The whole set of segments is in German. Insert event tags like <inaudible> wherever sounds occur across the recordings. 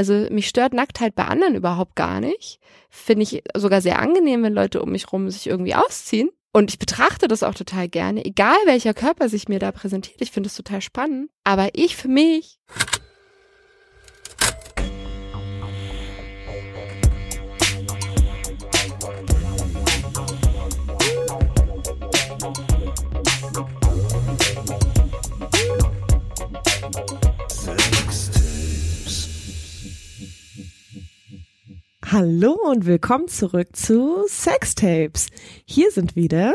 Also mich stört Nacktheit bei anderen überhaupt gar nicht. Finde ich sogar sehr angenehm, wenn Leute um mich rum sich irgendwie ausziehen. Und ich betrachte das auch total gerne, egal welcher Körper sich mir da präsentiert. Ich finde es total spannend. Aber ich für mich Hallo und willkommen zurück zu Sextapes. Hier sind wieder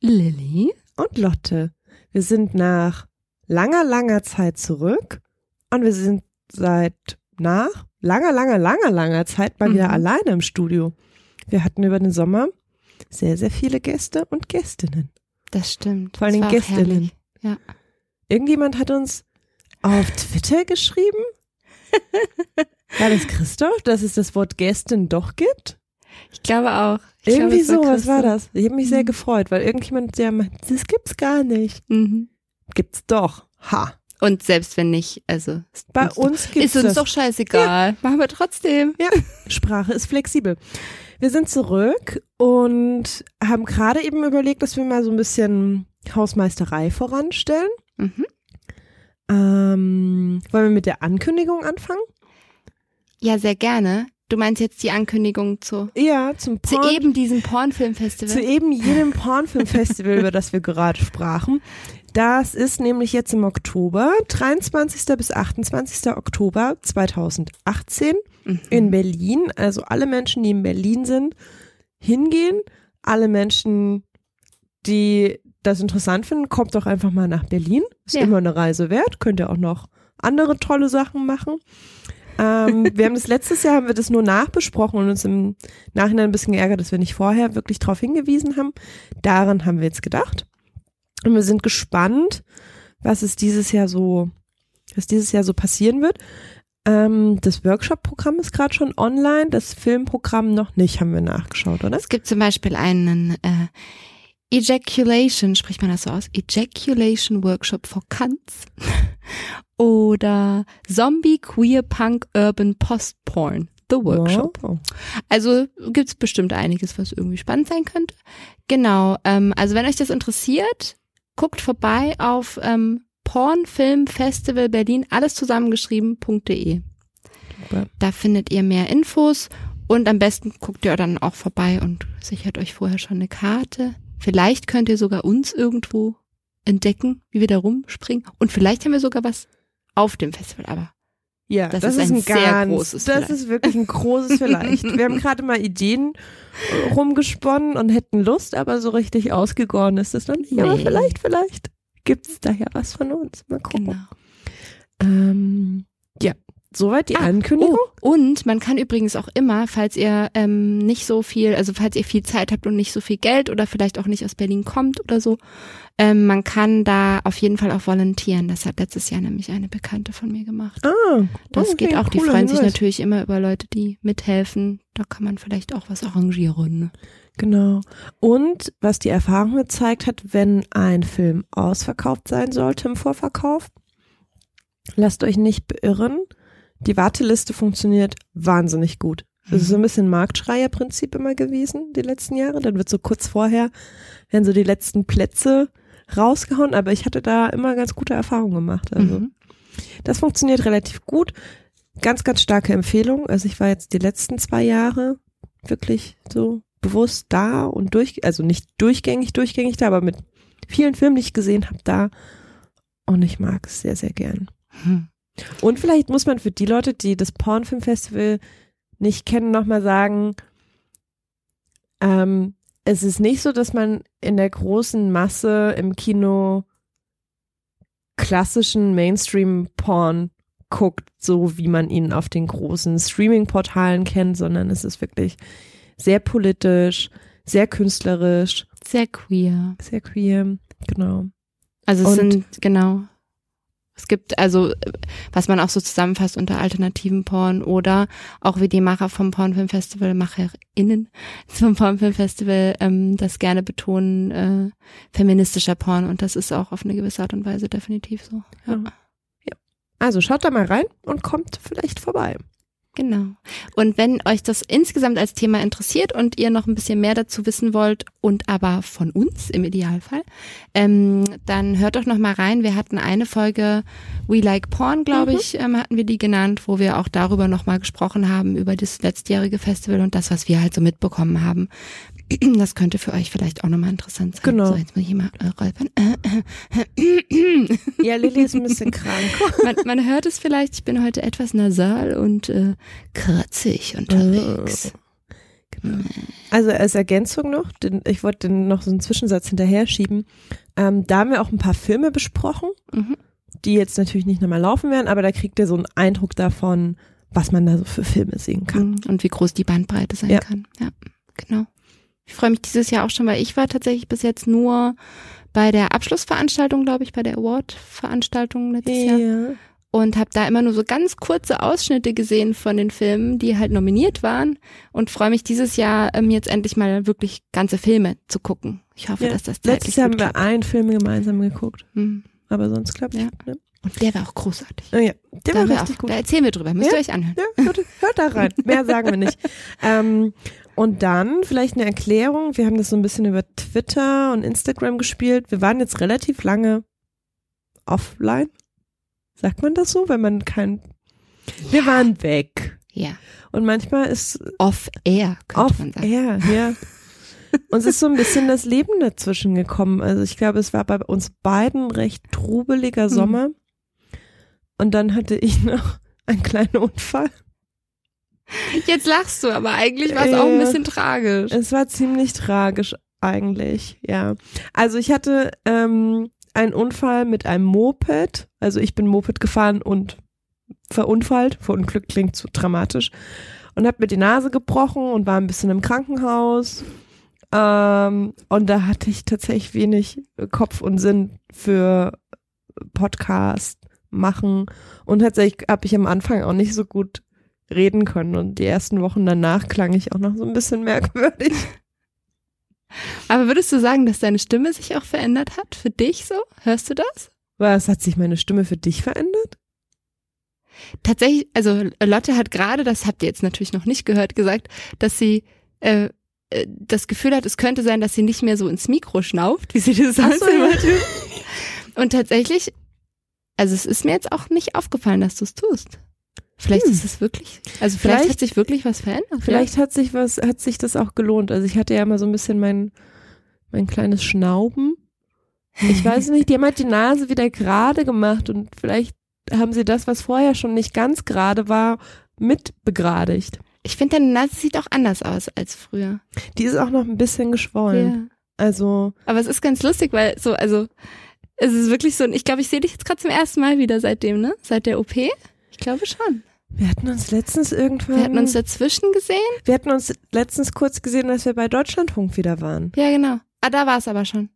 Lilly und Lotte. Wir sind nach langer, langer Zeit zurück und wir sind seit nach langer, langer, langer, langer Zeit mal wieder Mhm. alleine im Studio. Wir hatten über den Sommer sehr, sehr viele Gäste und Gästinnen. Das stimmt. Vor allen Das. Gästinnen. Irgendjemand hat uns auf Twitter geschrieben. <laughs> War das Christoph, dass es das Wort Gästin doch gibt? Ich glaube auch. Ich Irgendwie glaube, so, was war das? Ich habe mich sehr Mhm. gefreut, weil irgendjemand ja meint, das gibt's gar nicht. Mhm. Gibt's doch. Ha. Und selbst wenn nicht, also Bei uns uns gibt's ist uns das. doch scheißegal. Machen wir trotzdem. Ja, Sprache ist flexibel. Wir sind zurück und haben gerade eben überlegt, dass wir mal so ein bisschen Hausmeisterei voranstellen. Mhm. Ähm, wollen wir mit der Ankündigung anfangen? Ja, sehr gerne. Du meinst jetzt die Ankündigung zu, Ja, zum zu Porn. eben diesem Pornfilmfestival? zu eben jenem Pornfilmfestival, <laughs> über das wir gerade sprachen. Das ist nämlich jetzt im Oktober, 23. bis 28. Oktober 2018 Mhm. in Berlin. Also alle Menschen, die in Berlin sind, hingehen. Alle Menschen, die das interessant finden, kommt doch einfach mal nach Berlin. Ist Ja. immer eine Reise wert. Könnt ihr auch noch andere tolle Sachen machen. Ähm, wir haben das letztes Jahr haben wir das nur nachbesprochen und uns im Nachhinein ein bisschen geärgert, dass wir nicht vorher wirklich darauf hingewiesen haben. Daran haben wir jetzt gedacht. Und wir sind gespannt, was es dieses Jahr so, was dieses Jahr so passieren wird. Ähm, das Workshop-Programm ist gerade schon online, das Filmprogramm noch nicht, haben wir nachgeschaut, oder? Es gibt zum Beispiel einen äh, Ejaculation, spricht man das so aus? Ejaculation Workshop for Cunts. Oder Zombie Queer Punk Urban Post Porn. The Workshop. Wow. Also gibt's bestimmt einiges, was irgendwie spannend sein könnte. Genau, ähm, also wenn euch das interessiert, guckt vorbei auf ähm, Pornfilmfestival Berlin, alles zusammengeschrieben.de. Da findet ihr mehr Infos und am besten guckt ihr dann auch vorbei und sichert euch vorher schon eine Karte. Vielleicht könnt ihr sogar uns irgendwo entdecken, wie wir da rumspringen. Und vielleicht haben wir sogar was auf dem Festival, aber Ja, Das das, ist ist ein sehr ganz, großes Das Vielleicht. ist wirklich ein großes Vielleicht. Wir haben gerade mal Ideen äh, rumgesponnen und hätten Lust, aber so richtig ausgegoren ist es noch nicht. Aber Nee. vielleicht, vielleicht gibt's da ja was von uns. Mal gucken. genau. Ähm, soweit die Ah, Ankündigung. Oh, und man kann übrigens auch immer, falls ihr ähm, nicht so viel, also falls ihr viel Zeit habt und nicht so viel Geld oder vielleicht auch nicht aus Berlin kommt oder so, ähm, man kann da auf jeden Fall auch volontieren. Das hat letztes Jahr nämlich eine Bekannte von mir gemacht. Ah, Das okay, geht auch. Die freuen sich natürlich immer über Leute, die mithelfen. Da kann man vielleicht auch was arrangieren. Ne? Genau. Und was die Erfahrung gezeigt hat, wenn ein Film ausverkauft sein sollte im Vorverkauf, lasst euch nicht beirren. Die Warteliste funktioniert wahnsinnig gut. Das ist so ein bisschen Marktschreierprinzip immer gewesen, die letzten Jahre. Dann wird so kurz vorher, werden so die letzten Plätze rausgehauen, aber ich hatte da immer ganz gute Erfahrungen gemacht. Also Mhm. das funktioniert relativ gut. Ganz, ganz starke Empfehlung. Also ich war jetzt die letzten zwei Jahre wirklich so bewusst da und durch, also nicht durchgängig, durchgängig da, aber mit vielen Filmen, die ich gesehen habe, da. Und ich mag es sehr, sehr gern. Hm. Und vielleicht muss man für die Leute, die das Pornfilmfestival nicht kennen, nochmal sagen, ähm, es ist nicht so, dass man in der großen Masse im Kino klassischen Mainstream-Porn guckt, so wie man ihn auf den großen Streaming-Portalen kennt, sondern es ist wirklich sehr politisch, sehr künstlerisch, Sehr queer. sehr queer, genau. Also es Und- sind, genau. Es gibt also, äh, was man auch so zusammenfasst unter alternativen Porn oder auch wie die Macher vom Pornfilmfestival, MacherInnen vom Pornfilmfestival, ähm, das gerne betonen, äh, feministischer Porn und das ist auch auf eine gewisse Art und Weise definitiv so. Ja. Also schaut da mal rein und kommt vielleicht vorbei. Genau. Und wenn euch das insgesamt als Thema interessiert und ihr noch ein bisschen mehr dazu wissen wollt und aber von uns im Idealfall, ähm, dann hört doch noch mal rein. Wir hatten eine Folge We Like Porn, glaube Mhm. ich, ähm, hatten wir die genannt, wo wir auch darüber noch mal gesprochen haben über das letztjährige Festival und das, was wir halt so mitbekommen haben. <clears throat> Das könnte für euch vielleicht auch noch mal interessant sein. Genau. So, jetzt muss ich mal äh, räuspern. <clears throat> Ja, Lilly ist ein bisschen krank. <laughs> Man, man hört es vielleicht, ich bin heute etwas nasal und äh, kratzig unterwegs. Also als Ergänzung noch, den, ich wollte noch so einen Zwischensatz hinterher schieben. Ähm, da haben wir auch ein paar Filme besprochen, Mhm. die jetzt natürlich nicht nochmal laufen werden, aber da kriegt ihr so einen Eindruck davon, was man da so für Filme sehen kann. Mhm. Und wie groß die Bandbreite sein Ja. kann. Ja, genau. Ich freue mich dieses Jahr auch schon, weil ich war tatsächlich bis jetzt nur bei der Abschlussveranstaltung, glaube ich, bei der Award-Veranstaltung letztes Jahr Ja. und habe da immer nur so ganz kurze Ausschnitte gesehen von den Filmen, die halt nominiert waren und freue mich dieses Jahr ähm, jetzt endlich mal wirklich ganze Filme zu gucken. Ich hoffe, Ja. dass das zeitlich Letztes Jahr haben wir einen Film gemeinsam geguckt, Mhm. aber sonst klappt Ja. Ne? Und der war auch großartig. Oh ja, der Da, war richtig auch, gut. da erzählen wir drüber, müsst Ja? ihr euch anhören. Ja, hört, hört da rein. Mehr sagen wir nicht. <laughs> Ähm, und dann vielleicht eine Erklärung. Wir haben das so ein bisschen über Twitter und Instagram gespielt. Wir waren jetzt relativ lange offline. Sagt man das so, wenn man kein. Wir waren weg. Ja. Und manchmal ist Off-Air, könnte off man sagen. air, ja. <laughs> Uns ist so ein bisschen das Leben dazwischen gekommen. Also ich glaube, es war bei uns beiden recht trubeliger Hm. Sommer. Und dann hatte ich noch einen kleinen Unfall. Jetzt lachst du, aber eigentlich war es auch ein Ja. bisschen tragisch. Es war ziemlich tragisch eigentlich, ja. Also ich hatte ähm, einen Unfall mit einem Moped. Also ich bin Moped gefahren und verunfallt. Verunglückt klingt zu dramatisch. Und habe mir die Nase gebrochen und war ein bisschen im Krankenhaus. Ähm, und da hatte ich tatsächlich wenig Kopf und Sinn für Podcast machen. Und tatsächlich habe ich am Anfang auch nicht so gut reden können. Und die ersten Wochen danach klang ich auch noch so ein bisschen merkwürdig. Aber würdest du sagen, dass deine Stimme sich auch verändert hat? Für dich so? Hörst du das? Was hat sich meine Stimme für dich verändert? Tatsächlich, also Lotte hat gerade, das habt ihr jetzt natürlich noch nicht gehört, gesagt, dass sie äh, äh, das Gefühl hat, es könnte sein, dass sie nicht mehr so ins Mikro schnauft, wie sie das sonst so, immer tut. Und tatsächlich, also es ist mir jetzt auch nicht aufgefallen, dass du es tust. Vielleicht Hm. ist es wirklich, also vielleicht, Vielleicht- hat sich wirklich was verändert. Vielleicht hat sich was, hat sich das auch gelohnt. Also ich hatte ja immer so ein bisschen mein, mein kleines Schnauben. Ich <laughs> weiß nicht, die haben halt die Nase wieder gerade gemacht und vielleicht haben sie das, was vorher schon nicht ganz gerade war, mit begradigt. Ich finde, deine Nase sieht auch anders aus als früher. Die ist auch noch ein bisschen geschwollen. Ja. Also, Aber es ist ganz lustig, weil so, also es ist wirklich so, ich glaube, ich sehe dich jetzt gerade zum ersten Mal wieder seitdem, ne? Seit der OP. Ich glaube schon. wir hatten uns letztens irgendwann, Wir hatten uns dazwischen gesehen. wir hatten uns letztens kurz gesehen, als wir bei Deutschlandfunk wieder waren. Ja, genau. Ah, da war es aber schon.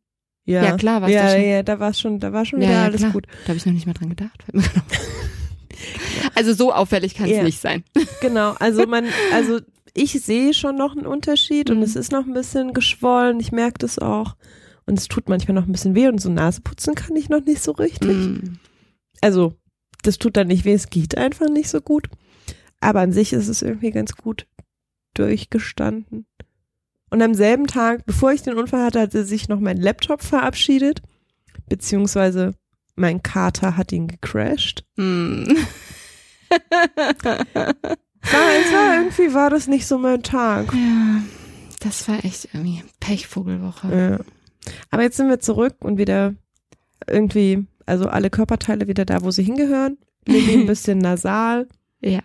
Ja, Ja, klar, war's ja, da schon. ja, da war schon, da war schon Ja, wieder ja, alles klar. gut. Da habe ich noch nicht mal dran gedacht. <laughs> Also so auffällig kann es Ja. nicht sein. <laughs> Genau, also man, also ich sehe schon noch einen Unterschied und Mhm. es ist noch ein bisschen geschwollen, ich merke das auch. Und es tut manchmal noch ein bisschen weh und so Nase putzen kann ich noch nicht so richtig. Mm. Also, das tut dann nicht weh, es geht einfach nicht so gut. Aber an sich ist es irgendwie ganz gut durchgestanden. Und am selben Tag, bevor ich den Unfall hatte, hatte sich noch mein Laptop verabschiedet, beziehungsweise mein Kater hat ihn gecrashed. Mm. Es war, es war irgendwie war das nicht so mein Tag. ja, das war echt irgendwie Pechvogelwoche. Ja. Aber jetzt sind wir zurück und wieder irgendwie, also alle Körperteile wieder da, wo sie hingehören. Lilly ein <laughs> bisschen nasal. Ja.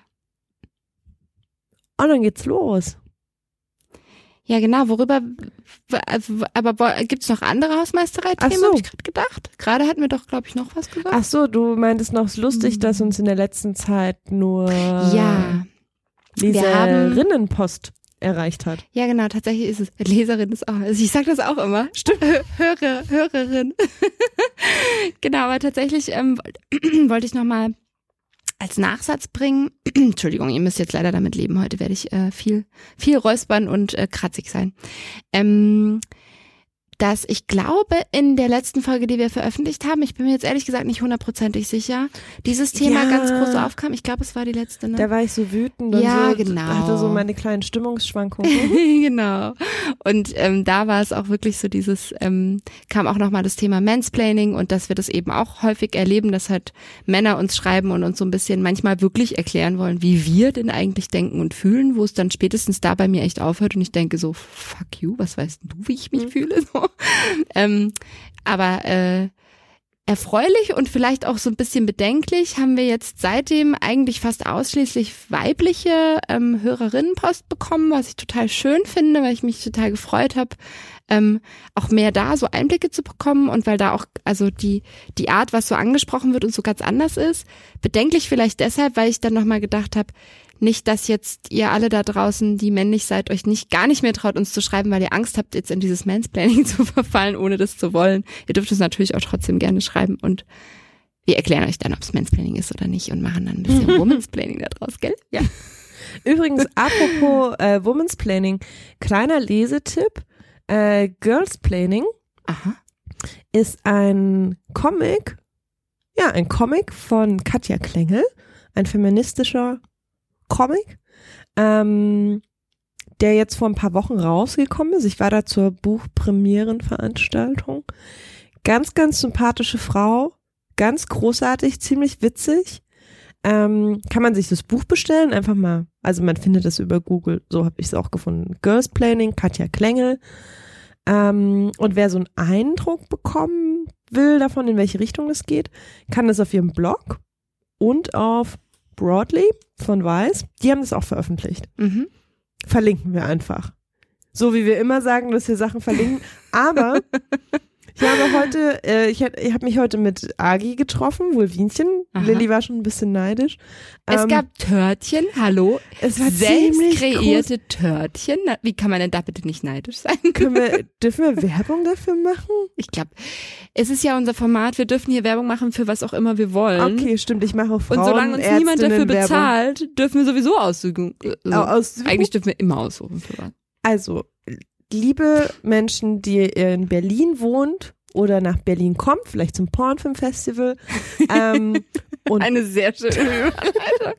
Und dann geht's los. Ja, genau. Worüber, aber wo- gibt's noch andere Hausmeisterei-Themen, so. habe ich gerade gedacht. Gerade hatten wir doch, glaube ich, noch was gesagt. Ach so, du meintest noch, es ist lustig, Mhm. dass uns in der letzten Zeit nur Ja, Leserinnenpost erreicht hat. ja, genau. Tatsächlich ist es. Leserin ist auch. Also ich sage das auch immer. Stimmt. Hörer, Hörerin. <laughs> genau, aber tatsächlich ähm, <clears throat> wollte ich noch mal als Nachsatz bringen. <clears throat> Entschuldigung, ihr müsst jetzt leider damit leben. Heute werde ich äh, viel, viel räuspern und äh, kratzig sein. Ähm, dass ich glaube, in der letzten Folge, die wir veröffentlicht haben, ich bin mir jetzt ehrlich gesagt nicht hundertprozentig sicher, dieses Thema Ja. ganz groß aufkam. Ich glaube, es war die letzte, ne? Da war ich so wütend und Ja, so, genau. hatte so meine kleinen Stimmungsschwankungen. <laughs> genau. Und ähm, da war es auch wirklich so dieses, ähm, kam auch nochmal das Thema Mansplaining und dass wir das eben auch häufig erleben, dass halt Männer uns schreiben und uns so ein bisschen manchmal wirklich erklären wollen, wie wir denn eigentlich denken und fühlen, wo es dann spätestens da bei mir echt aufhört und ich denke so, fuck you, was weißt du, wie ich mich fühle? So. <laughs> Ähm, aber äh, erfreulich und vielleicht auch so ein bisschen bedenklich haben wir jetzt seitdem eigentlich fast ausschließlich weibliche ähm, Hörerinnenpost bekommen, was ich total schön finde, weil ich mich total gefreut habe, ähm, auch mehr da so Einblicke zu bekommen und weil da auch also die die Art, was so angesprochen wird und so ganz anders ist. Bedenklich vielleicht deshalb, weil ich dann nochmal gedacht habe, nicht, dass jetzt ihr alle da draußen, die männlich seid, euch nicht gar nicht mehr traut, uns zu schreiben, weil ihr Angst habt, jetzt in dieses Mansplaining <laughs> zu verfallen, ohne das zu wollen. Ihr dürft es natürlich auch trotzdem gerne schreiben und wir erklären euch dann, ob es Mansplaining ist oder nicht und machen dann ein bisschen <laughs> Womansplaining da draus, gell? Ja. <laughs> Übrigens, apropos äh, Women's Planning, kleiner Lesetipp. Äh, Girls Planning Aha. ist ein Comic, ja, ein Comic von Katja Klengel, ein feministischer Comic, ähm, der jetzt vor ein paar Wochen rausgekommen ist. Ich war da zur Buchpremierenveranstaltung. Ganz, ganz sympathische Frau, ganz großartig, ziemlich witzig. Ähm, kann man sich das Buch bestellen? Einfach mal. Also man findet es über Google. So habe ich es auch gefunden. Girls Planning, Katja Klengel. Ähm, und wer so einen Eindruck bekommen will davon, in welche Richtung es geht, kann das auf ihrem Blog und auf Broadly von Weiß. Die haben das auch veröffentlicht. Mhm. Verlinken wir einfach. So wie wir immer sagen, dass wir Sachen verlinken. Aber <laughs> ich habe heute, äh, ich, ich habe mich heute mit Agi getroffen, Wulwinchen. Lilly war schon ein bisschen neidisch. Es Ähm, gab Törtchen, hallo, es war selbst kreierte Törtchen. Na, wie kann man denn da bitte nicht neidisch sein? <laughs> Können wir, <laughs> dürfen wir Werbung dafür machen? Ich glaube, es ist ja unser Format, wir dürfen hier Werbung machen für was auch immer wir wollen. Okay, stimmt. Ich mache Frauen Und solange uns niemand dafür Werbung. bezahlt, dürfen wir sowieso aussuchen. Also, Au- aussuchen? eigentlich dürfen wir immer aussuchen für was. Also, liebe Menschen, die in Berlin wohnt oder nach Berlin kommt, vielleicht zum Pornfilmfestival <laughs> ähm, und, Eine sehr schöne <laughs> Überleitung.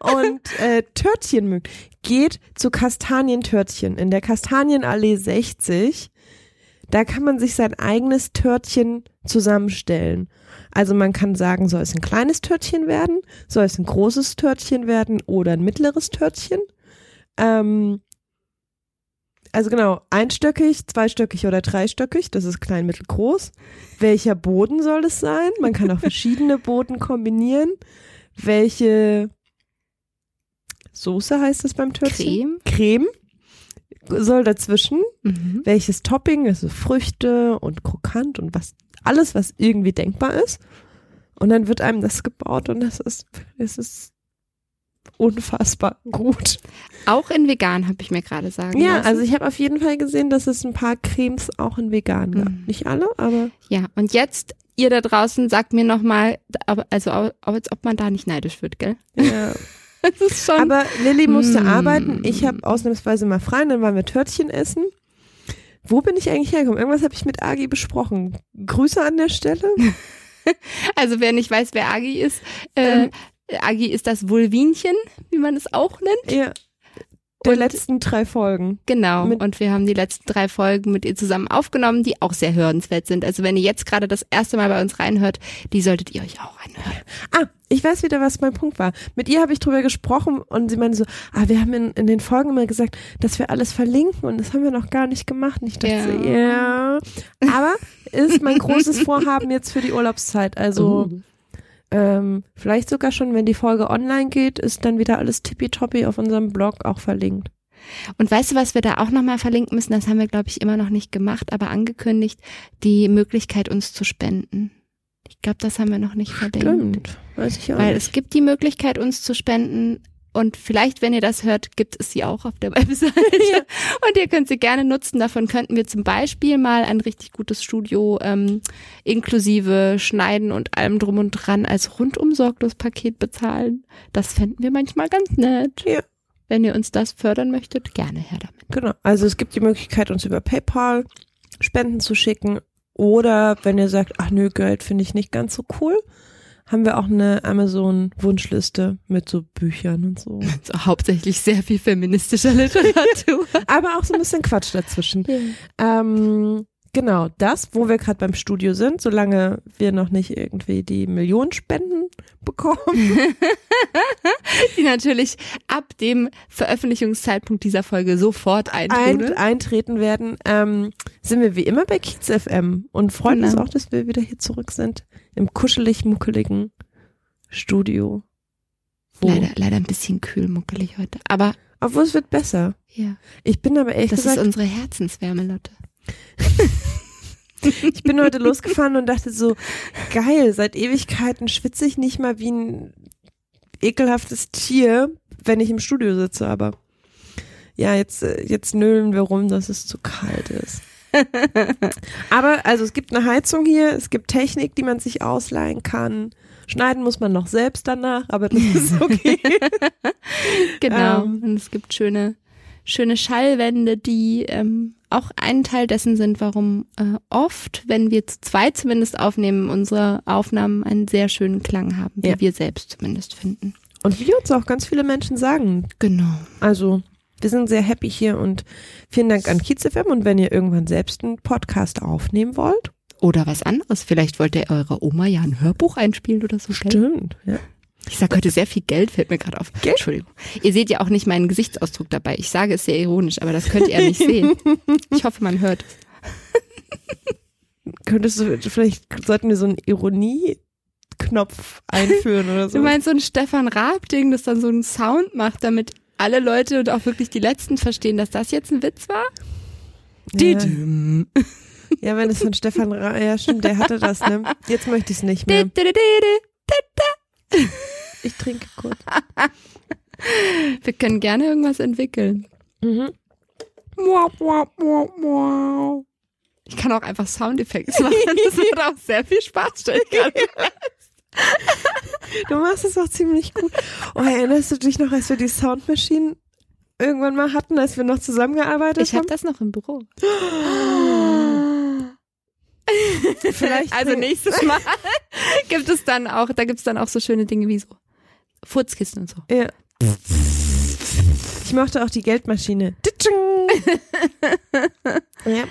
und äh, Törtchen mögt, geht zu Kastanientörtchen in der Kastanienallee 60. Da kann man sich sein eigenes Törtchen zusammenstellen. Also man kann sagen, soll es ein kleines Törtchen werden, soll es ein großes Törtchen werden oder ein mittleres Törtchen. Ähm, also genau, einstöckig, zweistöckig oder dreistöckig, das ist klein, mittel, groß. Welcher Boden soll es sein? Man kann auch <laughs> verschiedene Boden kombinieren. Welche Soße heißt es beim Törtchen? Creme. Creme soll dazwischen. Mhm. Welches Topping, also Früchte und krokant und was, alles, was irgendwie denkbar ist. Und dann wird einem das gebaut und das ist, es ist unfassbar gut. Auch in vegan, habe ich mir gerade sagen Ja, lassen. also ich habe auf jeden Fall gesehen, dass es ein paar Cremes auch in vegan gab. Mhm. Nicht alle, aber Ja, und jetzt, ihr da draußen, sagt mir nochmal, also als ob man da nicht neidisch wird, gell? ja. <laughs> Das ist schon. Aber Lilly musste Mm. arbeiten. Ich habe ausnahmsweise mal frei, und dann waren wir Törtchen essen. Wo bin ich eigentlich hergekommen? Irgendwas habe ich mit Agi besprochen. Grüße an der Stelle. <laughs> Also wer nicht weiß, wer Agi ist, äh, Agi ist das Vulvinchen, wie man es auch nennt. Ja. Der Und- letzten drei Folgen. Genau. Mit- und wir haben die letzten drei Folgen mit ihr zusammen aufgenommen, die auch sehr hörenswert sind. Also wenn ihr jetzt gerade das erste Mal bei uns reinhört, die solltet ihr euch auch anhören. Ah, ich weiß wieder, was mein Punkt war. Mit ihr habe ich drüber gesprochen und sie meinte so, ah, wir haben in, in den Folgen immer gesagt, dass wir alles verlinken und das haben wir noch gar nicht gemacht. Und ich dachte, Ja. so, ja. Aber ist mein großes Vorhaben jetzt für die Urlaubszeit. Also <laughs> Uh. Ähm, vielleicht sogar schon, wenn die Folge online geht, ist dann wieder alles tippitoppi auf unserem Blog auch verlinkt. Und weißt du, was wir da auch nochmal verlinken müssen? Das haben wir, glaube ich, immer noch nicht gemacht, aber angekündigt, die Möglichkeit, uns zu spenden. Ich glaube, das haben wir noch nicht verlinkt. Stimmt. Weiß ich auch Weil nicht. es gibt die Möglichkeit, uns zu spenden. Und vielleicht, wenn ihr das hört, gibt es sie auch auf der <laughs> Webseite. Und ihr könnt sie gerne nutzen. Davon könnten wir zum Beispiel mal ein richtig gutes Studio ähm, inklusive Schneiden und allem drum und dran als rundum sorglos Paket bezahlen. Das fänden wir manchmal ganz nett. Ja. Wenn ihr uns das fördern möchtet, gerne her damit. Genau. Also es gibt die Möglichkeit, uns über PayPal Spenden zu schicken. Oder wenn ihr sagt, ach nö, Geld finde ich nicht ganz so cool, haben wir auch eine Amazon-Wunschliste mit so Büchern und so. <laughs> So, hauptsächlich sehr viel feministischer Literatur. <laughs> Aber auch so ein bisschen Quatsch dazwischen. Ähm, genau, das, wo wir gerade beim Studio sind, solange wir noch nicht irgendwie die Millionen Spenden bekommen. <laughs> Die natürlich ab dem Veröffentlichungszeitpunkt dieser Folge sofort ein, eintrudeln. eintreten werden, ähm, sind wir wie immer bei Kiez FM und freuen uns Genau. auch, dass wir wieder hier zurück sind im kuschelig-muckeligen Studio. Wo- Leider, leider ein bisschen kühl muckelig heute. Aber Obwohl es wird besser. ja, Ich bin aber ehrlich das gesagt, ist unsere Herzenswärme, Lotte. <laughs> ich bin heute <laughs> losgefahren und dachte so, geil, seit Ewigkeiten schwitze ich nicht mal wie ein ekelhaftes Tier, wenn ich im Studio sitze, aber ja, jetzt, äh, jetzt nölen wir rum, dass es zu kalt ist. <laughs> aber also es gibt eine Heizung hier, es gibt Technik, die man sich ausleihen kann. Schneiden muss man noch selbst danach, aber das ist <laughs> okay. Genau. Ähm. Und es gibt schöne, schöne Schallwände, die ähm, auch ein Teil dessen sind, warum äh, oft, wenn wir zu zweit zumindest aufnehmen, unsere Aufnahmen einen sehr schönen Klang haben, wie Ja. wir selbst zumindest finden. Und wie uns auch ganz viele Menschen sagen, Genau. Also, wir sind sehr happy hier und vielen Dank an Kiez FM. Und wenn ihr irgendwann selbst einen Podcast aufnehmen wollt, Oder was anderes. Vielleicht wollt ihr eurer Oma ja ein Hörbuch einspielen oder so. stimmt, ja. Ich sag heute sehr viel Geld, fällt mir gerade auf. Geld? Entschuldigung. Ihr seht ja auch nicht meinen Gesichtsausdruck dabei. Ich sage es sehr ironisch, aber das könnt ihr ja nicht <laughs> sehen. Ich hoffe, man hört es. Könntest du, vielleicht sollten wir so einen Ironie-Knopf einführen oder so. Du meinst so ein Stefan Raab-Ding, das dann so einen Sound macht, damit alle Leute und auch wirklich die Letzten verstehen, dass das jetzt ein Witz war? ja, <laughs> ja, wenn es von Stefan Ra ja stimmt, der hatte das, ne? Jetzt möchte ich es nicht mehr. Ich trinke kurz. <laughs> Wir können gerne irgendwas entwickeln. Mhm. Ich kann auch einfach Soundeffekte machen. Das wird auch sehr viel Spaß stellen. <laughs> Du machst es auch ziemlich gut. Oh, erinnerst du dich noch, als wir die Soundmaschinen irgendwann mal hatten, als wir noch zusammengearbeitet Ich habe haben? das noch im Büro. Vielleicht also nächstes Mal <laughs> gibt es dann auch, da gibt es dann auch so schöne Dinge wie so Furzkissen und so. Ja. Ich mochte auch die Geldmaschine. <laughs> Ja.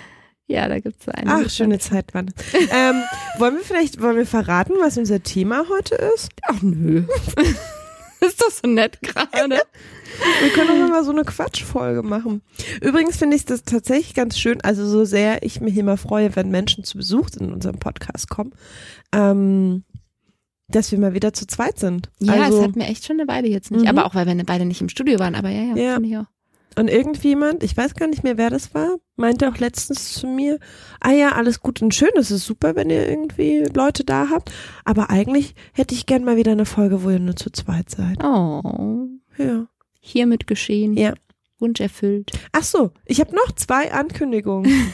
Ja, da gibt es eine. Ach, schöne Zeit das. ähm, wollen wir vielleicht, wollen wir verraten, was unser Thema heute ist? Ach nö. <laughs> ist doch so nett gerade. Wir können doch mal so eine Quatschfolge machen. Übrigens finde ich das tatsächlich ganz schön, also so sehr ich mich immer freue, wenn Menschen zu Besuch in unserem Podcast kommen, ähm, dass wir mal wieder zu zweit sind. Ja, also, es hat mir echt schon eine Weile jetzt nicht. Mhm. Aber auch, weil wir beide nicht im Studio waren. Aber ja, ja, Ja. finde ich auch. Und irgendjemand, ich weiß gar nicht mehr, wer das war, meinte auch letztens zu mir, ah ja, alles gut und schön, es ist super, wenn ihr irgendwie Leute da habt, aber eigentlich hätte ich gern mal wieder eine Folge, wo ihr nur zu zweit seid. Oh, Ja. hiermit geschehen. Ja. Wunsch erfüllt. Ach so, ich habe noch zwei Ankündigungen. <laughs>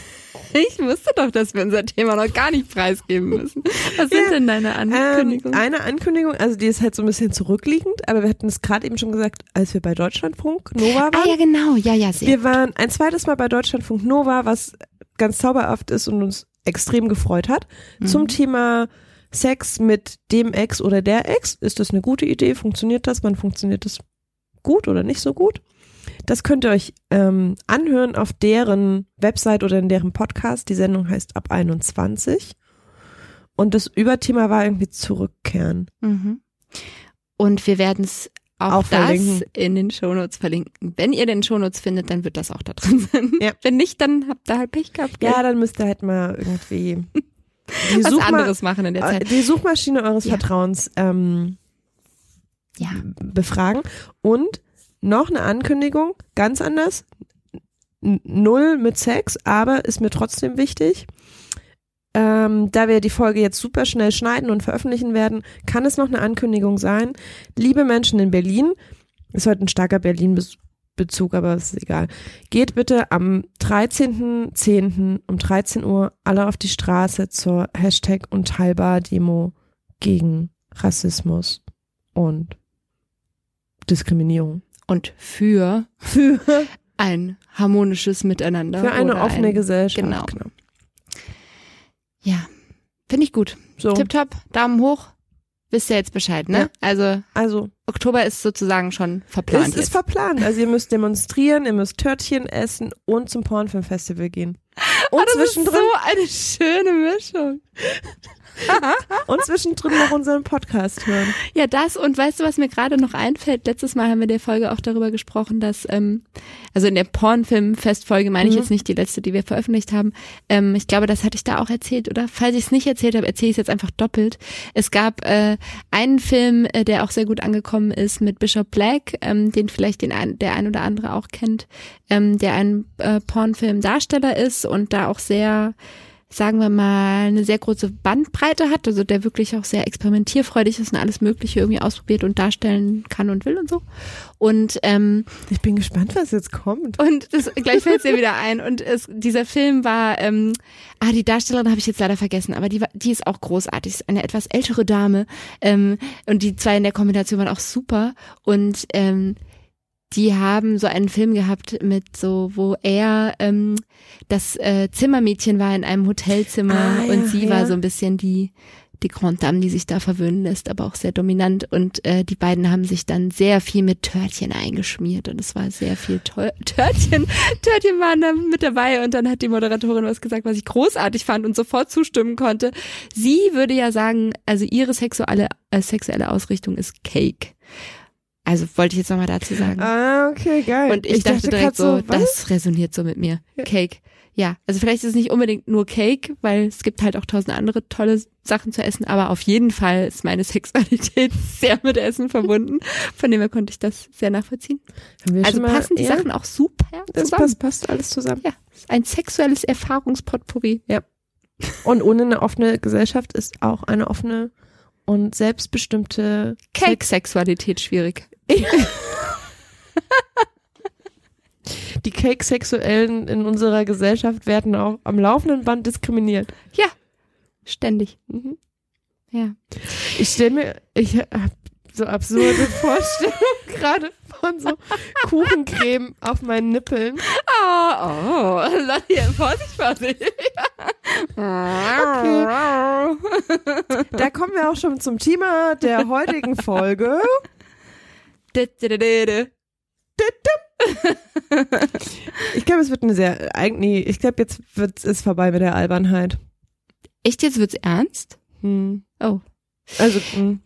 Ich wusste doch, dass wir unser Thema noch gar nicht preisgeben müssen. Was sind Ja. denn deine ähm, Ankündigungen? eine Ankündigung, also die ist halt so ein bisschen zurückliegend, aber wir hatten es gerade eben schon gesagt, als wir bei Deutschlandfunk Nova waren. ah ja, genau. Ja, ja, sehr. Wir waren ein zweites Mal bei Deutschlandfunk Nova, was ganz zauberhaft ist und uns extrem gefreut hat. Mhm. Zum Thema Sex mit dem Ex oder der Ex. Ist das eine gute Idee? Funktioniert das? Wann funktioniert das gut oder nicht so gut? Das könnt ihr euch ähm, anhören auf deren Website oder in deren Podcast. Die Sendung heißt Ab 21. Und das Überthema war irgendwie Zurückkehren. Mhm. Und wir werden es auch, Auch das verlinken. in den Shownotes verlinken. Wenn ihr den Shownotes findet, dann wird das auch da drin sein. Ja. Wenn nicht, dann habt ihr halt Pech gehabt. Ja, dann müsst ihr halt mal irgendwie <laughs> die, was Suchma anderes machen in der Zeit. die Suchmaschine eures Ja. Vertrauens ähm, Ja. befragen. Und noch eine Ankündigung, ganz anders. Null mit Sex, aber ist mir trotzdem wichtig. Ähm, da wir die Folge jetzt super schnell schneiden und veröffentlichen werden, kann es noch eine Ankündigung sein. Liebe Menschen in Berlin, ist heute ein starker Berlin-Bezug, aber ist egal. Geht bitte am 13.10. um 13 Uhr alle auf die Straße zur Hashtag Unteilbar-Demo gegen Rassismus und Diskriminierung. Und für Für, ein harmonisches Miteinander. für eine offene ein, Gesellschaft. genau. Ja, finde ich gut. So. Tipptopp, Daumen hoch. Wisst ihr jetzt Bescheid, ne? Ja. Also Also, Oktober ist sozusagen schon verplant. es ist jetzt. verplant. Also ihr müsst demonstrieren, ihr müsst Törtchen essen und zum Pornfilmfestival gehen. <laughs> Und Oh, das ist zwischendrin so eine schöne Mischung. <laughs> und zwischendrin noch unseren Podcast hören. Ja, das und weißt du, was mir gerade noch einfällt? Letztes Mal haben wir in der Folge auch darüber gesprochen, dass, ähm, also in der Pornfilm-Festfolge meine ich Mhm. jetzt nicht die letzte, die wir veröffentlicht haben. Ähm, ich glaube, das hatte ich da auch erzählt, oder? Falls ich es nicht erzählt habe, erzähle ich es jetzt einfach doppelt. Es gab äh, einen Film, äh, der auch sehr gut angekommen ist mit Bishop Black, ähm, den vielleicht den ein, der ein oder andere auch kennt, ähm, der ein äh, Pornfilm-Darsteller ist und da auch sehr sagen wir mal, eine sehr große Bandbreite hat, also der wirklich auch sehr experimentierfreudig ist und alles Mögliche irgendwie ausprobiert und darstellen kann und will und so. Und ähm, Ich bin gespannt, was jetzt kommt. und das, gleich fällt es dir wieder ein. Und es, dieser Film war, ähm, ah, die Darstellerin habe ich jetzt leider vergessen, aber die, war, die ist auch großartig. Ist eine etwas ältere Dame. Ähm, und die zwei in der Kombination waren auch super. Und ähm, die haben so einen Film gehabt mit so, wo er ähm, das äh, Zimmermädchen war in einem Hotelzimmer Ah, ja, und sie ja. war so ein bisschen die die Grande Dame, die sich da verwöhnen lässt, aber auch sehr dominant. Und äh, die beiden haben sich dann sehr viel mit Törtchen eingeschmiert und es war sehr viel toll. <laughs> Törtchen, Törtchen waren da mit dabei und dann hat die Moderatorin was gesagt, was ich großartig fand und sofort zustimmen konnte. Sie würde ja sagen, also ihre sexuelle, äh, sexuelle Ausrichtung ist Cake. Also wollte ich jetzt nochmal dazu sagen. Ah, okay, geil. Und ich, dachte, direkt grad so, was? das resoniert so mit mir. Ja. Cake. Ja, also vielleicht ist es nicht unbedingt nur Cake, weil es gibt halt auch tausend andere tolle Sachen zu essen, aber auf jeden Fall ist meine <laughs> Sexualität sehr mit Essen verbunden. Von dem her konnte ich das sehr nachvollziehen. Also mal- passen die ja, Sachen auch super Das zusammen. passt, passt alles zusammen. Ja, ein sexuelles Erfahrungspotpourri. Und ohne eine offene Gesellschaft ist auch eine offene und selbstbestimmte Cake-Sexualität schwierig. <laughs> Die Cake-Sexuellen in unserer Gesellschaft werden auch am laufenden Band diskriminiert. Ständig. Mhm. Ja. Ich stelle mir, ich habe so absurde <laughs> Vorstellungen gerade von so Kuchencreme auf meinen Nippeln. Oh, oh, Lottie, Vorsicht, Vorsicht. Da kommen wir auch schon zum Thema der heutigen Folge. Ich glaube, es wird eine sehr, eigentlich, ich glaube, jetzt wird es vorbei mit der Albernheit. Echt, jetzt wird's ernst? Hm. Oh. Also, hm.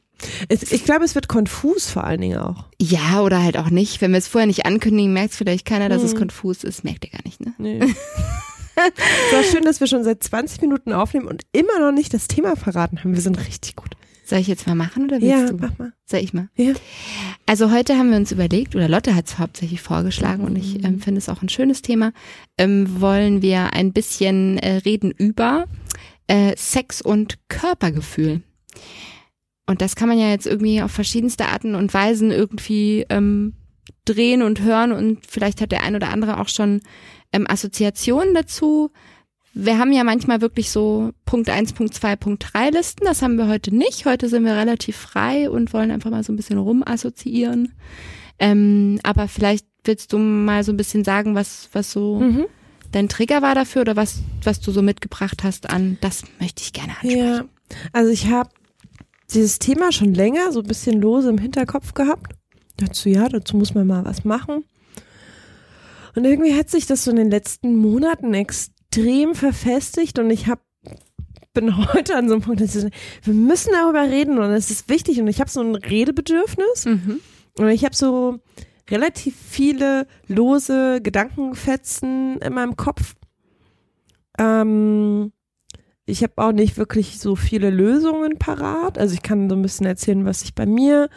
Es, ich glaube, es wird konfus vor allen Dingen auch. Ja, oder halt auch nicht. Wenn wir es vorher nicht ankündigen, merkt vielleicht keiner, dass es Hm. konfus ist. Merkt ihr gar nicht, ne? Nee. <laughs> es war schön, dass wir schon seit 20 Minuten aufnehmen und immer noch nicht das Thema verraten haben. Wir sind richtig gut. Soll ich jetzt mal machen oder willst Ja, du? mach mal. Soll ich mal? Ja. Also heute haben wir uns überlegt, oder Lotte hat es hauptsächlich vorgeschlagen und ich ähm, finde es auch ein schönes Thema, ähm, wollen wir ein bisschen äh, reden über äh, Sex und Körpergefühl. Und das kann man ja jetzt irgendwie auf verschiedenste Arten und Weisen irgendwie ähm, drehen und hören und vielleicht hat der ein oder andere auch schon ähm, Assoziationen dazu. Wir haben ja manchmal wirklich so Punkt 1, Punkt 2, Punkt 3 Listen. Das haben wir heute nicht. Heute sind wir relativ frei und wollen einfach mal so ein bisschen rumassoziieren. Ähm, aber vielleicht willst du mal so ein bisschen sagen, was, was so Mhm. dein Trigger war dafür oder was, was du so mitgebracht hast an, das möchte ich gerne ansprechen. Ja, also ich habe dieses Thema schon länger so ein bisschen lose im Hinterkopf gehabt. Dazu, ja, dazu muss man mal was machen. Und irgendwie hat sich das so in den letzten Monaten extrem verfestigt und ich habe bin <laughs> heute an so einem Punkt, dass ich so, wir müssen darüber reden und es ist wichtig und ich habe so ein Redebedürfnis Mhm. und ich habe so relativ viele lose Gedankenfetzen in meinem Kopf. Ähm, ich habe auch nicht wirklich so viele Lösungen parat. Also ich kann so ein bisschen erzählen, was sich bei mir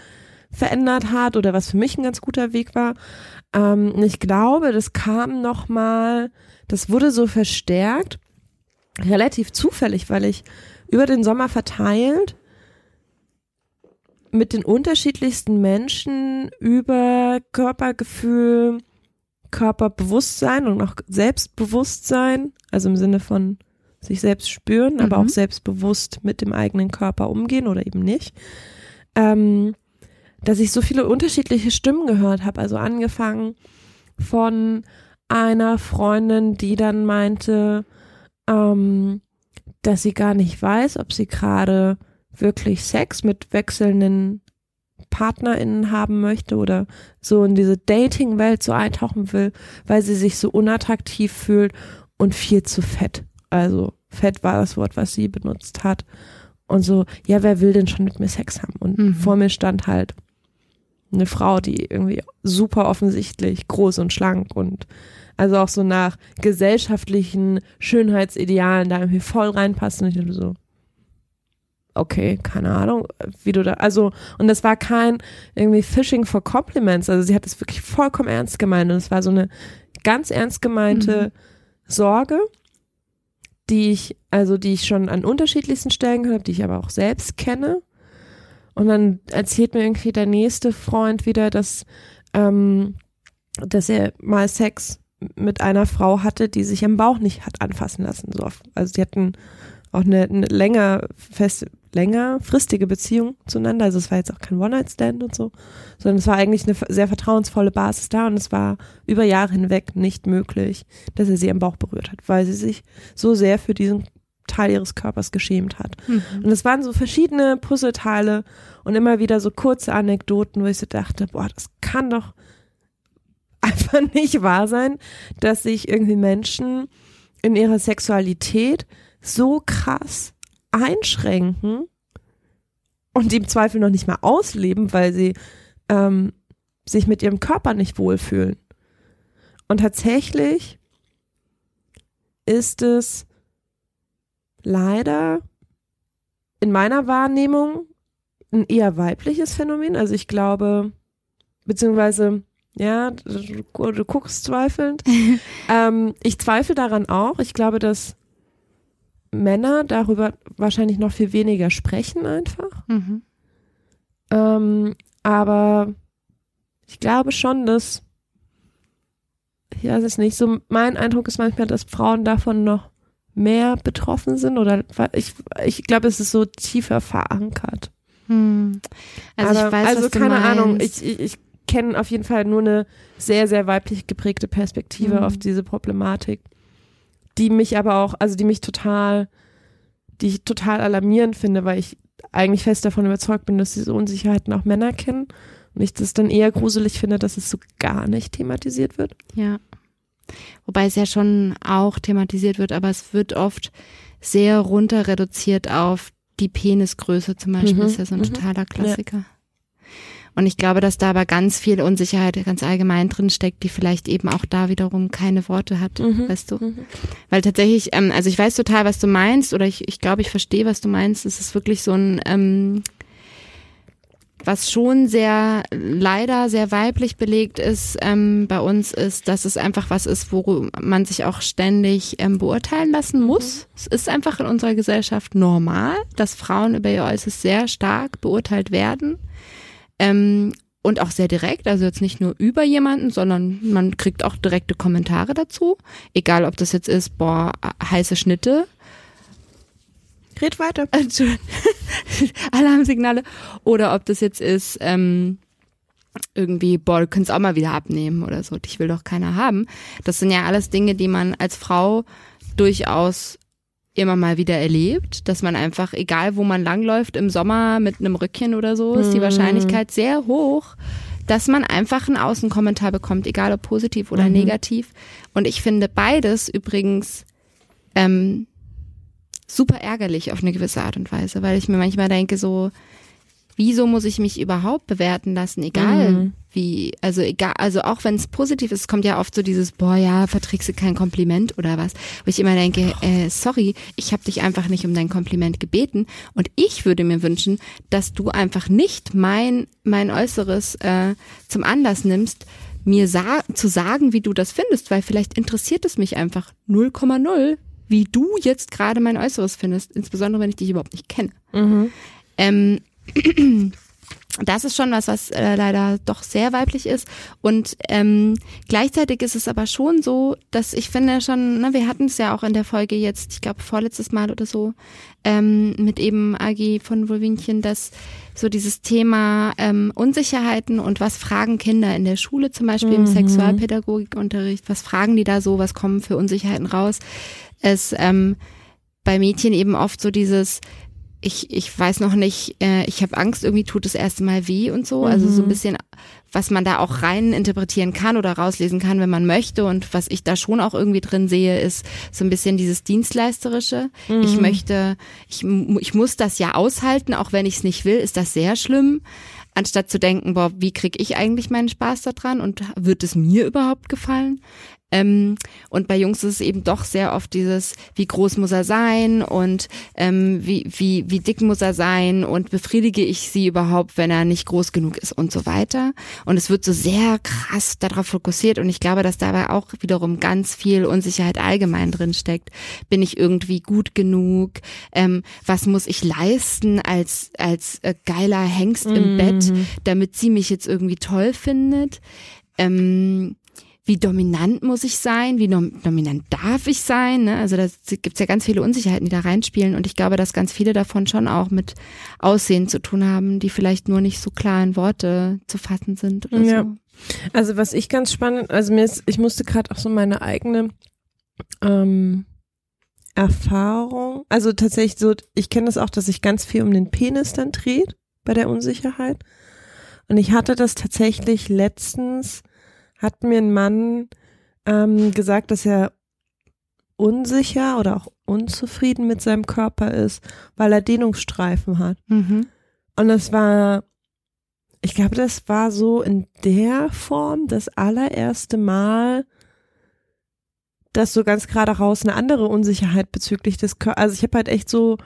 verändert hat oder was für mich ein ganz guter Weg war. Ähm, ich glaube, das kam noch mal, das wurde so verstärkt, relativ zufällig, weil ich über den Sommer verteilt mit den unterschiedlichsten Menschen über Körpergefühl, Körperbewusstsein und auch Selbstbewusstsein, also im Sinne von sich selbst spüren, aber Mhm. auch selbstbewusst mit dem eigenen Körper umgehen oder eben nicht, ähm, dass ich so viele unterschiedliche Stimmen gehört habe. Also angefangen von einer Freundin, die dann meinte, ähm, dass sie gar nicht weiß, ob sie gerade wirklich Sex mit wechselnden PartnerInnen haben möchte oder so in diese Dating-Welt so eintauchen will, weil sie sich so unattraktiv fühlt und viel zu fett. Also fett war das Wort, was sie benutzt hat. Und so, ja, wer will denn schon mit mir Sex haben? Und Mhm. vor mir stand halt eine Frau, die irgendwie super offensichtlich groß und schlank und also auch so nach gesellschaftlichen Schönheitsidealen da irgendwie voll reinpasst. Und ich dachte so, okay, keine Ahnung, wie du da, also, und das war kein irgendwie Fishing for Compliments, also sie hat es wirklich vollkommen ernst gemeint und es war so eine ganz ernst gemeinte Sorge, die ich, also die ich schon an unterschiedlichsten Stellen gehört habe, die ich aber auch selbst kenne. Und dann erzählt mir irgendwie der nächste Freund wieder, dass, ähm, dass er mal Sex mit einer Frau hatte, die sich am Bauch nicht hat anfassen lassen. So. Also die hatten auch eine, eine länger fest, längerfristige Beziehung zueinander. Also es war jetzt auch kein One-Night-Stand und so, sondern es war eigentlich eine sehr vertrauensvolle Basis da und es war über Jahre hinweg nicht möglich, dass er sie am Bauch berührt hat, weil sie sich so sehr für diesen Teil ihres Körpers geschämt hat. Mhm. Und es waren so verschiedene Puzzleteile und immer wieder so kurze Anekdoten, wo ich so dachte, boah, das kann doch <laughs> einfach nicht wahr sein, dass sich irgendwie Menschen in ihrer Sexualität so krass einschränken und die im Zweifel noch nicht mal ausleben, weil sie ähm, sich mit ihrem Körper nicht wohlfühlen. Und tatsächlich ist es leider in meiner Wahrnehmung ein eher weibliches Phänomen. Also ich glaube, beziehungsweise, ja, du, du guckst zweifelnd. <laughs> ähm, ich zweifle daran auch. Ich glaube, dass Männer darüber wahrscheinlich noch viel weniger sprechen einfach. Mhm. Ähm, aber ich glaube schon, dass, ich weiß es nicht, so mein Eindruck ist manchmal, dass Frauen davon noch mehr betroffen sind oder ich, ich glaube, es ist so tiefer verankert. Hm. Also Aber, ich weiß, also keine. Ahnung, ich, ich, ich kenne auf jeden Fall nur eine sehr, sehr weiblich geprägte Perspektive Mhm. auf diese Problematik, die mich aber auch, also die mich total, die ich total alarmierend finde, weil ich eigentlich fest davon überzeugt bin, dass diese Unsicherheiten auch Männer kennen und ich das dann eher gruselig finde, dass es so gar nicht thematisiert wird. Ja. Wobei es ja schon auch thematisiert wird, aber es wird oft sehr runter reduziert auf die Penisgröße zum Beispiel, Mhm, ist ja so ein mhm. totaler Klassiker. Und ich glaube, dass da aber ganz viel Unsicherheit ganz allgemein drin steckt, die vielleicht eben auch da wiederum keine Worte hat, Mhm. weißt du? Mhm. Weil tatsächlich, ähm, also ich weiß total, was du meinst, oder ich, ich glaube, ich verstehe, was du meinst. Es ist wirklich so ein, ähm, was schon sehr leider sehr weiblich belegt ist ähm, bei uns, ist, dass es einfach was ist, wo man sich auch ständig ähm, beurteilen lassen muss. Es ist einfach in unserer Gesellschaft normal, dass Frauen über ihr Äußeres sehr stark beurteilt werden. Ähm, und auch sehr direkt, also jetzt nicht nur über jemanden, sondern man kriegt auch direkte Kommentare dazu. Egal, ob das jetzt ist, boah, heiße Schnitte, Red weiter. <laughs> <laughs> Alarmsignale. Oder ob das jetzt ist, ähm, irgendwie, boah, du könntest auch mal wieder abnehmen oder so. Dich will doch keiner haben. Das sind ja alles Dinge, die man als Frau durchaus immer mal wieder erlebt, dass man einfach, egal wo man langläuft, im Sommer mit einem Rückchen oder so, ist die Mhm. Wahrscheinlichkeit sehr hoch, dass man einfach einen Außenkommentar bekommt, egal ob positiv oder Mhm. negativ. Und ich finde beides übrigens ähm, super ärgerlich auf eine gewisse Art und Weise, weil ich mir manchmal denke so, wieso muss ich mich überhaupt bewerten lassen, egal Mhm. wie, also egal, also auch wenn es positiv ist, kommt ja oft so dieses, boah ja, verträgst du kein Kompliment oder was, wo ich immer denke, äh, sorry, ich habe dich einfach nicht um dein Kompliment gebeten und ich würde mir wünschen, dass du einfach nicht mein mein Äußeres äh, zum Anlass nimmst, mir sa zu sagen, wie du das findest, weil vielleicht interessiert es mich einfach 0,0, wie du jetzt gerade mein Äußeres findest, insbesondere wenn ich dich überhaupt nicht kenne. Mhm. Ähm, das ist schon was, was äh, leider doch sehr weiblich ist. Und ähm, gleichzeitig ist es aber schon so, dass ich finde schon, ne, wir hatten es ja auch in der Folge jetzt, ich glaube vorletztes Mal oder so, ähm, mit eben Agi von Wolwinchen, dass so dieses Thema ähm, Unsicherheiten und was fragen Kinder in der Schule zum Beispiel im Mhm. Sexualpädagogikunterricht, was fragen die da so, was kommen für Unsicherheiten raus, es ähm, bei Mädchen eben oft so dieses, ich, ich weiß noch nicht, äh, ich habe Angst, irgendwie tut es erste Mal weh und so. Also so ein Mhm. bisschen, was man da auch rein interpretieren kann oder rauslesen kann, wenn man möchte. Und was ich da schon auch irgendwie drin sehe, ist so ein bisschen dieses Dienstleisterische. Ich Mhm. möchte, ich, ich muss das ja aushalten, auch wenn ich es nicht will, ist das sehr schlimm. Anstatt zu denken, boah, wie krieg ich eigentlich meinen Spaß daran und wird es mir überhaupt gefallen? Ähm, und bei Jungs ist es eben doch sehr oft dieses, wie groß muss er sein und ähm, wie, wie, wie dick muss er sein und befriedige ich sie überhaupt, wenn er nicht groß genug ist und so weiter. Und es wird so sehr krass darauf fokussiert und ich glaube, dass dabei auch wiederum ganz viel Unsicherheit allgemein drin steckt. Bin ich irgendwie gut genug? Ähm, was muss ich leisten als, als äh, geiler Hengst im Mhm. Bett, damit sie mich jetzt irgendwie toll findet? Ähm, wie dominant muss ich sein, wie nom- dominant darf ich sein. Ne? Also da gibt's ja ganz viele Unsicherheiten, die da reinspielen und ich glaube, dass ganz viele davon schon auch mit Aussehen zu tun haben, die vielleicht nur nicht so klar in Worte zu fassen sind oder Ja. so. Also was ich ganz spannend, also mir ist, ich musste gerade auch so meine eigene ähm, Erfahrung, also tatsächlich so, ich kenne das auch, dass sich ganz viel um den Penis dann dreht bei der Unsicherheit. Und ich hatte das tatsächlich letztens, hat mir ein Mann ähm, gesagt, dass er unsicher oder auch unzufrieden mit seinem Körper ist, weil er Dehnungsstreifen hat. Mhm. Und das war, ich glaube, das war so in der Form das allererste Mal, dass so ganz gerade raus eine andere Unsicherheit bezüglich des Körpers. Also ich habe halt echt so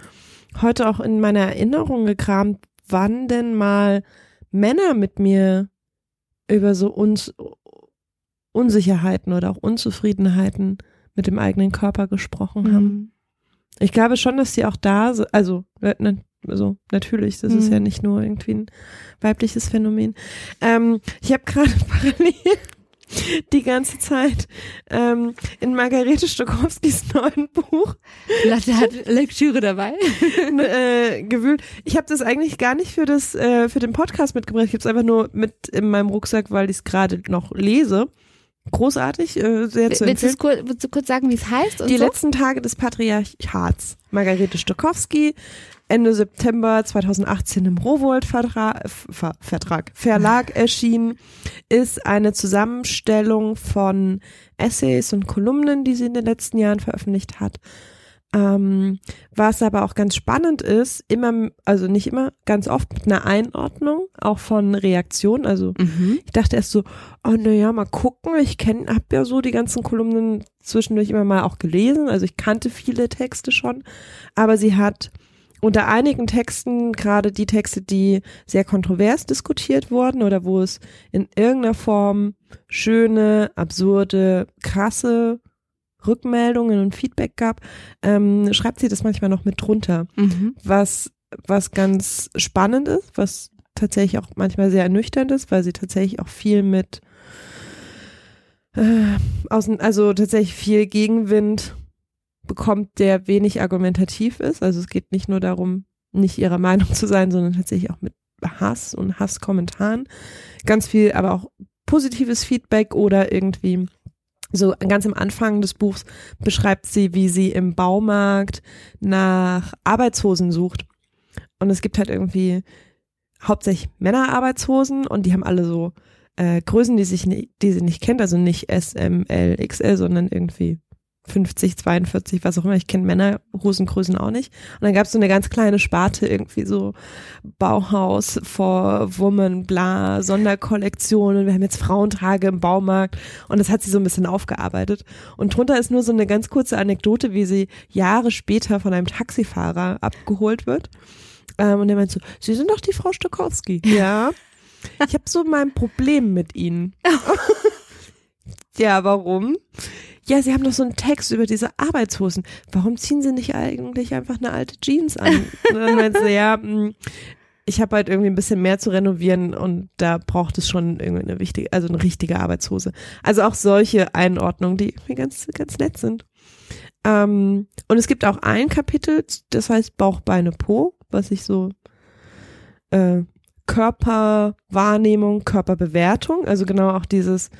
heute auch in meiner Erinnerung gekramt, wann denn mal Männer mit mir über so uns Unsicherheiten oder auch Unzufriedenheiten mit dem eigenen Körper gesprochen haben. Mhm. Ich glaube schon, dass die auch da, si- also, äh, ne, also natürlich, das ist Mhm. ja nicht nur irgendwie ein weibliches Phänomen. Ähm, ich habe gerade <laughs> parallel die ganze Zeit ähm, in Margarete Stokowskis neuen Buch Latte hat Lektüre dabei. <laughs> äh, gewühlt. Ich habe das eigentlich gar nicht für das äh, für den Podcast mitgebracht. Ich habe es einfach nur mit in meinem Rucksack, weil ich es gerade noch lese. Großartig, äh, sehr zu Willst, empfehlen. kurz, willst du kurz sagen, wie es heißt? Die so? letzten Tage des Patriarchats. Margarete Stokowski, Ende September 2018 im Rowold-Vertrag Ver Vertrag, Verlag <laughs> erschienen, ist eine Zusammenstellung von Essays und Kolumnen, die sie in den letzten Jahren veröffentlicht hat. Ähm, was aber auch ganz spannend ist, immer, also nicht immer, ganz oft mit einer Einordnung, auch von Reaktionen. Also Mhm. ich dachte erst so, oh naja, mal gucken. Ich kenne, habe ja so die ganzen Kolumnen zwischendurch immer mal auch gelesen. Also ich kannte viele Texte schon, aber sie hat unter einigen Texten, gerade die Texte, die sehr kontrovers diskutiert wurden oder wo es in irgendeiner Form schöne, absurde, krasse Rückmeldungen und Feedback gab, ähm, schreibt sie das manchmal noch mit drunter Mhm. was, was ganz spannend ist, was tatsächlich auch manchmal sehr ernüchternd ist, weil sie tatsächlich auch viel mit äh, außen, also tatsächlich viel Gegenwind bekommt, der wenig argumentativ ist. Also es geht nicht nur darum, nicht ihrer Meinung zu sein, sondern tatsächlich auch mit Hass und Hasskommentaren. Ganz viel, aber auch positives Feedback oder irgendwie so ganz am Anfang des Buchs beschreibt sie, wie sie im Baumarkt nach Arbeitshosen sucht. Und es gibt halt irgendwie hauptsächlich Männerarbeitshosen und die haben alle so äh, Größen, die, sich die sie nicht kennt, also nicht S, M, L, XL, sondern irgendwie 50, 42, was auch immer. Ich kenne Männerhosengrößen auch nicht. Und dann gab es so eine ganz kleine Sparte, irgendwie so Bauhaus for Woman, bla, Sonderkollektionen. Wir haben jetzt Frauentrage im Baumarkt. Und das hat sie so ein bisschen aufgearbeitet. Und drunter ist nur so eine ganz kurze Anekdote, wie sie Jahre später von einem Taxifahrer abgeholt wird. Ähm, und der meint so, Sie sind doch die Frau Stokowski. Ja. Ich habe so mein Problem mit Ihnen. <laughs> ja, warum? Ja, Sie haben doch so einen Text über diese Arbeitshosen. Warum ziehen Sie nicht eigentlich einfach eine alte Jeans an? Und dann meint sie, ja, mh, ich habe halt irgendwie ein bisschen mehr zu renovieren und da braucht es schon irgendwie eine wichtige, also eine richtige Arbeitshose. Also auch solche Einordnungen, die irgendwie ganz, ganz nett sind. Ähm, und es gibt auch ein Kapitel, das heißt Bauch, Beine, Po, was ich so äh, Körperwahrnehmung, Körperbewertung, also genau auch dieses,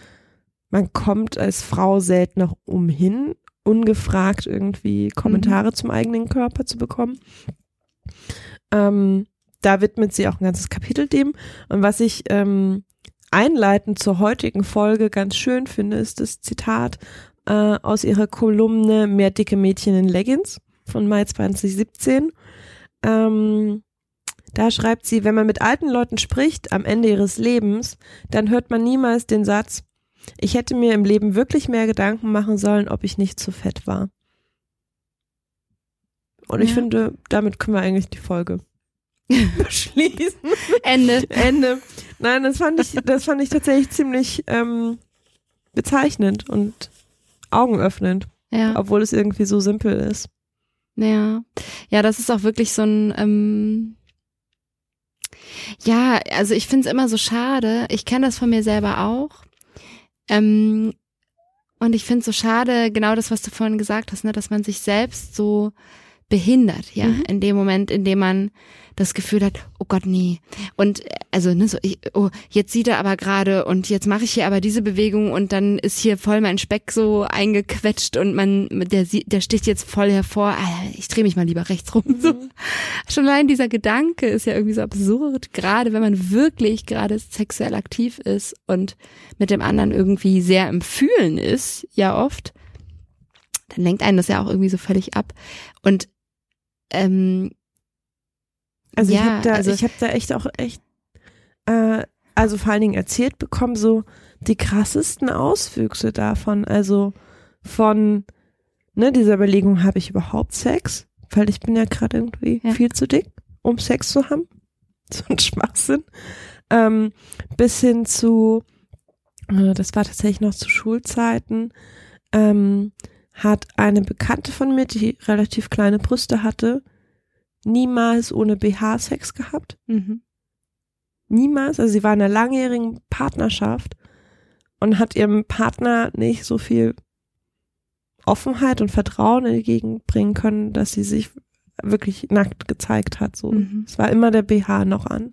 man kommt als Frau selten noch umhin, ungefragt irgendwie Kommentare Mhm. zum eigenen Körper zu bekommen. Ähm, da widmet sie auch ein ganzes Kapitel dem. Und was ich ähm, einleitend zur heutigen Folge ganz schön finde, ist das Zitat äh, aus ihrer Kolumne Mehr dicke Mädchen in Leggings von Mai 2017. Ähm, da schreibt sie, wenn man mit alten Leuten spricht am Ende ihres Lebens, dann hört man niemals den Satz, ich hätte mir im Leben wirklich mehr Gedanken machen sollen, ob ich nicht zu fett war. Und ich Ja. finde, damit können wir eigentlich die Folge <laughs> beschließen. Ende. Ende. Nein, das fand ich, das fand ich tatsächlich ziemlich ähm, bezeichnend und augenöffnend, Ja. obwohl es irgendwie so simpel ist. Ja, ja, das ist auch wirklich so ein, ähm, ja, also ich finde es immer so schade. Ich kenne das von mir selber auch. Ähm, und ich finde es so schade, genau das, was du vorhin gesagt hast, ne, dass man sich selbst so behindert, ja, Mhm. in dem Moment, in dem man das Gefühl hat, oh Gott, nee. Und äh, also, ne, so, ich, oh, jetzt sieht er aber gerade und jetzt mache ich hier aber diese Bewegung und dann ist hier voll mein Speck so eingequetscht und man, der, sieht- der sticht jetzt voll hervor. Ah, ich drehe mich mal lieber rechts rum. So. Schon allein dieser Gedanke ist ja irgendwie so absurd, gerade wenn man wirklich gerade sexuell aktiv ist und mit dem anderen irgendwie sehr im Fühlen ist, ja oft, dann lenkt einen das ja auch irgendwie so völlig ab. Und ähm, Also ich Ja, habe da, also- ich habe da echt auch echt, äh, also vor allen Dingen erzählt bekommen, so die krassesten Auswüchse davon. Also von ne, dieser Überlegung, habe ich überhaupt Sex? Weil ich bin ja gerade irgendwie Ja. viel zu dick, um Sex zu haben. <laughs> So ein Schwachsinn. Ähm, bis hin zu, äh, das war tatsächlich noch zu Schulzeiten, ähm, hat eine Bekannte von mir, die relativ kleine Brüste hatte, niemals ohne BH Sex gehabt. mhm. Niemals. Also sie war in einer langjährigen Partnerschaft und hat ihrem Partner nicht so viel Offenheit und Vertrauen entgegenbringen können, dass sie sich wirklich nackt gezeigt hat. So, Mhm. es war immer der BH noch an.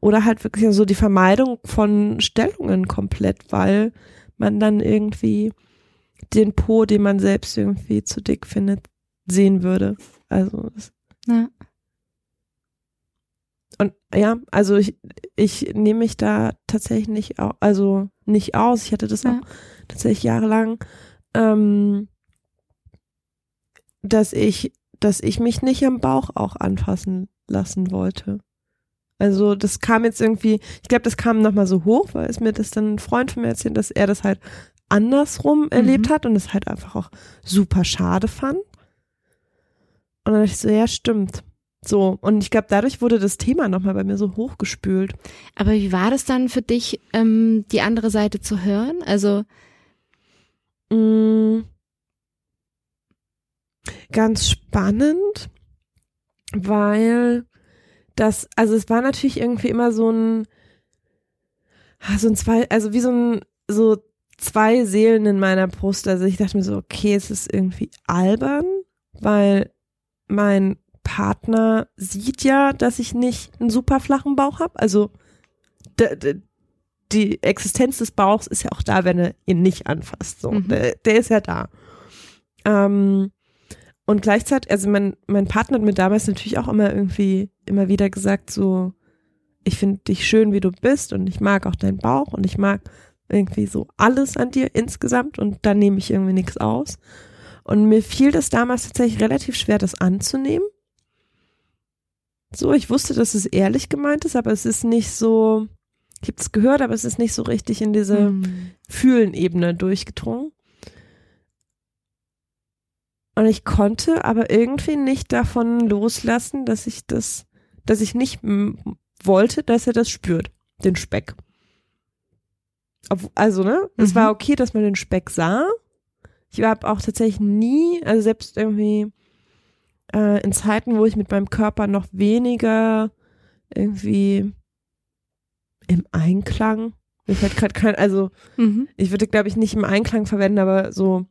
Oder halt wirklich so die Vermeidung von Stellungen komplett, weil man dann irgendwie den Po, den man selbst irgendwie zu dick findet, sehen würde. Also es ja. Und ja, also ich, ich nehme mich da tatsächlich nicht, au- also nicht aus. Ich hatte das Ja. auch tatsächlich jahrelang, ähm, dass ich, dass ich mich nicht am Bauch auch anfassen lassen wollte. Also das kam jetzt irgendwie, ich glaube, das kam nochmal so hoch, weil es mir das dann ein Freund von mir erzählt, dass er das halt andersrum erlebt hat und es halt einfach auch super schade fand. Und dann dachte ich so, ja, stimmt. So, und ich glaube, dadurch wurde das Thema nochmal bei mir so hochgespült. Aber wie war das dann für dich, ähm, die andere Seite zu hören? Also, Mm, ganz spannend, weil das, also es war natürlich irgendwie immer so ein, ah, so ein zwei, also wie so ein, so zwei Seelen in meiner Brust. Also ich dachte mir so, okay, es ist irgendwie albern, weil mein Partner sieht ja, dass ich nicht einen super flachen Bauch habe. Also die Existenz des Bauchs ist ja auch da, wenn er ihn nicht anfasst. So, Mhm. der, der ist ja da. Ähm, und gleichzeitig, also mein, mein Partner hat mir damals natürlich auch immer irgendwie immer wieder gesagt, so, ich finde dich schön, wie du bist und ich mag auch deinen Bauch und ich mag irgendwie so alles an dir insgesamt und da nehme ich irgendwie nichts aus. Und mir fiel das damals tatsächlich relativ schwer, das anzunehmen. So, ich wusste, dass es ehrlich gemeint ist, aber es ist nicht so, ich habe es gehört, aber es ist nicht so richtig in diese hm, Fühlen-Ebene durchgedrungen. Und ich konnte aber irgendwie nicht davon loslassen, dass ich das, dass ich nicht wollte, dass er das spürt, den Speck. Ob, also, ne? Es Mhm. war okay, dass man den Speck sah. Ich habe auch tatsächlich nie, also selbst irgendwie äh, in Zeiten, wo ich mit meinem Körper noch weniger irgendwie im Einklang, mir fällt gerade kein, also mhm. ich würde, glaube ich, nicht im Einklang verwenden, aber so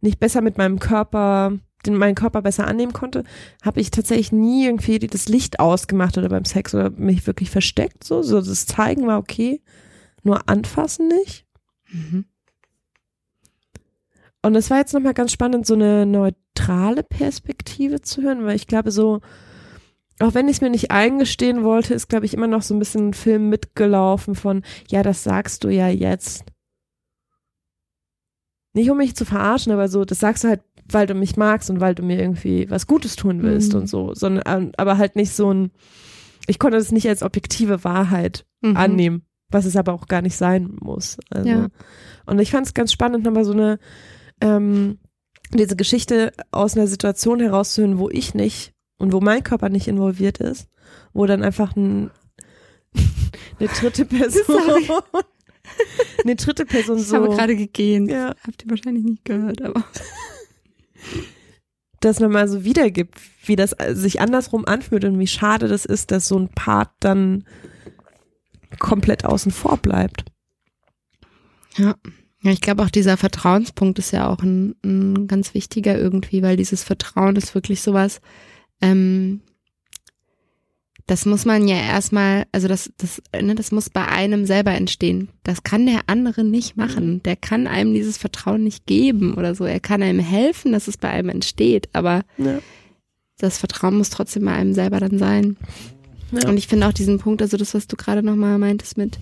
nicht besser mit meinem Körper, den meinen Körper besser annehmen konnte, habe ich tatsächlich nie irgendwie das Licht ausgemacht oder beim Sex oder mich wirklich versteckt. So, so das Zeigen war okay, nur anfassen nicht. Mhm. Und es war jetzt nochmal ganz spannend, so eine neutrale Perspektive zu hören, weil ich glaube, so, auch wenn ich es mir nicht eingestehen wollte, ist, glaube ich, immer noch so ein bisschen ein Film mitgelaufen von, ja, das sagst du ja jetzt. Nicht um mich zu verarschen, aber so, das sagst du halt, weil du mich magst und weil du mir irgendwie was Gutes tun willst Mhm. und so, sondern, ähm, aber halt nicht so ein, ich konnte das nicht als objektive Wahrheit Mhm. annehmen, was es aber auch gar nicht sein muss. Also. Ja. Und ich fand es ganz spannend, nochmal so eine, ähm, diese Geschichte aus einer Situation herauszuhören, wo ich nicht und wo mein Körper nicht involviert ist, wo dann einfach ein, <laughs> eine dritte Person, <laughs> <laughs> eine dritte Person Ich so, habe gerade gegähnt. Ja. Habt ihr wahrscheinlich nicht gehört, aber. das nochmal so wiedergibt, wie das sich andersrum anfühlt und wie schade das ist, dass so ein Part dann komplett außen vor bleibt. Ja. Ja, ich glaube auch dieser Vertrauenspunkt ist ja auch ein, ein ganz wichtiger irgendwie, weil dieses Vertrauen ist wirklich sowas, ähm, das muss man ja erstmal, also das, das, ne, das muss bei einem selber entstehen. Das kann der andere nicht machen. Der kann einem dieses Vertrauen nicht geben oder so. Er kann einem helfen, dass es bei einem entsteht, aber Ja. das Vertrauen muss trotzdem bei einem selber dann sein. Ja. Und ich finde auch diesen Punkt, also das, was du gerade nochmal meintest mit,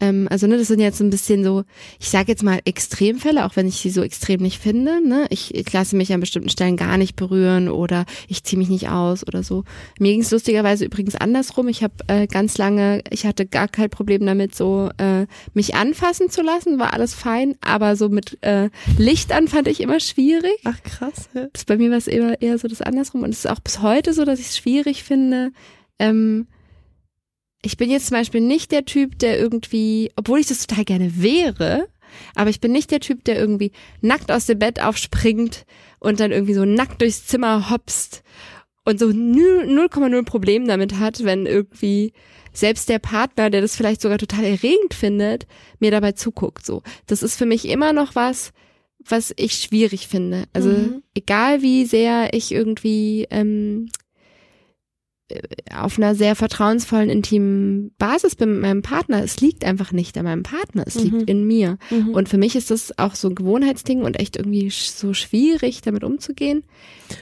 ähm, also ne, das sind jetzt so ein bisschen so, ich sage jetzt mal Extremfälle, auch wenn ich sie so extrem nicht finde. Ne? Ich, ich lasse mich an bestimmten Stellen gar nicht berühren oder ich ziehe mich nicht aus oder so. Mir ging es lustigerweise übrigens andersrum. Ich habe äh, ganz lange, ich hatte gar kein Problem damit, so äh, mich anfassen zu lassen, war alles fein, aber so mit äh, Licht an fand ich immer schwierig. Ach krass. Ja. Das, bei mir war es eher, eher so das andersrum. Und es ist auch bis heute so, dass ich es schwierig finde. Ähm, ich bin jetzt zum Beispiel nicht der Typ, der irgendwie, obwohl ich das total gerne wäre, aber ich bin nicht der Typ, der irgendwie nackt aus dem Bett aufspringt und dann irgendwie so nackt durchs Zimmer hopst und so 0,0 Problem damit hat, wenn irgendwie selbst der Partner, der das vielleicht sogar total erregend findet, mir dabei zuguckt. So, das ist für mich immer noch was, was ich schwierig finde. Also Mhm. egal wie sehr ich irgendwie ähm, äh, auf einer sehr vertrauensvollen, intimen Basis bin mit meinem Partner, es liegt einfach nicht an meinem Partner, es Mhm. liegt in mir. Und Und für mich ist das auch so ein Gewohnheitsding und echt irgendwie so schwierig, damit umzugehen.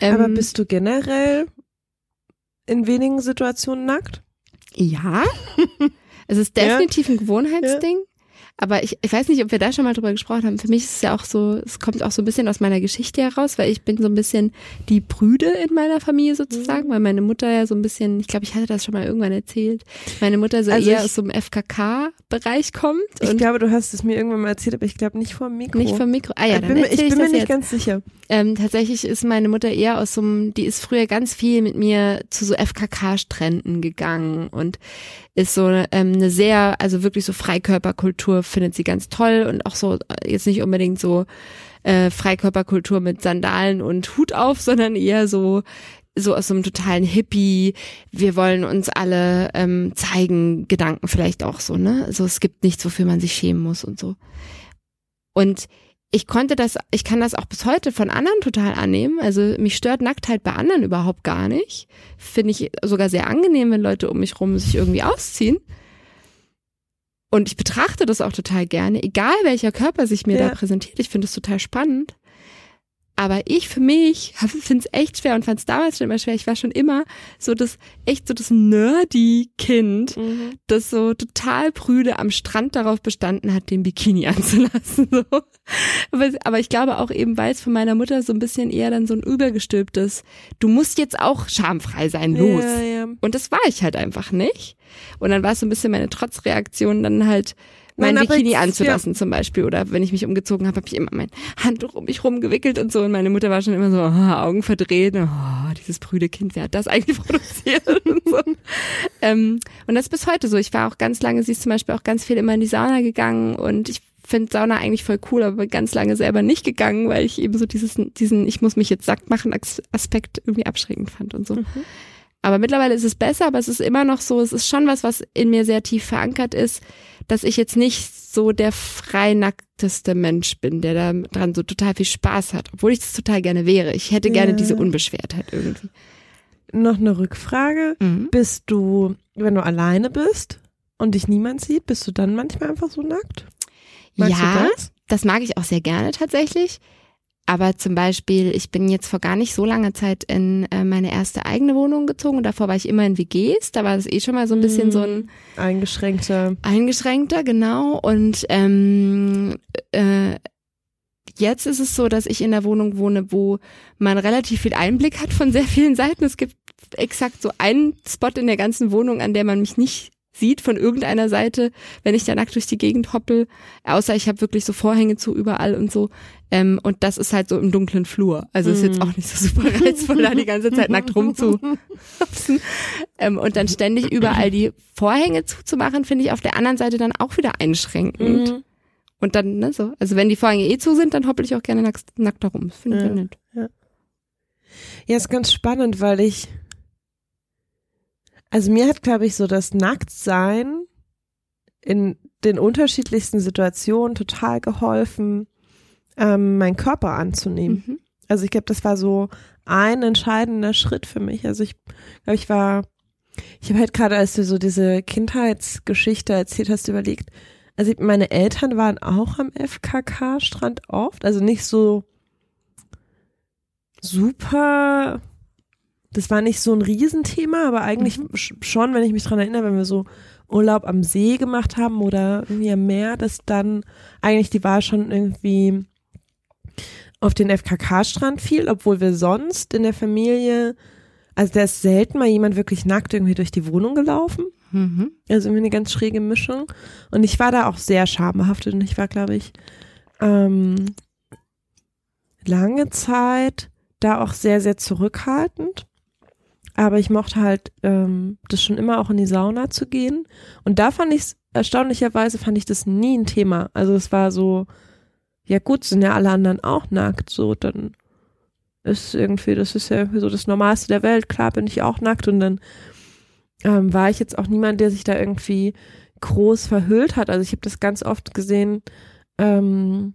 Ähm, aber bist du generell in wenigen Situationen nackt? Ja. <laughs> Es ist Ja. definitiv ein Gewohnheitsding. Aber ich, ich weiß nicht, ob wir da schon mal drüber gesprochen haben. Für mich ist es ja auch so, es kommt auch so ein bisschen aus meiner Geschichte heraus, weil ich bin so ein bisschen die Prüde in meiner Familie Mhm. sozusagen, weil meine Mutter ja so ein bisschen, ich glaube, ich hatte das schon mal irgendwann erzählt, meine Mutter so Also eher ich- aus so einem FKK-Bereich kommt Ich und glaube, du hast es mir irgendwann mal erzählt, aber ich glaube nicht vor dem Mikro. nicht vom Mikro. Ah ja, ich dann bin, ich ich bin mir nicht jetzt. ganz sicher. Ähm, tatsächlich ist meine Mutter eher aus so einem, die ist früher ganz viel mit mir zu so FKK-Stränden gegangen und ist so ähm, eine sehr, also wirklich so Freikörperkultur findet sie ganz toll und auch so äh, jetzt nicht unbedingt so äh, Freikörperkultur mit Sandalen und Hut auf, <laughs> sondern eher so so aus so einem totalen Hippie, wir wollen uns alle ähm, zeigen, Gedanken vielleicht auch so, ne? Also es gibt nichts, wofür man sich schämen muss und so. Und ich konnte das, ich kann das auch bis heute von anderen total annehmen. Also mich stört Nacktheit bei anderen überhaupt gar nicht. Finde ich sogar sehr angenehm, wenn Leute um mich rum sich irgendwie ausziehen. Und ich betrachte das auch total gerne, egal welcher Körper sich mir Ja. da präsentiert. Ich finde es total spannend. Aber ich für mich <laughs> finde es echt schwer und fand es damals schon immer schwer. Ich war schon immer so das, echt so das nerdy Kind, das so total prüde am Strand darauf bestanden hat, den Bikini <laughs> anzulassen. So. Aber, aber ich glaube auch eben, weil es von meiner Mutter so ein bisschen eher dann so ein übergestülptes, du musst jetzt auch schamfrei sein, los. Ja, ja. Und das war ich halt einfach nicht. Und dann war es so ein bisschen meine Trotzreaktion, dann halt mein Nein, Bikini jetzt- anzulassen zum Beispiel. Oder wenn ich mich umgezogen habe, habe ich immer mein Handtuch um mich rumgewickelt und so. Und meine Mutter war schon immer so, ah, Augen verdreht. Oh, dieses prüde Kind, wer hat das eigentlich <laughs> produziert? und, so. ähm, und das ist bis heute so. Ich war auch ganz lange, sie ist zum Beispiel auch ganz viel immer in die Sauna gegangen und ich finde Sauna eigentlich voll cool, aber ganz lange selber nicht gegangen, weil ich eben so dieses, diesen, ich muss mich jetzt satt machen As- Aspekt irgendwie abschreckend fand und so. Aber mittlerweile ist es besser, aber es ist immer noch so, es ist schon was, was in mir sehr tief verankert ist, dass ich jetzt nicht so der freinackteste Mensch bin, der da dran so total viel Spaß hat, obwohl ich das total gerne wäre. Ich hätte gerne Ja. diese Unbeschwertheit irgendwie. Noch eine Rückfrage. Mhm. Bist du, wenn du alleine bist und dich niemand sieht, bist du dann manchmal einfach so nackt? Magst ja, das? das mag ich auch sehr gerne tatsächlich. Aber zum Beispiel, ich bin jetzt vor gar nicht so langer Zeit in äh, meine erste eigene Wohnung gezogen und davor war ich immer in WGs. Da war das eh schon mal so ein bisschen so ein eingeschränkter. Eingeschränkter, genau. Und ähm, äh, jetzt ist es so, dass ich in der Wohnung wohne, wo man relativ viel Einblick hat von sehr vielen Seiten. Es gibt exakt so einen Spot in der ganzen Wohnung, an der man mich nicht sieht von irgendeiner Seite, wenn ich da nackt durch die Gegend hoppel. Außer ich habe wirklich so Vorhänge zu überall und so. Ähm, und das ist halt so im dunklen Flur. Also ist jetzt mhm. auch nicht so super reizvoll, da die ganze Zeit nackt rumzuhopsen. ähm, und dann ständig überall die Vorhänge zuzumachen, finde ich auf der anderen Seite dann auch wieder einschränkend. Mhm. Und dann, ne, so. Also wenn die Vorhänge eh zu sind, dann hoppel ich auch gerne nackt, nackt da rum. Finde ich ja, nett. Ja. ja, ist ganz spannend, weil ich also mir hat, glaube ich, so das Nacktsein in den unterschiedlichsten Situationen total geholfen, ähm, meinen Körper anzunehmen. Mhm. Also ich glaube, das war so ein entscheidender Schritt für mich. Also ich glaube, ich war, ich habe halt gerade, als du so diese Kindheitsgeschichte erzählt hast, überlegt, also meine Eltern waren auch am FKK-Strand oft, also nicht so super das war nicht so ein Riesenthema, aber eigentlich mhm. schon, wenn ich mich dran erinnere, wenn wir so Urlaub am See gemacht haben oder irgendwie am Meer, dass dann eigentlich die Wahl schon irgendwie auf den FKK-Strand fiel, obwohl wir sonst in der Familie, also da ist selten mal jemand wirklich nackt irgendwie durch die Wohnung gelaufen. Mhm. Also irgendwie eine ganz schräge Mischung. Und ich war da auch sehr schambehaftet und ich war, glaube ich, ähm, lange Zeit da auch sehr, sehr zurückhaltend. Aber ich mochte halt ähm, das schon immer auch in die Sauna zu gehen. Und da fand ich es, erstaunlicherweise fand ich das nie ein Thema. Also es war so, ja gut, sind ja alle anderen auch nackt, so dann ist irgendwie, das ist ja irgendwie so das Normalste der Welt. Klar bin ich auch nackt und dann ähm, war ich jetzt auch niemand, der sich da irgendwie groß verhüllt hat. Also ich habe das ganz oft gesehen, ähm,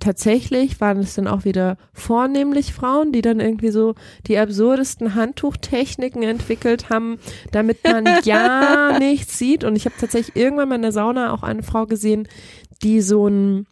tatsächlich waren es dann auch wieder vornehmlich Frauen, die dann irgendwie so die absurdesten Handtuchtechniken entwickelt haben, damit man <laughs> ja nichts sieht. Und ich habe tatsächlich irgendwann mal in der Sauna auch eine Frau gesehen, die so ein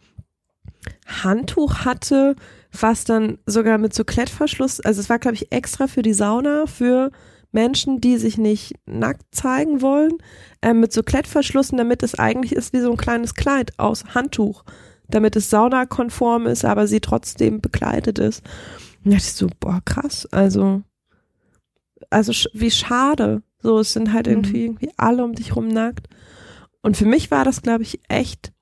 Handtuch hatte, was dann sogar mit so Klettverschluss, also es war glaube ich extra für die Sauna, für Menschen, die sich nicht nackt zeigen wollen, äh, mit so Klettverschlüssen, damit es eigentlich ist wie so ein kleines Kleid aus Handtuch damit es saunakonform ist, aber sie trotzdem bekleidet ist. Und da dachte ich so, boah, krass, also, also wie schade. So, es sind halt irgendwie, mhm. irgendwie alle um dich rum nackt. Und für mich war das, glaube ich, echt.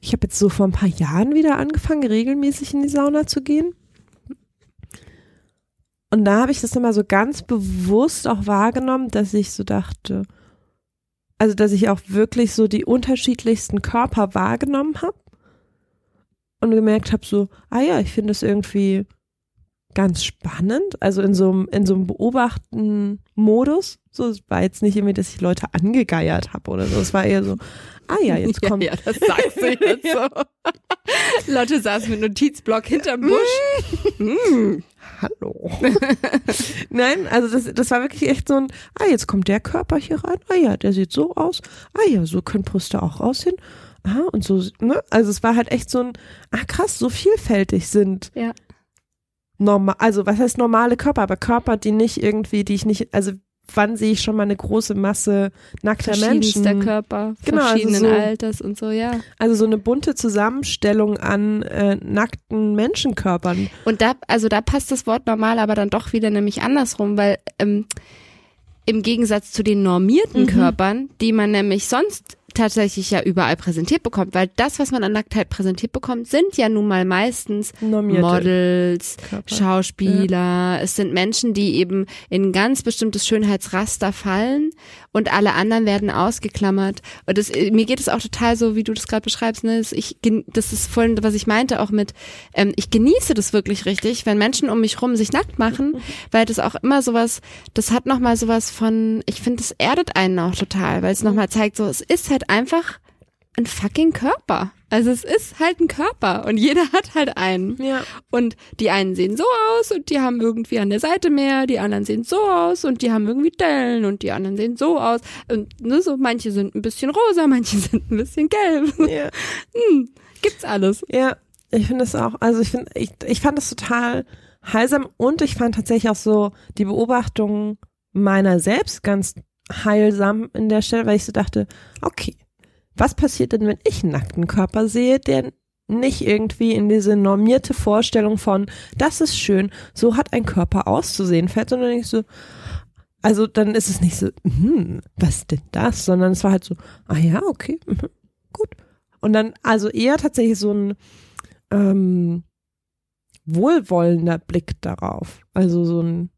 Ich habe jetzt so vor ein paar Jahren wieder angefangen, regelmäßig in die Sauna zu gehen. Und da habe ich das immer so ganz bewusst auch wahrgenommen, dass ich so dachte, also dass ich auch wirklich so die unterschiedlichsten Körper wahrgenommen habe und gemerkt habe so, ah ja, ich finde es irgendwie ganz spannend, also in so einem in so einem beobachten Modus. So es war jetzt nicht irgendwie, dass ich Leute angegeiert habe oder so. Es war eher so, ah ja, jetzt <laughs> kommt. Ja, ja das sagst du jetzt <laughs> so. Lotte saß mit Notizblock hinterm Busch. mm, hallo. <laughs> Nein, also das, das war wirklich echt so ein, ah, jetzt kommt der Körper hier rein. Ah ja, der sieht so aus. Ah ja, so können Brüste auch aussehen ah, und so, ne? Also es war halt echt so ein, ah krass, so vielfältig sind. Ja. Normal, also was heißt normale Körper, aber Körper, die nicht irgendwie, die ich nicht, also wann sehe ich schon mal eine große Masse nackter Menschen? Körper, genau, also verschiedenen also so, Alters und so, ja. Also so eine bunte Zusammenstellung an äh, nackten Menschenkörpern. Und da, also da passt das Wort normal aber dann doch wieder nämlich andersrum, weil ähm, im Gegensatz zu den normierten mhm. Körpern, die man nämlich sonst tatsächlich ja überall präsentiert bekommt, weil das, was man an Nacktheit präsentiert bekommt, sind ja nun mal meistens Normierte Models, Körper. Schauspieler, ja. es sind Menschen, die eben in ganz bestimmtes Schönheitsraster fallen und alle anderen werden ausgeklammert. Und das, mir geht es auch total so, wie du das gerade beschreibst, ne? Ich, das ist vorhin, was ich meinte, auch mit, ähm, ich genieße das wirklich richtig, wenn Menschen um mich rum sich nackt machen, <laughs> weil das auch immer sowas, das hat nochmal sowas von, ich finde, das erdet einen auch total, weil es nochmal zeigt, so, es ist halt einfach ein fucking Körper. Also es ist halt ein Körper und jeder hat halt einen. Ja. Und die einen sehen so aus und die haben irgendwie an der Seite mehr, die anderen sehen so aus und die haben irgendwie Dellen und die anderen sehen so aus. Und ne, so manche sind ein bisschen rosa, <laughs> manche sind ein bisschen gelb. Ja. <laughs> hm, gibt's alles. Ja. Ich finde es auch, also ich finde, ich, ich fand es total heilsam und ich fand tatsächlich auch so die Beobachtung meiner selbst ganz heilsam in der Stelle, weil ich so dachte, okay, was passiert denn, wenn ich einen nackten Körper sehe, der nicht irgendwie in diese normierte Vorstellung von, das ist schön, so hat ein Körper auszusehen fällt, sondern ich so, also dann ist es nicht so, hm, was denn das, sondern es war halt so, ah ja, okay, mhm, gut. Und dann also eher tatsächlich so ein ähm, wohlwollender Blick darauf. Also so ein,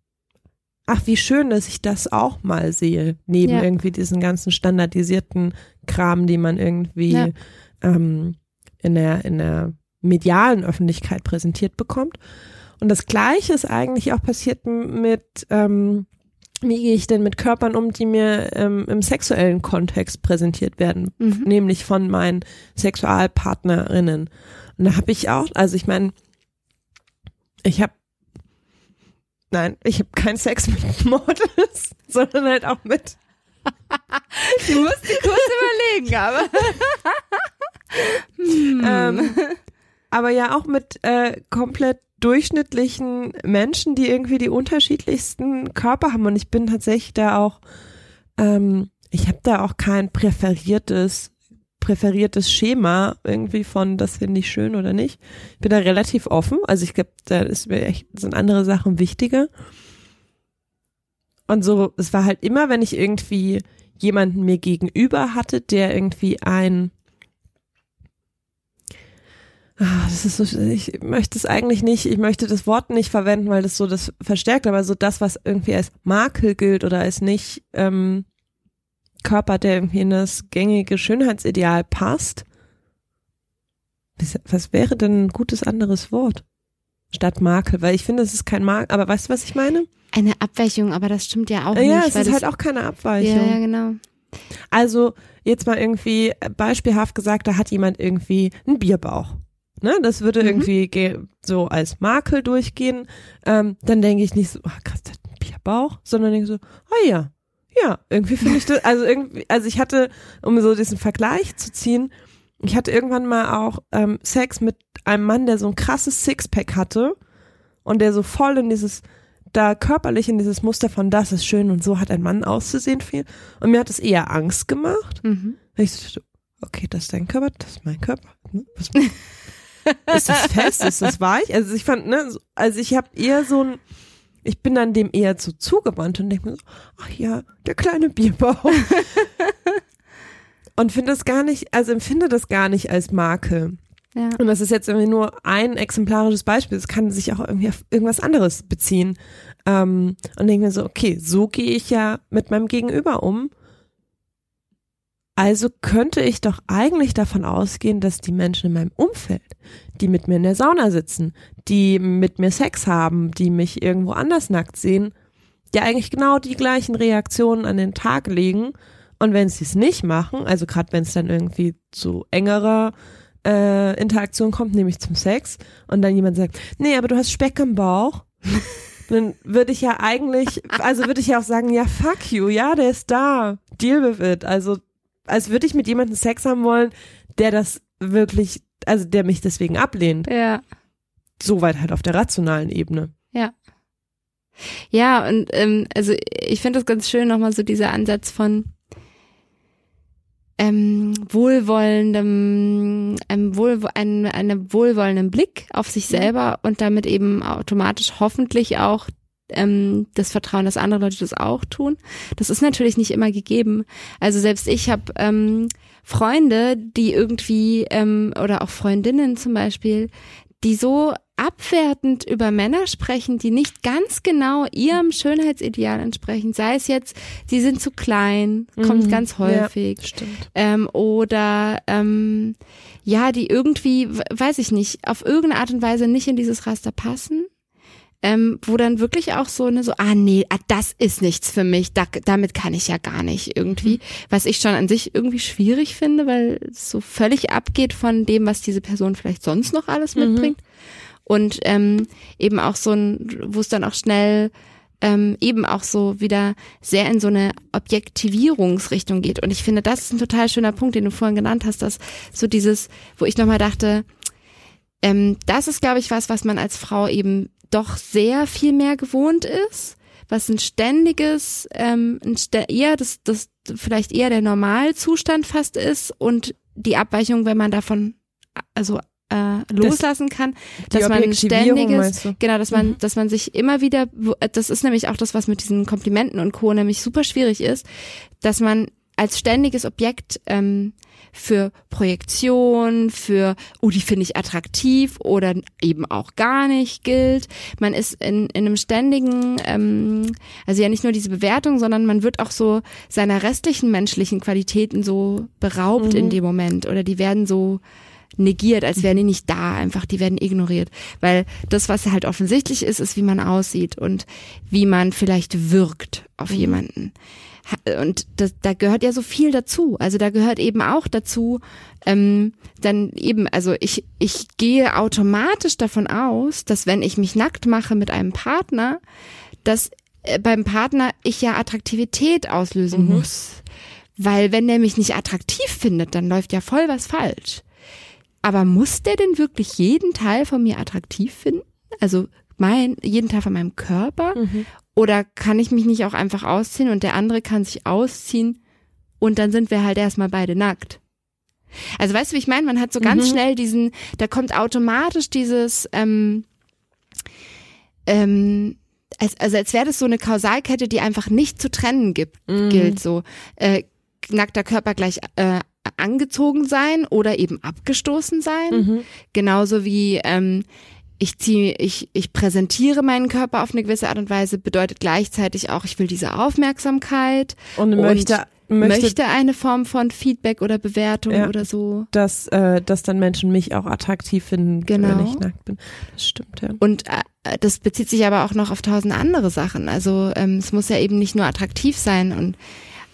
ach, wie schön, dass ich das auch mal sehe, neben Ja. irgendwie diesen ganzen standardisierten Kram, die man irgendwie Ja. ähm, in, der, in der medialen Öffentlichkeit präsentiert bekommt. Und das Gleiche ist eigentlich auch passiert mit, ähm, wie gehe ich denn mit Körpern um, die mir ähm, im sexuellen Kontext präsentiert werden, Mhm. nämlich von meinen Sexualpartnerinnen. Und da habe ich auch, also ich meine, ich habe, nein, ich habe keinen Sex mit <laughs> Models, sondern halt auch mit, <laughs> Du musst die kurz überlegen, aber. hm. <laughs> ähm, aber ja auch mit äh, komplett durchschnittlichen Menschen, die irgendwie die unterschiedlichsten Körper haben. Und ich bin tatsächlich da auch, ähm, ich habe da auch kein präferiertes präferiertes Schema irgendwie von, das finde ich schön oder nicht. Ich bin da relativ offen. Also ich glaube, da ist mir echt, sind andere Sachen wichtiger. Und so, es war halt immer, wenn ich irgendwie jemanden mir gegenüber hatte, der irgendwie ein Ah, das ist so, ich möchte es eigentlich nicht, ich möchte das Wort nicht verwenden, weil das so das verstärkt, aber so das, was irgendwie als Makel gilt oder als nicht ähm, Körper, der irgendwie in das gängige Schönheitsideal passt. Was, wäre denn ein gutes anderes Wort statt Makel? Weil ich finde, es ist kein Makel, aber weißt du, was ich meine? Eine Abweichung, aber das stimmt ja auch ja, nicht. es weil ist halt auch keine Abweichung. Ja, ja, genau. Also jetzt mal irgendwie beispielhaft gesagt, da hat jemand irgendwie einen Bierbauch. Ne, das würde Mhm. irgendwie ge- so als Makel durchgehen. Ähm, dann denke ich nicht so, ah, krass, der hat einen Bierbauch, sondern denke so, ah ja, ja, irgendwie finde ich das, also irgendwie, also ich hatte, um so diesen Vergleich zu ziehen, ich hatte irgendwann mal auch ähm, Sex mit einem Mann, der so ein krasses Sixpack hatte und der so voll in dieses, da körperlich in dieses Muster von das ist schön und so hat ein Mann auszusehen viel. Und mir hat es eher Angst gemacht. Mhm. Ich so, okay, das ist dein Körper, das ist mein Körper. ne? Was, <laughs> ist das fest? Ist das weich? Also ich fand, ne, so- also ich habe eher so ein, ich bin dann dem eher so zugewandt und denke mir so, ach ja, der kleine Bierbauch. <laughs> und finde das gar nicht, also empfinde das gar nicht als Marke. Ja. Und das ist jetzt irgendwie nur ein exemplarisches Beispiel. Es kann sich auch irgendwie auf irgendwas anderes beziehen. Ähm, und denke mir so, okay, so gehe ich ja mit meinem Gegenüber um. Also könnte ich doch eigentlich davon ausgehen, dass die Menschen in meinem Umfeld, die mit mir in der Sauna sitzen, die mit mir Sex haben, die mich irgendwo anders nackt sehen, ja eigentlich genau die gleichen Reaktionen an den Tag legen. Und wenn sie es nicht machen, also gerade wenn es dann irgendwie zu engerer äh, Interaktion kommt, nämlich zum Sex, und dann jemand sagt, nee, aber du hast Speck im Bauch, <laughs> dann würde ich ja eigentlich, also würde ich ja auch sagen, ja, fuck you, ja, der ist da, deal with it. Also, als würde ich mit jemandem Sex haben wollen, der das wirklich, also der mich deswegen ablehnt. Ja. Soweit halt auf der rationalen Ebene. Ja, und ähm, also ich finde das ganz schön, nochmal so dieser Ansatz von ähm, wohlwollendem, einem, wohl, einem, einem wohlwollenden Blick auf sich selber und damit eben automatisch hoffentlich auch ähm, das Vertrauen, dass andere Leute das auch tun. Das ist natürlich nicht immer gegeben. Also selbst ich habe ähm, Freunde, die irgendwie ähm, oder auch Freundinnen zum Beispiel, die so abwertend über Männer sprechen, die nicht ganz genau ihrem Schönheitsideal entsprechen. Sei es jetzt, sie sind zu klein, kommt Mhm. ganz häufig. Ja, stimmt. Ähm, oder ähm, ja, die irgendwie, weiß ich nicht, auf irgendeine Art und Weise nicht in dieses Raster passen. Ähm, wo dann wirklich auch so eine so, ah nee, ah, das ist nichts für mich, da, damit kann ich ja gar nicht irgendwie, was ich schon an sich irgendwie schwierig finde, weil es so völlig abgeht von dem, was diese Person vielleicht sonst noch alles Mhm. mitbringt. Und ähm, eben auch so ein, wo es dann auch schnell ähm, eben auch so wieder sehr in so eine Objektivierungsrichtung geht. Und ich finde, das ist ein total schöner Punkt, den du vorhin genannt hast, dass so dieses, wo ich nochmal dachte, ähm, das ist, glaube ich, was, was man als Frau eben doch sehr viel mehr gewohnt ist, was ein ständiges, ähm, ein st eher das, das vielleicht eher der Normalzustand fast ist und die Abweichung, wenn man davon also äh, loslassen kann, dass man ständiges, genau, dass man, mhm. dass man sich immer wieder, das ist nämlich auch das, was mit diesen Komplimenten und Co. nämlich super schwierig ist, dass man als ständiges Objekt ähm, für Projektion, für, oh, die finde ich attraktiv oder eben auch gar nicht gilt. Man ist in, in einem ständigen, ähm, also ja nicht nur diese Bewertung, sondern man wird auch so seiner restlichen menschlichen Qualitäten so beraubt mhm. in dem Moment oder die werden so negiert, als wären die nicht da, einfach, die werden ignoriert. Weil das, was halt offensichtlich ist, ist, wie man aussieht und wie man vielleicht wirkt auf mhm. jemanden. Und das, da gehört ja so viel dazu. Also da gehört eben auch dazu, ähm, dann eben, also ich, ich gehe automatisch davon aus, dass wenn ich mich nackt mache mit einem Partner, dass äh, beim Partner ich ja Attraktivität auslösen mhm. muss. Weil wenn der mich nicht attraktiv findet, dann läuft ja voll was falsch. Aber muss der denn wirklich jeden Teil von mir attraktiv finden? Also mein, jeden Teil von meinem Körper? Mhm. Oder kann ich mich nicht auch einfach ausziehen und der andere kann sich ausziehen und dann sind wir halt erstmal beide nackt? Also weißt du, wie ich meine? Man hat so ganz mhm. schnell diesen, da kommt automatisch dieses, ähm, ähm, als, also als wäre das so eine Kausalkette, die einfach nicht zu trennen gibt, mhm. gilt so. Äh, nackter Körper gleich äh, angezogen sein oder eben abgestoßen sein. Mhm. Genauso wie ähm, ich ziehe, ich, ich präsentiere meinen Körper auf eine gewisse Art und Weise, bedeutet gleichzeitig auch, ich will diese Aufmerksamkeit und, und möchte, möchte, möchte eine Form von Feedback oder Bewertung ja, oder so. Dass, äh, dass dann Menschen mich auch attraktiv finden, genau. wenn ich nackt bin. Das stimmt, ja. Und äh, das bezieht sich aber auch noch auf tausend andere Sachen. Also ähm, es muss ja eben nicht nur attraktiv sein und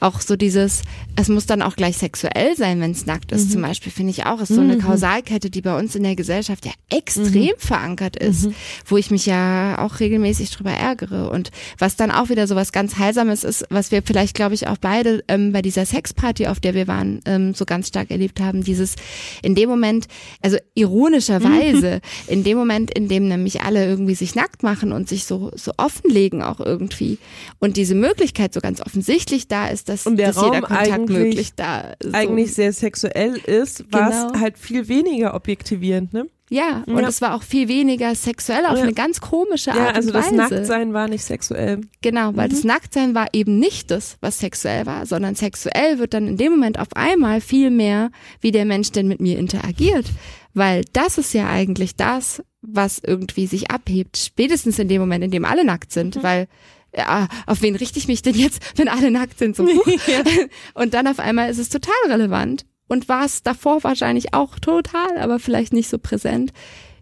auch so dieses, es muss dann auch gleich sexuell sein, wenn es nackt ist. Mhm. Zum Beispiel finde ich auch, ist so eine mhm. Kausalkette, die bei uns in der Gesellschaft ja extrem mhm. verankert ist, mhm. wo ich mich ja auch regelmäßig drüber ärgere. Und was dann auch wieder so was ganz Heilsames ist, was wir vielleicht, glaube ich, auch beide ähm, bei dieser Sexparty, auf der wir waren, ähm, so ganz stark erlebt haben, dieses in dem Moment, also ironischerweise, <laughs> in dem Moment, in dem nämlich alle irgendwie sich nackt machen und sich so, so offenlegen auch irgendwie und diese Möglichkeit so ganz offensichtlich da ist, dass, und der dass Raum jeder Kontakt möglich da so. eigentlich sehr sexuell ist, war es genau. halt viel weniger objektivierend, ne? Ja, und ja. es war auch viel weniger sexuell auf ja. eine ganz komische Art ja, also und Weise. das Nacktsein war nicht sexuell. Genau, weil mhm. das Nacktsein war eben nicht das, was sexuell war, sondern sexuell wird dann in dem Moment auf einmal viel mehr, wie der Mensch denn mit mir interagiert. Weil das ist ja eigentlich das, was irgendwie sich abhebt. Spätestens in dem Moment, in dem alle nackt sind, mhm. weil ja, auf wen richte ich mich denn jetzt, <laughs> wenn alle nackt sind? So, <laughs> ja. <laughs> Und dann auf einmal ist es total relevant und war es davor wahrscheinlich auch total, aber vielleicht nicht so präsent.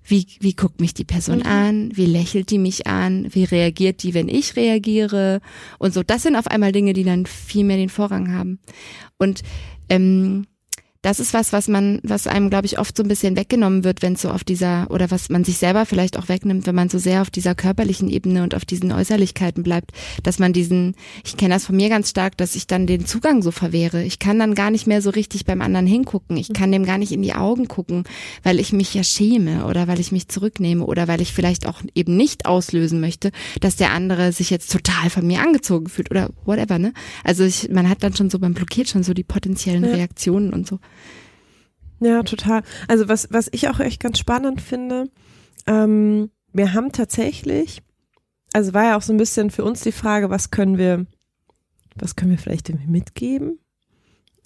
Wie, wie guckt mich die Person mhm. an? Wie lächelt die mich an? Wie reagiert die, wenn ich reagiere? Und so, das sind auf einmal Dinge, die dann viel mehr den Vorrang haben. Und ähm, das ist was, was man, was einem, glaube ich, oft so ein bisschen weggenommen wird, wenn so auf dieser, oder was man sich selber vielleicht auch wegnimmt, wenn man so sehr auf dieser körperlichen Ebene und auf diesen Äußerlichkeiten bleibt, dass man diesen, ich kenne das von mir ganz stark, dass ich dann den Zugang so verwehre. Ich kann dann gar nicht mehr so richtig beim anderen hingucken. Ich kann dem gar nicht in die Augen gucken, weil ich mich ja schäme oder weil ich mich zurücknehme oder weil ich vielleicht auch eben nicht auslösen möchte, dass der andere sich jetzt total von mir angezogen fühlt oder whatever, ne? Also ich, man hat dann schon so, man blockiert schon so die potenziellen ja. Reaktionen und so. Ja, total. Also was, was ich auch echt ganz spannend finde, ähm, wir haben tatsächlich, also war ja auch so ein bisschen für uns die Frage, was können wir, was können wir vielleicht irgendwie mitgeben?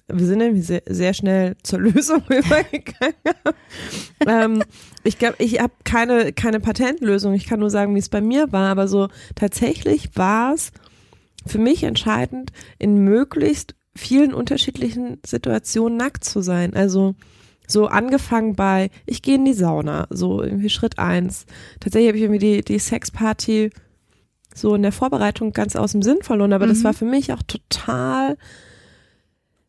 Wir sind nämlich sehr, sehr schnell zur <laughs> Lösung <laughs> übergegangen. ähm, ich glaube, ich habe keine, keine Patentlösung. Ich kann nur sagen, wie es bei mir war. Aber so tatsächlich war es für mich entscheidend, in möglichst vielen unterschiedlichen Situationen nackt zu sein. Also so angefangen bei, ich gehe in die Sauna, so irgendwie Schritt eins. Tatsächlich habe ich irgendwie die, die Sexparty so in der Vorbereitung ganz aus dem Sinn verloren, aber mhm. das war für mich auch total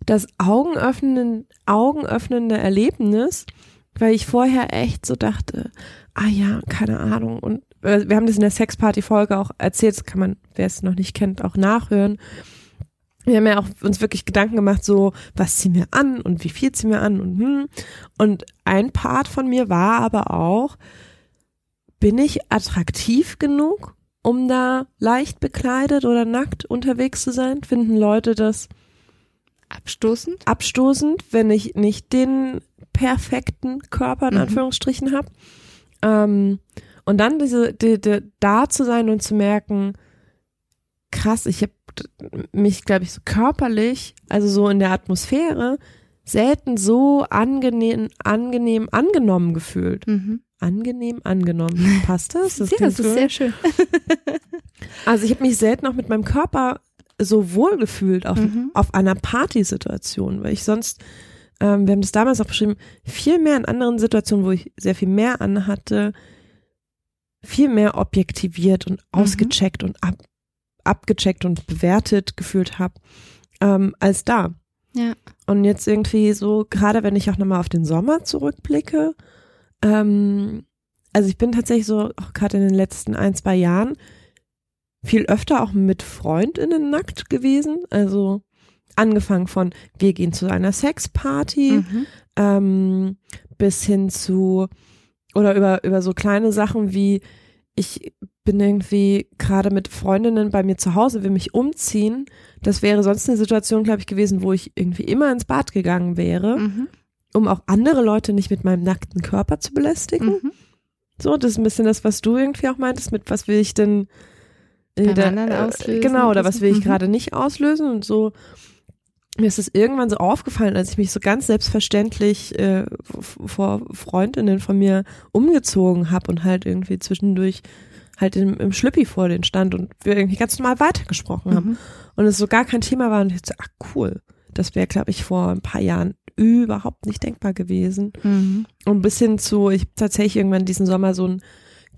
das augenöffnende, augenöffnende Erlebnis, weil ich vorher echt so dachte, ah ja, keine Ahnung. Und wir haben das in der Sexparty-Folge auch erzählt, das kann man, wer es noch nicht kennt, auch nachhören wir haben ja auch uns wirklich Gedanken gemacht, so, was ziehen wir an und wie viel ziehen wir an und hm. Und ein Part von mir war aber auch, bin ich attraktiv genug, um da leicht bekleidet oder nackt unterwegs zu sein? Finden Leute das Abstoßend? abstoßend, wenn ich nicht den perfekten Körper in Mhm. Anführungsstrichen habe? Ähm, und dann diese, die, die, da zu sein und zu merken, krass, ich habe mich, glaube ich, so körperlich, also so in der Atmosphäre, selten so angenehm, angenehm angenommen gefühlt. Mhm. Angenehm angenommen. Passt das? ja, klingt das ist sehr schön. <laughs> Also ich habe mich selten auch mit meinem Körper so wohl gefühlt auf, Mhm. auf einer Partysituation, weil ich sonst, ähm, wir haben das damals auch beschrieben, viel mehr in anderen Situationen, wo ich sehr viel mehr anhatte, viel mehr objektiviert und Mhm. ausgecheckt und ab, abgecheckt und bewertet gefühlt habe, ähm, als da. Ja. Und jetzt irgendwie so, gerade wenn ich auch nochmal auf den Sommer zurückblicke, ähm, also ich bin tatsächlich so, auch gerade in den letzten ein, zwei Jahren, viel öfter auch mit FreundInnen nackt gewesen. Also angefangen von, wir gehen zu einer Sexparty, Mhm. ähm, bis hin zu, oder über, über so kleine Sachen wie, ich bin irgendwie gerade mit Freundinnen bei mir zu Hause, will mich umziehen. Das wäre sonst eine Situation, glaube ich, gewesen, wo ich irgendwie immer ins Bad gegangen wäre, Mhm. um auch andere Leute nicht mit meinem nackten Körper zu belästigen. Mhm. So, das ist ein bisschen das, was du irgendwie auch meintest, mit was will ich denn äh, da- anderen äh, auslösen Genau, oder was will ich Mhm. gerade nicht auslösen und so. Mir ist es irgendwann so aufgefallen, als ich mich so ganz selbstverständlich äh, vor Freundinnen von mir umgezogen habe und halt irgendwie zwischendurch halt im, im Schlüppi vor den stand und wir irgendwie ganz normal weitergesprochen haben Mhm. und es so gar kein Thema war und ich so, ach cool, das wäre glaube ich vor ein paar Jahren überhaupt nicht denkbar gewesen. Mhm. Und bis hin zu, ich habe tatsächlich irgendwann diesen Sommer so ein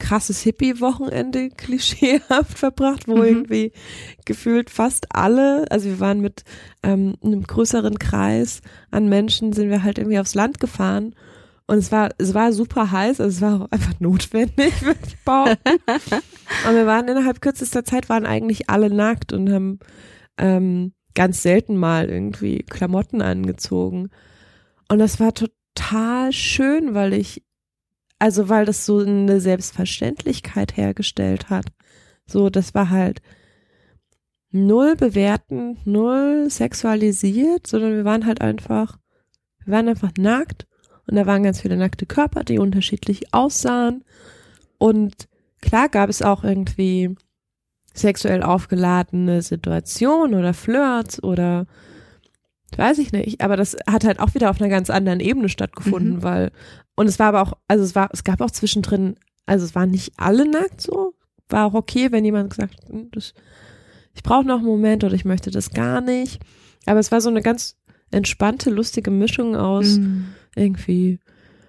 krasses Hippie-Wochenende klischeehaft <laughs> verbracht, wo Mhm. irgendwie gefühlt fast alle, also wir waren mit ähm, einem größeren Kreis an Menschen, sind wir halt irgendwie aufs Land gefahren. Und es war, es war super heiß, also es war auch einfach notwendig, <laughs> würde ich behaupten. Und wir waren innerhalb kürzester Zeit, waren eigentlich alle nackt und haben ähm, ganz selten mal irgendwie Klamotten angezogen. Und das war total schön, weil ich, also weil das so eine Selbstverständlichkeit hergestellt hat. So, das war halt null bewertend, null sexualisiert, sondern wir waren halt einfach, wir waren einfach nackt und da waren ganz viele nackte Körper, die unterschiedlich aussahen. Und klar gab es auch irgendwie sexuell aufgeladene Situationen oder Flirts oder weiß ich nicht, aber das hat halt auch wieder auf einer ganz anderen Ebene stattgefunden, Mhm. weil und es war aber auch, also es war, es gab auch zwischendrin, also es waren nicht alle nackt so, war auch okay, wenn jemand gesagt, hat, hm, das, ich brauche noch einen Moment oder ich möchte das gar nicht, aber es war so eine ganz entspannte, lustige Mischung aus Mhm. Irgendwie,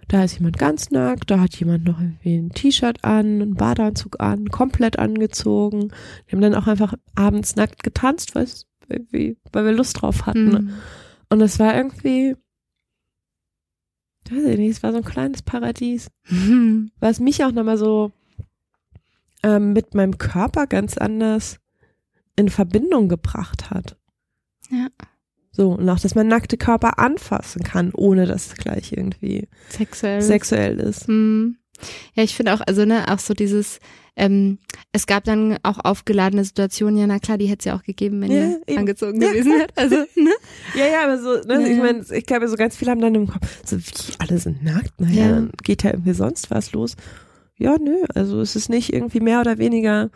da ist jemand ganz nackt, da hat jemand noch irgendwie ein T-Shirt an, einen Badeanzug an, komplett angezogen. Wir haben dann auch einfach abends nackt getanzt, weil weil wir Lust drauf hatten. Mhm. Und es war irgendwie, weiß ich nicht, es war so ein kleines Paradies, Mhm. <laughs> was mich auch nochmal so ähm, mit meinem Körper ganz anders in Verbindung gebracht hat. Ja. So, und auch, dass man nackte Körper anfassen kann, ohne dass es gleich irgendwie Sexuell. sexuell ist. Hm. Ja, ich finde auch, also ne, auch so dieses, ähm, es gab dann auch aufgeladene Situationen, ja, na klar, die hätte es ja auch gegeben, wenn Ja, eben. angezogen Ja. gewesen wäre. Also, <laughs> ne? Ja, ja, aber so, ne, Ja, ich meine, ich glaube, so ganz viele haben dann im Kopf, so wie, alle sind nackt, naja, Ja. dann geht ja irgendwie sonst was los. Ja, nö, also es ist nicht irgendwie mehr oder weniger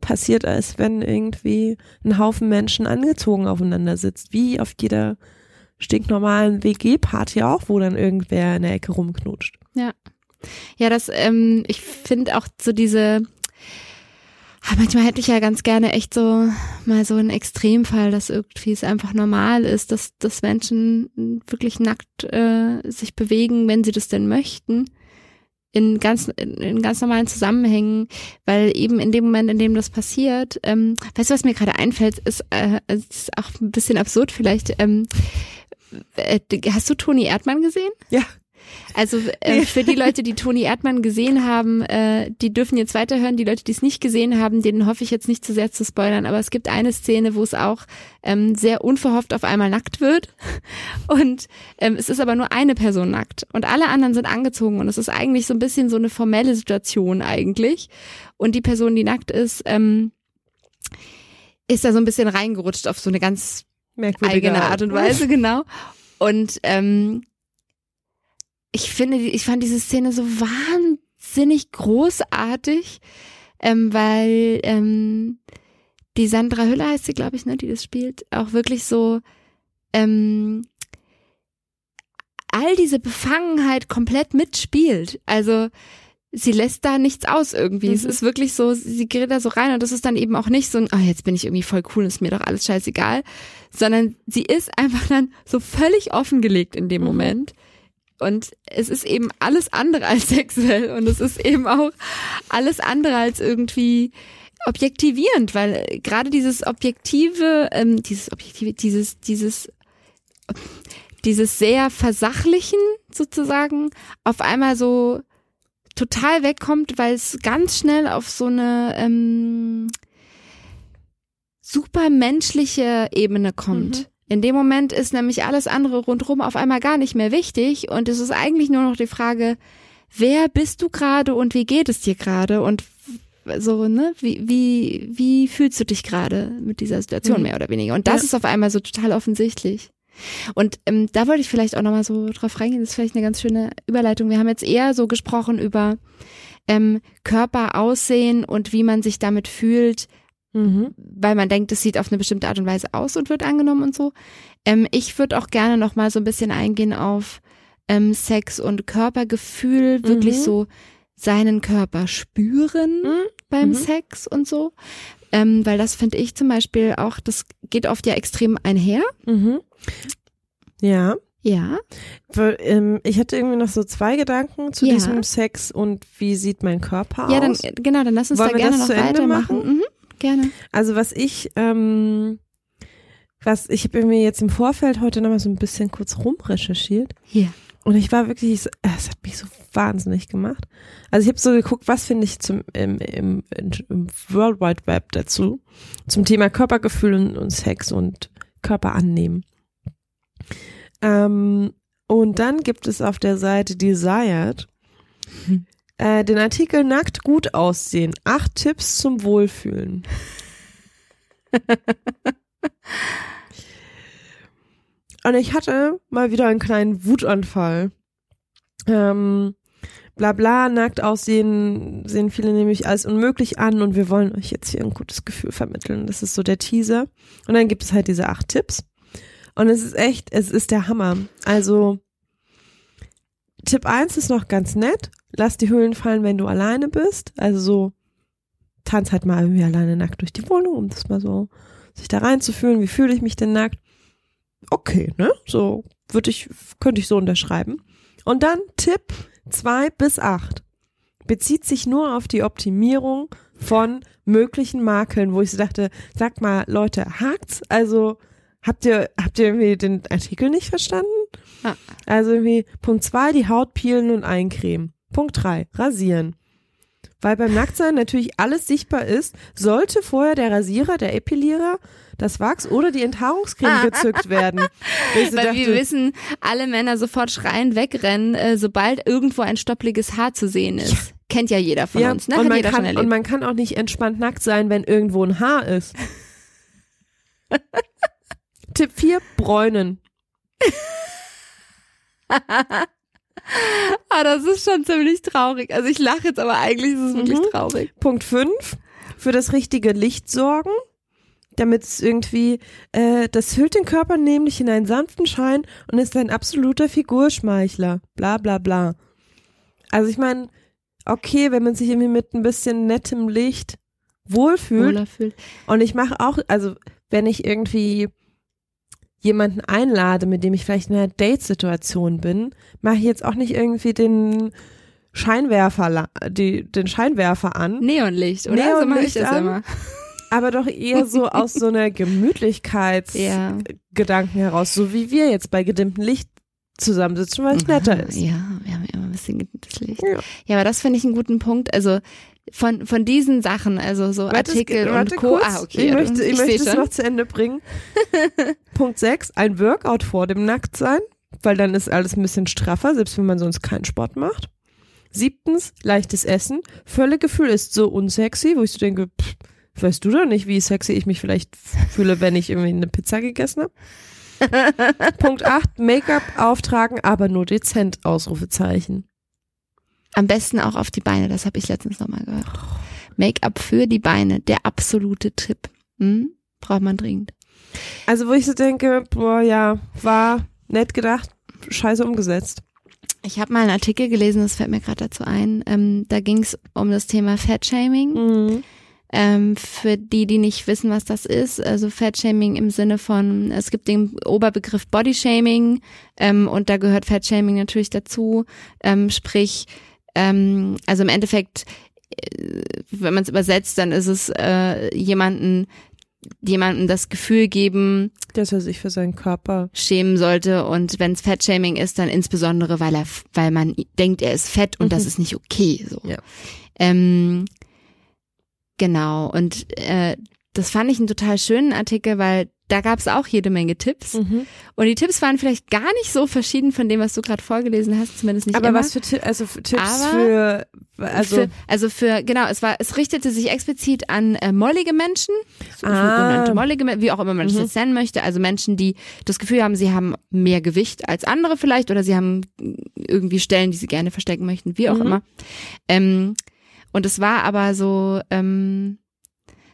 passiert, als wenn irgendwie ein Haufen Menschen angezogen aufeinander sitzt, wie auf jeder stinknormalen WG-Party auch, wo dann irgendwer in der Ecke rumknutscht. Ja, das, ähm, ich finde auch so diese, ah, manchmal hätte ich ja ganz gerne echt so mal so einen Extremfall, dass irgendwie es einfach normal ist, dass, dass Menschen wirklich nackt äh, sich bewegen, wenn sie das denn möchten. In ganz, in, in ganz normalen Zusammenhängen, weil eben in dem Moment, in dem das passiert, ähm, weißt du, was mir gerade einfällt, ist, äh, ist auch ein bisschen absurd vielleicht. Ähm, äh, hast du Toni Erdmann gesehen? Ja. Also äh, für die Leute, die Toni Erdmann gesehen haben, äh, die dürfen jetzt weiterhören. Die Leute, die es nicht gesehen haben, denen hoffe ich jetzt nicht zu sehr zu spoilern. Aber es gibt eine Szene, wo es auch ähm, sehr unverhofft auf einmal nackt wird. <laughs> Und ähm, es ist aber nur eine Person nackt. Und alle anderen sind angezogen. Und es ist eigentlich so ein bisschen so eine formelle Situation eigentlich. Und die Person, die nackt ist, ähm, ist da so ein bisschen reingerutscht auf so eine ganz eigene Art und Weise, genau. Und ähm, ich finde, ich fand diese Szene so wahnsinnig großartig, ähm, weil ähm, die Sandra Hüller heißt sie, glaube ich, ne, die das spielt, auch wirklich so ähm, all diese Befangenheit komplett mitspielt. Also sie lässt da nichts aus irgendwie. Mhm. Es ist wirklich so, sie gerät da so rein und das ist dann eben auch nicht so ein, oh, jetzt bin ich irgendwie voll cool, ist mir doch alles scheißegal, sondern sie ist einfach dann so völlig offengelegt in dem mhm. Moment. Und es ist eben alles andere als sexuell und es ist eben auch alles andere als irgendwie objektivierend, weil gerade dieses objektive, ähm, dieses objektive, dieses, dieses, dieses sehr versachlichen sozusagen auf einmal so total wegkommt, weil es ganz schnell auf so eine ähm, super menschliche Ebene kommt. Mhm. In dem Moment ist nämlich alles andere rundherum auf einmal gar nicht mehr wichtig und es ist eigentlich nur noch die Frage, wer bist du gerade und wie geht es dir gerade und so, ne, wie, wie, wie fühlst du dich gerade mit dieser Situation mhm. mehr oder weniger? Und das ja. ist auf einmal so total offensichtlich. Und ähm, da wollte ich vielleicht auch nochmal so drauf reingehen, das ist vielleicht eine ganz schöne Überleitung. Wir haben jetzt eher so gesprochen über ähm, Körper, Aussehen und wie man sich damit fühlt, mhm. weil man denkt, es sieht auf eine bestimmte Art und Weise aus und wird angenommen und so. Ähm, ich würde auch gerne nochmal so ein bisschen eingehen auf ähm, Sex und Körpergefühl, wirklich mhm. so seinen Körper spüren mhm. beim mhm. Sex und so. Ähm, weil das finde ich zum Beispiel auch, das geht oft ja extrem einher. Mhm. Ja. Ja. Ähm, ich hatte irgendwie noch so zwei Gedanken zu ja. diesem Sex und wie sieht mein Körper aus. Ja, dann genau, dann lass uns Wollen da gerne noch weitermachen. Mhm, gerne. Also was ich, ähm, was ich habe mir jetzt im Vorfeld heute nochmal so ein bisschen kurz rumrecherchiert. Ja. Und ich war wirklich, es hat mich so wahnsinnig gemacht. Also ich habe so geguckt, was finde ich zum im, im, im World Wide Web dazu zum Thema Körpergefühl und, und Sex und Körper annehmen. Ähm, und dann gibt es auf der Seite Desired hm. Äh, den Artikel Nackt gut aussehen. Acht Tipps zum Wohlfühlen. <laughs> und ich hatte mal wieder einen kleinen Wutanfall. Ähm, bla bla, nackt aussehen, sehen viele nämlich als unmöglich an und wir wollen euch jetzt hier ein gutes Gefühl vermitteln. Das ist so der Teaser. Und dann gibt es halt diese acht Tipps. Und es ist echt, es ist der Hammer. Also, Tipp eins ist noch ganz nett. Lass die Höhlen fallen, wenn du alleine bist. Also so, tanz halt mal irgendwie alleine nackt durch die Wohnung, um das mal so, sich da reinzufühlen. Wie fühle ich mich denn nackt? Okay, ne? So würde ich, könnte ich so unterschreiben. Und dann Tipp zwei bis acht bezieht sich nur auf die Optimierung von möglichen Makeln, wo ich so dachte, sag mal, Leute, hakt's? Also, Habt ihr, habt ihr irgendwie den Artikel nicht verstanden? Ah. Also irgendwie Punkt zwei, die Haut peelen und eincremen. Punkt drei, rasieren. Weil beim Nacktsein natürlich alles sichtbar ist, sollte vorher der Rasierer, der Epilierer, das Wachs oder die Enthaarungscreme gezückt werden. <laughs> Weil dachte, wir wissen, alle Männer sofort schreien, wegrennen, äh, sobald irgendwo ein stoppliges Haar zu sehen ist. Ja. Kennt ja jeder von ja, uns, ne? Und man, kann, und man kann auch nicht entspannt nackt sein, wenn irgendwo ein Haar ist. <laughs> Tipp 4, bräunen. <laughs> <laughs> ah, das ist schon ziemlich traurig. Also ich lache jetzt, aber eigentlich ist es wirklich mhm. traurig. Punkt 5, für das richtige Licht sorgen, damit es irgendwie, äh, das hüllt den Körper nämlich in einen sanften Schein und ist ein absoluter Figurschmeichler. Bla bla bla. Also ich meine, okay, wenn man sich irgendwie mit ein bisschen nettem Licht wohlfühlt. Fühlt. Und ich mache auch, also wenn ich irgendwie jemanden einlade, mit dem ich vielleicht in einer Date-Situation bin, mache ich jetzt auch nicht irgendwie den Scheinwerfer, die, den Scheinwerfer an. Neonlicht, oder? Neonlicht so mache ich das an, immer. <laughs> Aber doch eher so aus so einer Gemütlichkeitsgedanken ja. heraus, so wie wir jetzt bei gedimmtem Licht zusammensitzen, weil es netter ist. Ja, wir haben immer ein bisschen gedecktes Licht. Ja. Ja, aber das finde ich einen guten Punkt. Also von, von diesen Sachen, also so Warte, es Artikel geht- warte und Co. kurz. Ah, okay. Ich möchte, ich seh möchte es schon. noch zu Ende bringen. <laughs> Punkt 6, ein Workout vor dem Nacktsein, weil dann ist alles ein bisschen straffer, selbst wenn man sonst keinen Sport macht. Siebtens, leichtes Essen. Völlegefühl ist so unsexy, wo ich so denke, pff, weißt du doch nicht, wie sexy ich mich vielleicht fühle, wenn ich irgendwie eine Pizza gegessen habe. <laughs> Punkt 8, Make-up auftragen, aber nur dezent, Ausrufezeichen. Am besten auch auf die Beine, das habe ich letztens nochmal gehört. Make-up für die Beine, der absolute Tipp. Hm? Braucht man dringend. Also wo ich so denke, boah, ja, war nett gedacht, scheiße umgesetzt. Ich habe mal einen Artikel gelesen, das fällt mir gerade dazu ein. Ähm, da ging es um das Thema Fat-Shaming. Mhm. Ähm, für die, die nicht wissen, was das ist, also Fat-Shaming im Sinne von, es gibt den Oberbegriff Body-Shaming ähm, und da gehört Fat-Shaming natürlich dazu. Ähm, sprich, ähm, also im Endeffekt, äh, wenn man es übersetzt, dann ist es äh, jemanden jemandem das Gefühl geben, Dass er sich für seinen Körper. schämen sollte und wenn es Fettshaming ist, dann insbesondere, weil er, weil man denkt, er ist fett und das Mhm. ist nicht okay. So. Ja. Ähm, genau und äh, das fand ich einen total schönen Artikel, weil da gab es auch jede Menge Tipps Mhm. und die Tipps waren vielleicht gar nicht so verschieden von dem, was du gerade vorgelesen hast, zumindest nicht Aber immer. was für, Ti- also für Tipps für, also, für, also für genau, es war, es richtete sich explizit an äh, mollige Menschen, so Ah. mollige, wie auch immer man Mhm. jetzt nennen möchte, also Menschen, die das Gefühl haben, sie haben mehr Gewicht als andere vielleicht oder sie haben irgendwie Stellen, die sie gerne verstecken möchten, wie auch Mhm. immer. Ähm, und es war aber so, ähm,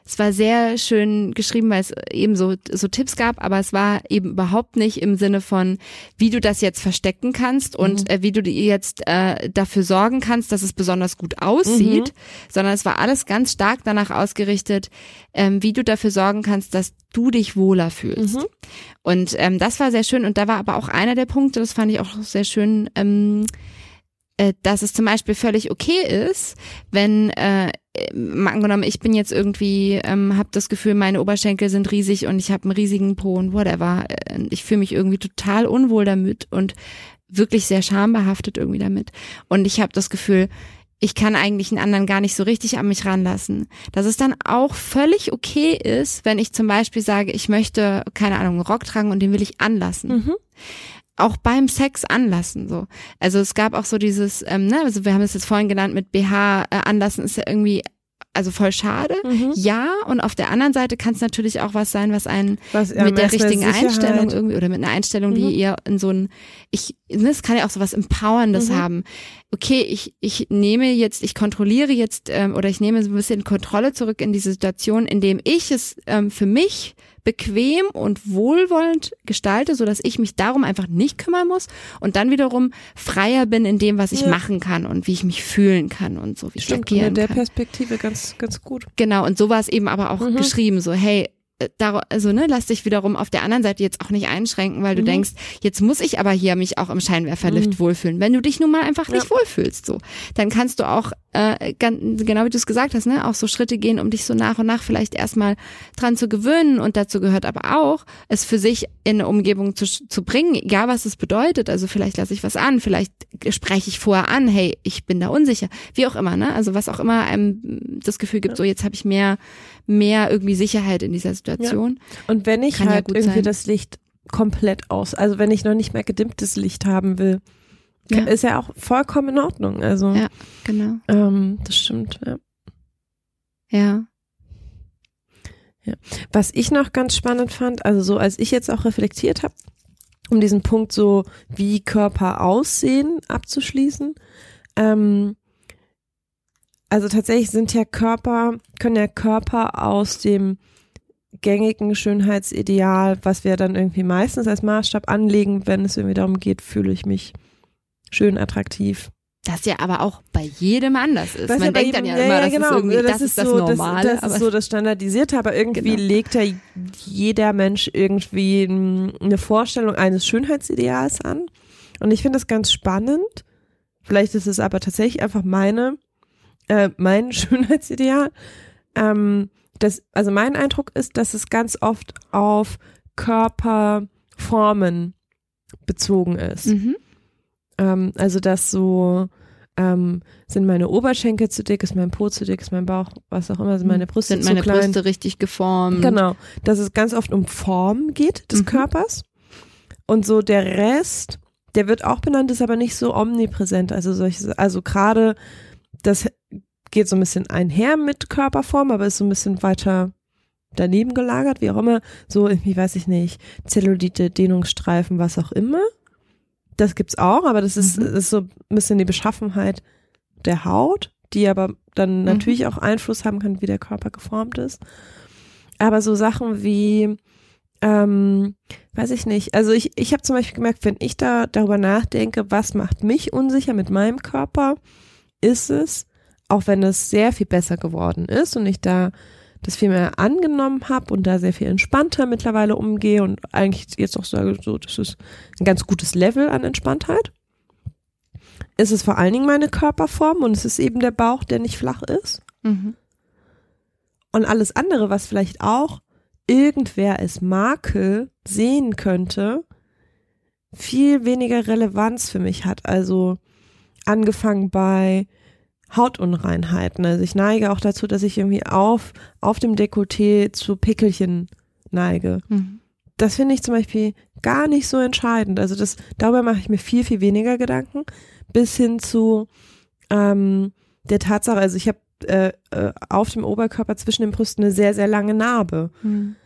es war sehr schön geschrieben, weil es eben so, so Tipps gab, aber es war eben überhaupt nicht im Sinne von, wie du das jetzt verstecken kannst und äh, wie du jetzt äh, dafür sorgen kannst, dass es besonders gut aussieht, sondern es war alles ganz stark danach ausgerichtet, ähm, wie du dafür sorgen kannst, dass du dich wohler fühlst. Mhm. Und ähm, das war sehr schön und da war aber auch einer der Punkte, das fand ich auch sehr schön, ähm, äh, dass es zum Beispiel völlig okay ist, wenn äh, mal angenommen, ich bin jetzt irgendwie, ähm, habe das Gefühl, meine Oberschenkel sind riesig und ich habe einen riesigen Po und whatever. Äh, Ich fühle mich irgendwie total unwohl damit und wirklich sehr schambehaftet irgendwie damit. Und ich habe das Gefühl, ich kann eigentlich einen anderen gar nicht so richtig an mich ranlassen. Dass es dann auch völlig okay ist, wenn ich zum Beispiel sage, ich möchte, keine Ahnung, einen Rock tragen und den will ich anlassen Mhm. Auch beim Sex anlassen so. Also es gab auch so dieses, ähm, ne, also wir haben es jetzt vorhin genannt mit BH äh, anlassen ist ja irgendwie also voll schade. Mhm. Ja, und auf der anderen Seite kann es natürlich auch was sein, was einen Was, ja, mit der richtigen. Einstellung irgendwie oder mit einer Einstellung, die Mhm. eher in so ein, ich, ne, es kann ja auch so was Empowerndes Mhm. haben. Okay, ich, ich nehme jetzt, ich kontrolliere jetzt ähm, oder ich nehme so ein bisschen Kontrolle zurück in diese Situation, indem ich es ähm, für mich bequem und wohlwollend gestalte, so dass ich mich darum einfach nicht kümmern muss und dann wiederum freier bin in dem, was ich Ja. machen kann und wie ich mich fühlen kann und so wie ich Stimmt, agieren unter der kann. Perspektive ganz, ganz gut. Genau, und so war es eben aber auch Mhm. geschrieben, so, hey, also ne, lass dich wiederum auf der anderen Seite jetzt auch nicht einschränken, weil du Mhm. denkst, jetzt muss ich aber hier mich auch im Scheinwerferlift Mhm. wohlfühlen. Wenn du dich nun mal einfach nicht Ja. wohlfühlst, so, dann kannst du auch, äh, ganz, genau wie du es gesagt hast, ne, auch so Schritte gehen, um dich so nach und nach vielleicht erstmal dran zu gewöhnen. Und dazu gehört aber auch, es für sich in eine Umgebung zu, zu bringen, egal was es bedeutet. Also vielleicht lasse ich was an, vielleicht spreche ich vorher an, hey, ich bin da unsicher, wie auch immer, ne? Also was auch immer einem das Gefühl gibt, so jetzt habe ich mehr, mehr irgendwie Sicherheit in dieser Situation. Und wenn ich Kann ja halt gut irgendwie sein. das Licht komplett aus, also wenn ich noch nicht mehr gedimmtes Licht haben will, Ja. ist ja auch vollkommen in Ordnung. Also Ja. Genau. ähm, das stimmt. Ja. Ja. Was ich noch ganz spannend fand, also so als ich jetzt auch reflektiert habe, um diesen Punkt so wie Körper aussehen abzuschließen, ähm, also tatsächlich sind ja Körper, können ja Körper aus dem gängigen Schönheitsideal, was wir dann irgendwie meistens als Maßstab anlegen, wenn es irgendwie darum geht, fühle ich mich schön attraktiv. Das ja aber auch bei jedem anders ist. Was Man ja denkt dann ja jedem- immer, das, ist irgendwie, das, ist das so, Normale. Das, das ist so das Standardisierte, aber irgendwie Genau. legt ja jeder Mensch irgendwie eine Vorstellung eines Schönheitsideals an. Und ich finde das ganz spannend. Vielleicht ist es aber tatsächlich einfach meine, äh, mein <laughs> Schönheitsideal. Ähm, das, also mein Eindruck ist, dass es ganz oft auf Körperformen bezogen ist. Mhm. Ähm, also dass so ähm, sind meine Oberschenkel zu dick, ist mein Po zu dick, ist mein Bauch, was auch immer, sind meine Brüste Sind zu meine klein. Brüste richtig geformt? Genau, dass es ganz oft um Form geht des Mhm. Körpers und so der Rest, der wird auch benannt, ist aber nicht so omnipräsent. Also solche, also gerade das geht so ein bisschen einher mit Körperform, aber ist so ein bisschen weiter daneben gelagert, wie auch immer. So irgendwie weiß ich nicht, Zellulite, Dehnungsstreifen, was auch immer. Das gibt's auch, aber das ist, Mhm. ist so ein bisschen die Beschaffenheit der Haut, die aber dann natürlich auch Einfluss haben kann, wie der Körper geformt ist. Aber so Sachen wie, ähm, weiß ich nicht. Also ich, ich habe zum Beispiel gemerkt, wenn ich da darüber nachdenke, was macht mich unsicher mit meinem Körper, ist es, auch wenn es sehr viel besser geworden ist und ich da das viel mehr angenommen habe und da sehr viel entspannter mittlerweile umgehe und eigentlich jetzt auch sage, so, das ist ein ganz gutes Level an Entspanntheit. Ist es vor allen Dingen meine Körperform und es ist eben der Bauch, der nicht flach ist. Mhm. Und alles andere, was vielleicht auch irgendwer als Makel sehen könnte, viel weniger Relevanz für mich hat. Also angefangen bei Hautunreinheiten. Also ich neige auch dazu, dass ich irgendwie auf, auf dem Dekolleté zu Pickelchen neige. Mhm. Das finde ich zum Beispiel gar nicht so entscheidend. Also das, darüber mache ich mir viel, viel weniger Gedanken. Bis hin zu ähm, der Tatsache, also ich habe äh, äh, auf dem Oberkörper zwischen den Brüsten eine sehr, sehr lange Narbe. Mhm.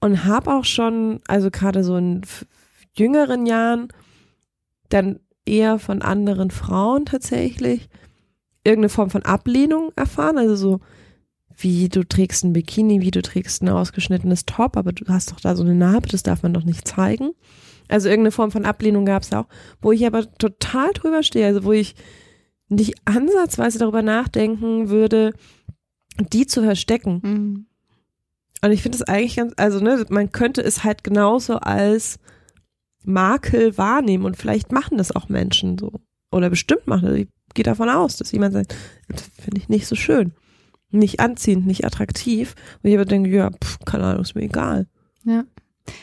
Und habe auch schon, also gerade so in jüngeren Jahren, dann eher von anderen Frauen tatsächlich irgendeine Form von Ablehnung erfahren. Also so, wie du trägst ein Bikini, wie du trägst ein ausgeschnittenes Top, aber du hast doch da so eine Narbe, das darf man doch nicht zeigen. Also irgendeine Form von Ablehnung gab es auch, wo ich aber total drüber stehe, also wo ich nicht ansatzweise darüber nachdenken würde, die zu verstecken. Mhm. Und ich finde es eigentlich ganz, also ne, man könnte es halt genauso als Makel wahrnehmen und vielleicht machen das auch Menschen so. Oder bestimmt machen das. Ich gehe davon aus, dass jemand sagt, das finde ich nicht so schön. Nicht anziehend, nicht attraktiv. Und ich aber denke, ja, pff, keine Ahnung, ist mir egal. Ja.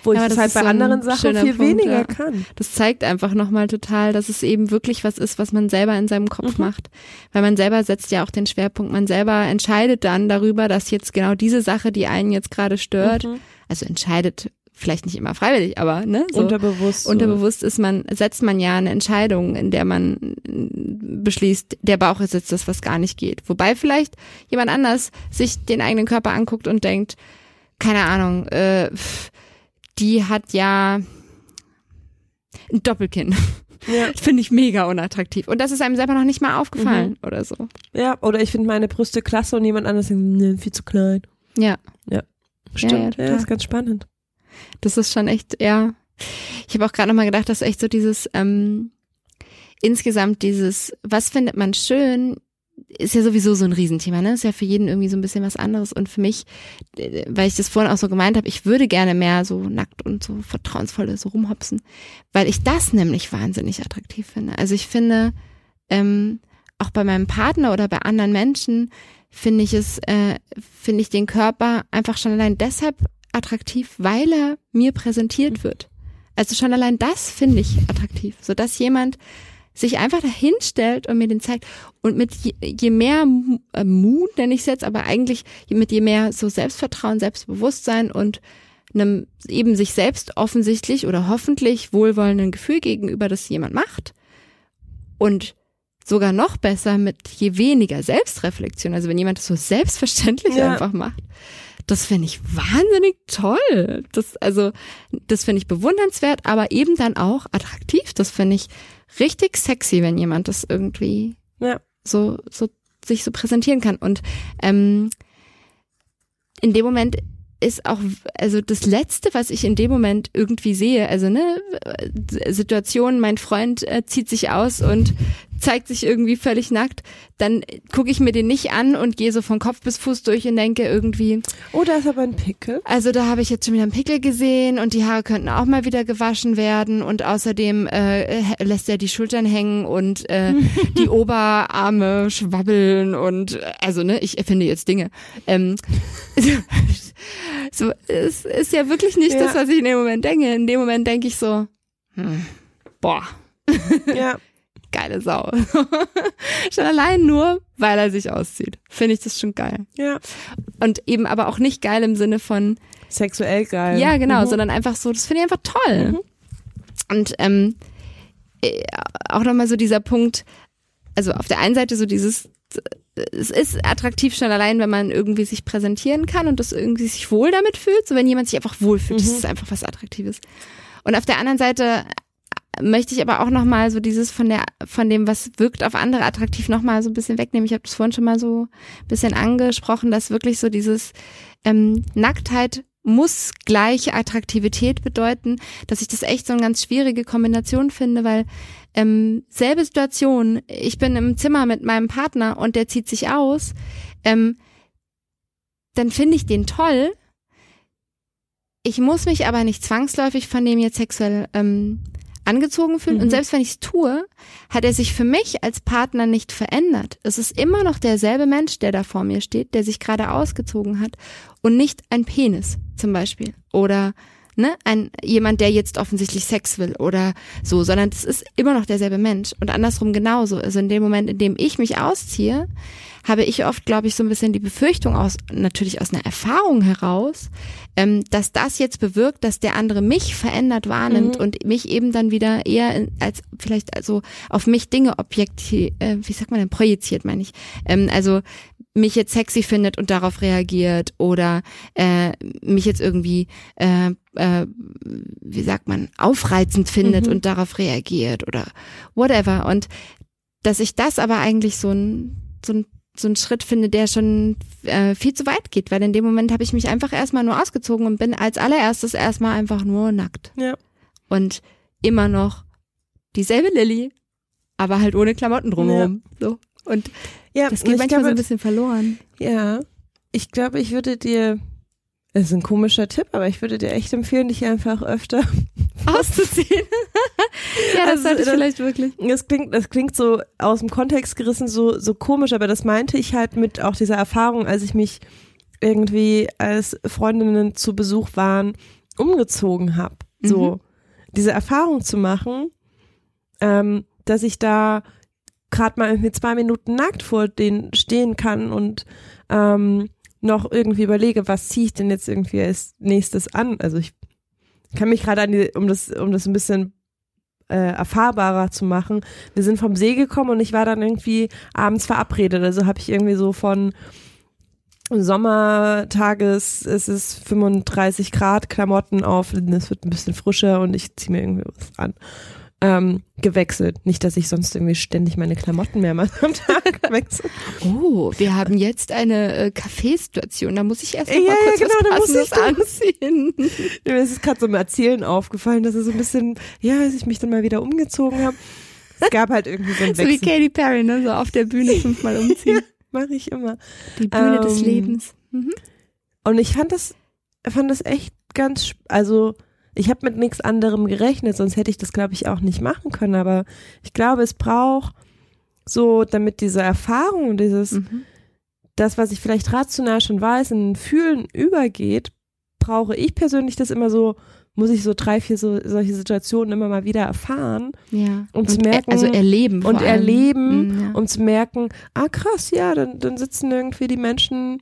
Wo ich Ja, das das halt bei so anderen Sachen viel Punkt, weniger ja. kann. Das zeigt einfach nochmal total, dass es eben wirklich was ist, was man selber in seinem Kopf Mhm. macht. Weil man selber setzt ja auch den Schwerpunkt, man selber entscheidet dann darüber, dass jetzt genau diese Sache, die einen jetzt gerade stört, Mhm. also entscheidet vielleicht nicht immer freiwillig, aber ne, so Unterbewusst. unterbewusst ist man, setzt man ja eine Entscheidung, in der man mm, beschließt, der Bauch ist jetzt das, was gar nicht geht. Wobei vielleicht jemand anders sich den eigenen Körper anguckt und denkt, keine Ahnung, äh, die hat ja ein Doppelkinn. Ja. <laughs> Finde ich mega unattraktiv. Und das ist einem selber noch nicht mal aufgefallen Mhm. oder so. ja, oder ich finde meine Brüste klasse und jemand anderes denkt, nee, viel zu klein. Ja, Stimmt, ja, total. ist ganz spannend. Das ist schon echt, ja. Ich habe auch gerade nochmal gedacht, dass echt so dieses, ähm, insgesamt dieses, was findet man schön, ist ja sowieso so ein Riesenthema, ne? Ist ja für jeden irgendwie so ein bisschen was anderes. Und für mich, äh, weil ich das vorhin auch so gemeint habe, ich würde gerne mehr so nackt und so vertrauensvoll so rumhopsen, weil ich das nämlich wahnsinnig attraktiv finde. Also ich finde, ähm, auch bei meinem Partner oder bei anderen Menschen finde ich es, äh, finde ich den Körper einfach schon allein deshalb attraktiv, weil er mir präsentiert wird. Also schon allein das finde ich attraktiv, so dass jemand sich einfach dahin stellt und mir den zeigt. Und mit je, je mehr äh, Mut, nenne ich es jetzt, aber eigentlich mit je mehr so Selbstvertrauen, Selbstbewusstsein und einem eben sich selbst offensichtlich oder hoffentlich wohlwollenden Gefühl gegenüber, das jemand macht. Und sogar noch besser mit je weniger Selbstreflexion. Also wenn jemand das so selbstverständlich Ja. einfach macht. Das finde ich wahnsinnig toll. Das, also, das finde ich bewundernswert, aber eben dann auch attraktiv. Das finde ich richtig sexy, wenn jemand das irgendwie Ja. so, so sich so präsentieren kann. Und ähm, in dem Moment ist auch, also das Letzte, was ich in dem Moment irgendwie sehe, also ne, Situation, mein Freund äh, zieht sich aus und zeigt sich irgendwie völlig nackt, dann gucke ich mir den nicht an und gehe so von Kopf bis Fuß durch und denke irgendwie, Oh, da ist aber ein Pickel. also da habe ich jetzt schon wieder einen Pickel gesehen und die Haare könnten auch mal wieder gewaschen werden und außerdem äh, lässt er die Schultern hängen und äh, <laughs> die Oberarme schwabbeln und also ne, ich erfinde jetzt Dinge. Ähm, <laughs> so, es ist ja wirklich nicht Ja. das, was ich in dem Moment denke. In dem Moment denke ich so, hm, boah, Ja. <laughs> geile Sau. <laughs> schon allein nur, weil er sich auszieht. Finde ich das schon geil. Ja. Und eben aber auch nicht geil im Sinne von, Sexuell geil. ja genau, Mhm. sondern einfach so, das finde ich einfach toll. Und ähm, äh, auch nochmal so dieser Punkt, also auf der einen Seite so dieses, es ist attraktiv schon allein, wenn man irgendwie sich präsentieren kann und das irgendwie sich wohl damit fühlt, so wenn jemand sich einfach wohlfühlt, das Mhm. ist einfach was Attraktives. Und auf der anderen Seite möchte ich aber auch nochmal so dieses von der, von dem, was wirkt auf andere attraktiv, nochmal so ein bisschen wegnehmen. Ich habe das vorhin schon mal so ein bisschen angesprochen, dass wirklich so dieses ähm, Nacktheit muss gleiche Attraktivität bedeuten, dass ich das echt so eine ganz schwierige Kombination finde, weil ähm, selbe Situation, ich bin im Zimmer mit meinem Partner und der zieht sich aus, ähm, dann finde ich den toll. Ich muss mich aber nicht zwangsläufig von dem jetzt sexuell ähm, angezogen fühlen. Mhm. Und selbst wenn ich es tue, hat er sich für mich als Partner nicht verändert. Es ist immer noch derselbe Mensch, der da vor mir steht, der sich gerade ausgezogen hat und nicht ein Penis zum Beispiel oder ne, ein jemand, der jetzt offensichtlich Sex will oder so, sondern es ist immer noch derselbe Mensch und andersrum genauso. Also in dem Moment, in dem ich mich ausziehe, habe ich oft, glaube ich, so ein bisschen die Befürchtung aus, natürlich aus einer Erfahrung heraus, ähm, dass das jetzt bewirkt, dass der andere mich verändert wahrnimmt Mhm. und mich eben dann wieder eher in, als vielleicht also auf mich Dinge objektiv, äh, wie sagt man denn, projiziert, meine ich. Ähm, also mich jetzt sexy findet und darauf reagiert oder äh, mich jetzt irgendwie, äh, äh, wie sagt man, aufreizend findet Mhm. und darauf reagiert oder whatever. Und dass ich das aber eigentlich so ein, so ein so ein Schritt finde, der schon äh, viel zu weit geht, weil in dem Moment habe ich mich einfach erstmal nur ausgezogen und bin als allererstes erstmal einfach nur nackt. Ja. Und immer noch dieselbe Lilly, aber halt ohne Klamotten drumherum. So. Und Ja, das geht manchmal glaube, so ein bisschen verloren. Ja, ich glaube, ich würde dir, das ist ein komischer Tipp, aber ich würde dir echt empfehlen, dich einfach öfter <laughs> Auszuziehen. ja, das Also, sollte ich das- vielleicht wirklich. Das klingt, das klingt so aus dem Kontext gerissen, so, so komisch, aber das meinte ich halt mit auch dieser Erfahrung, als ich mich irgendwie als Freundinnen zu Besuch waren, umgezogen habe. So, diese Erfahrung zu machen, ähm, dass ich da gerade mal irgendwie zwei Minuten nackt vor denen stehen kann und ähm, noch irgendwie überlege, was ziehe ich denn jetzt irgendwie als nächstes an. Also ich kann mich gerade an die, um das, um das ein bisschen äh, erfahrbarer zu machen. Wir sind vom See gekommen und ich war dann irgendwie abends verabredet. Also habe ich irgendwie so von Sommertages, es ist 35 Grad, Klamotten auf, es wird ein bisschen frischer und ich ziehe mir irgendwie was an. Ähm, gewechselt. Nicht, dass ich sonst irgendwie ständig meine Klamotten mehrmals am Tag <laughs> wechsle. Oh, wir haben jetzt eine äh, Kaffeesituation. Da muss ich erst Ja, mal ja, kurz genau, da was muss Passendes anziehen. <laughs> Mir ist gerade so im Erzählen aufgefallen, dass es so ein bisschen, ja, als ich mich dann mal wieder umgezogen habe, es gab halt irgendwie so einen <laughs> So wie Wechsel. Katy Perry, ne? So auf der Bühne fünfmal umziehen. Mache ich immer. Die Bühne des Ähm, Lebens. Mhm. Und ich fand das, fand das echt ganz, also ich habe mit nichts anderem gerechnet, sonst hätte ich das, glaube ich, auch nicht machen können. Aber ich glaube, es braucht so, damit diese Erfahrung dieses, Mhm. das, was ich vielleicht rational schon weiß, in Fühlen übergeht, brauche ich persönlich das immer so, muss ich so drei, vier so, solche Situationen immer mal wieder erfahren, Ja. Um zu Und er- merken- Also erleben. und allem. erleben, Mhm, ja. um zu merken, ah krass, ja, dann, dann sitzen irgendwie die Menschen,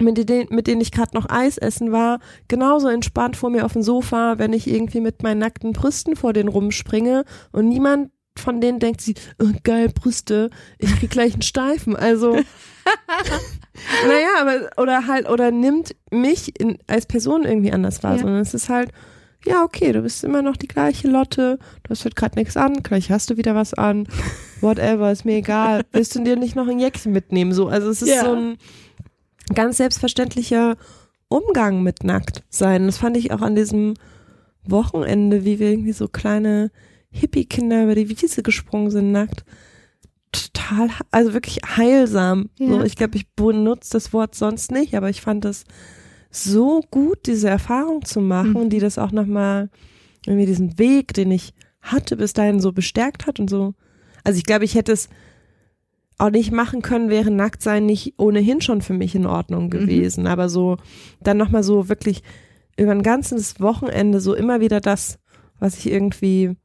mit denen, mit denen ich gerade noch Eis essen war, genauso entspannt vor mir auf dem Sofa, wenn ich irgendwie mit meinen nackten Brüsten vor denen rumspringe und niemand von denen denkt sie, oh, geil, Brüste, ich krieg gleich einen Steifen. Also, <laughs> naja, aber, oder halt, oder nimmt mich in, als Person irgendwie anders wahr, Ja. sondern es ist halt, ja, okay, du bist immer noch die gleiche Lotte, du hast heute gerade nichts an, gleich hast du wieder was an, <laughs> whatever, ist mir egal. Willst du dir nicht noch ein Jäckchen mitnehmen? So, also es ist Ja. so ein ganz selbstverständlicher Umgang mit nackt sein. Das fand ich auch an diesem Wochenende, wie wir irgendwie so kleine Hippie-Kinder über die Wiese gesprungen sind, nackt. Total, also wirklich heilsam. Ja. So, ich glaube, ich benutze das Wort sonst nicht, aber ich fand es so gut, diese Erfahrung zu machen, Mhm. die das auch nochmal irgendwie diesen Weg, den ich hatte, bis dahin so bestärkt hat und so. Also ich glaube, ich hätte es auch nicht machen können, wäre Nacktsein nicht ohnehin schon für mich in Ordnung Mhm. gewesen. Aber so, dann nochmal so wirklich über ein ganzes Wochenende so immer wieder das was ich irgendwie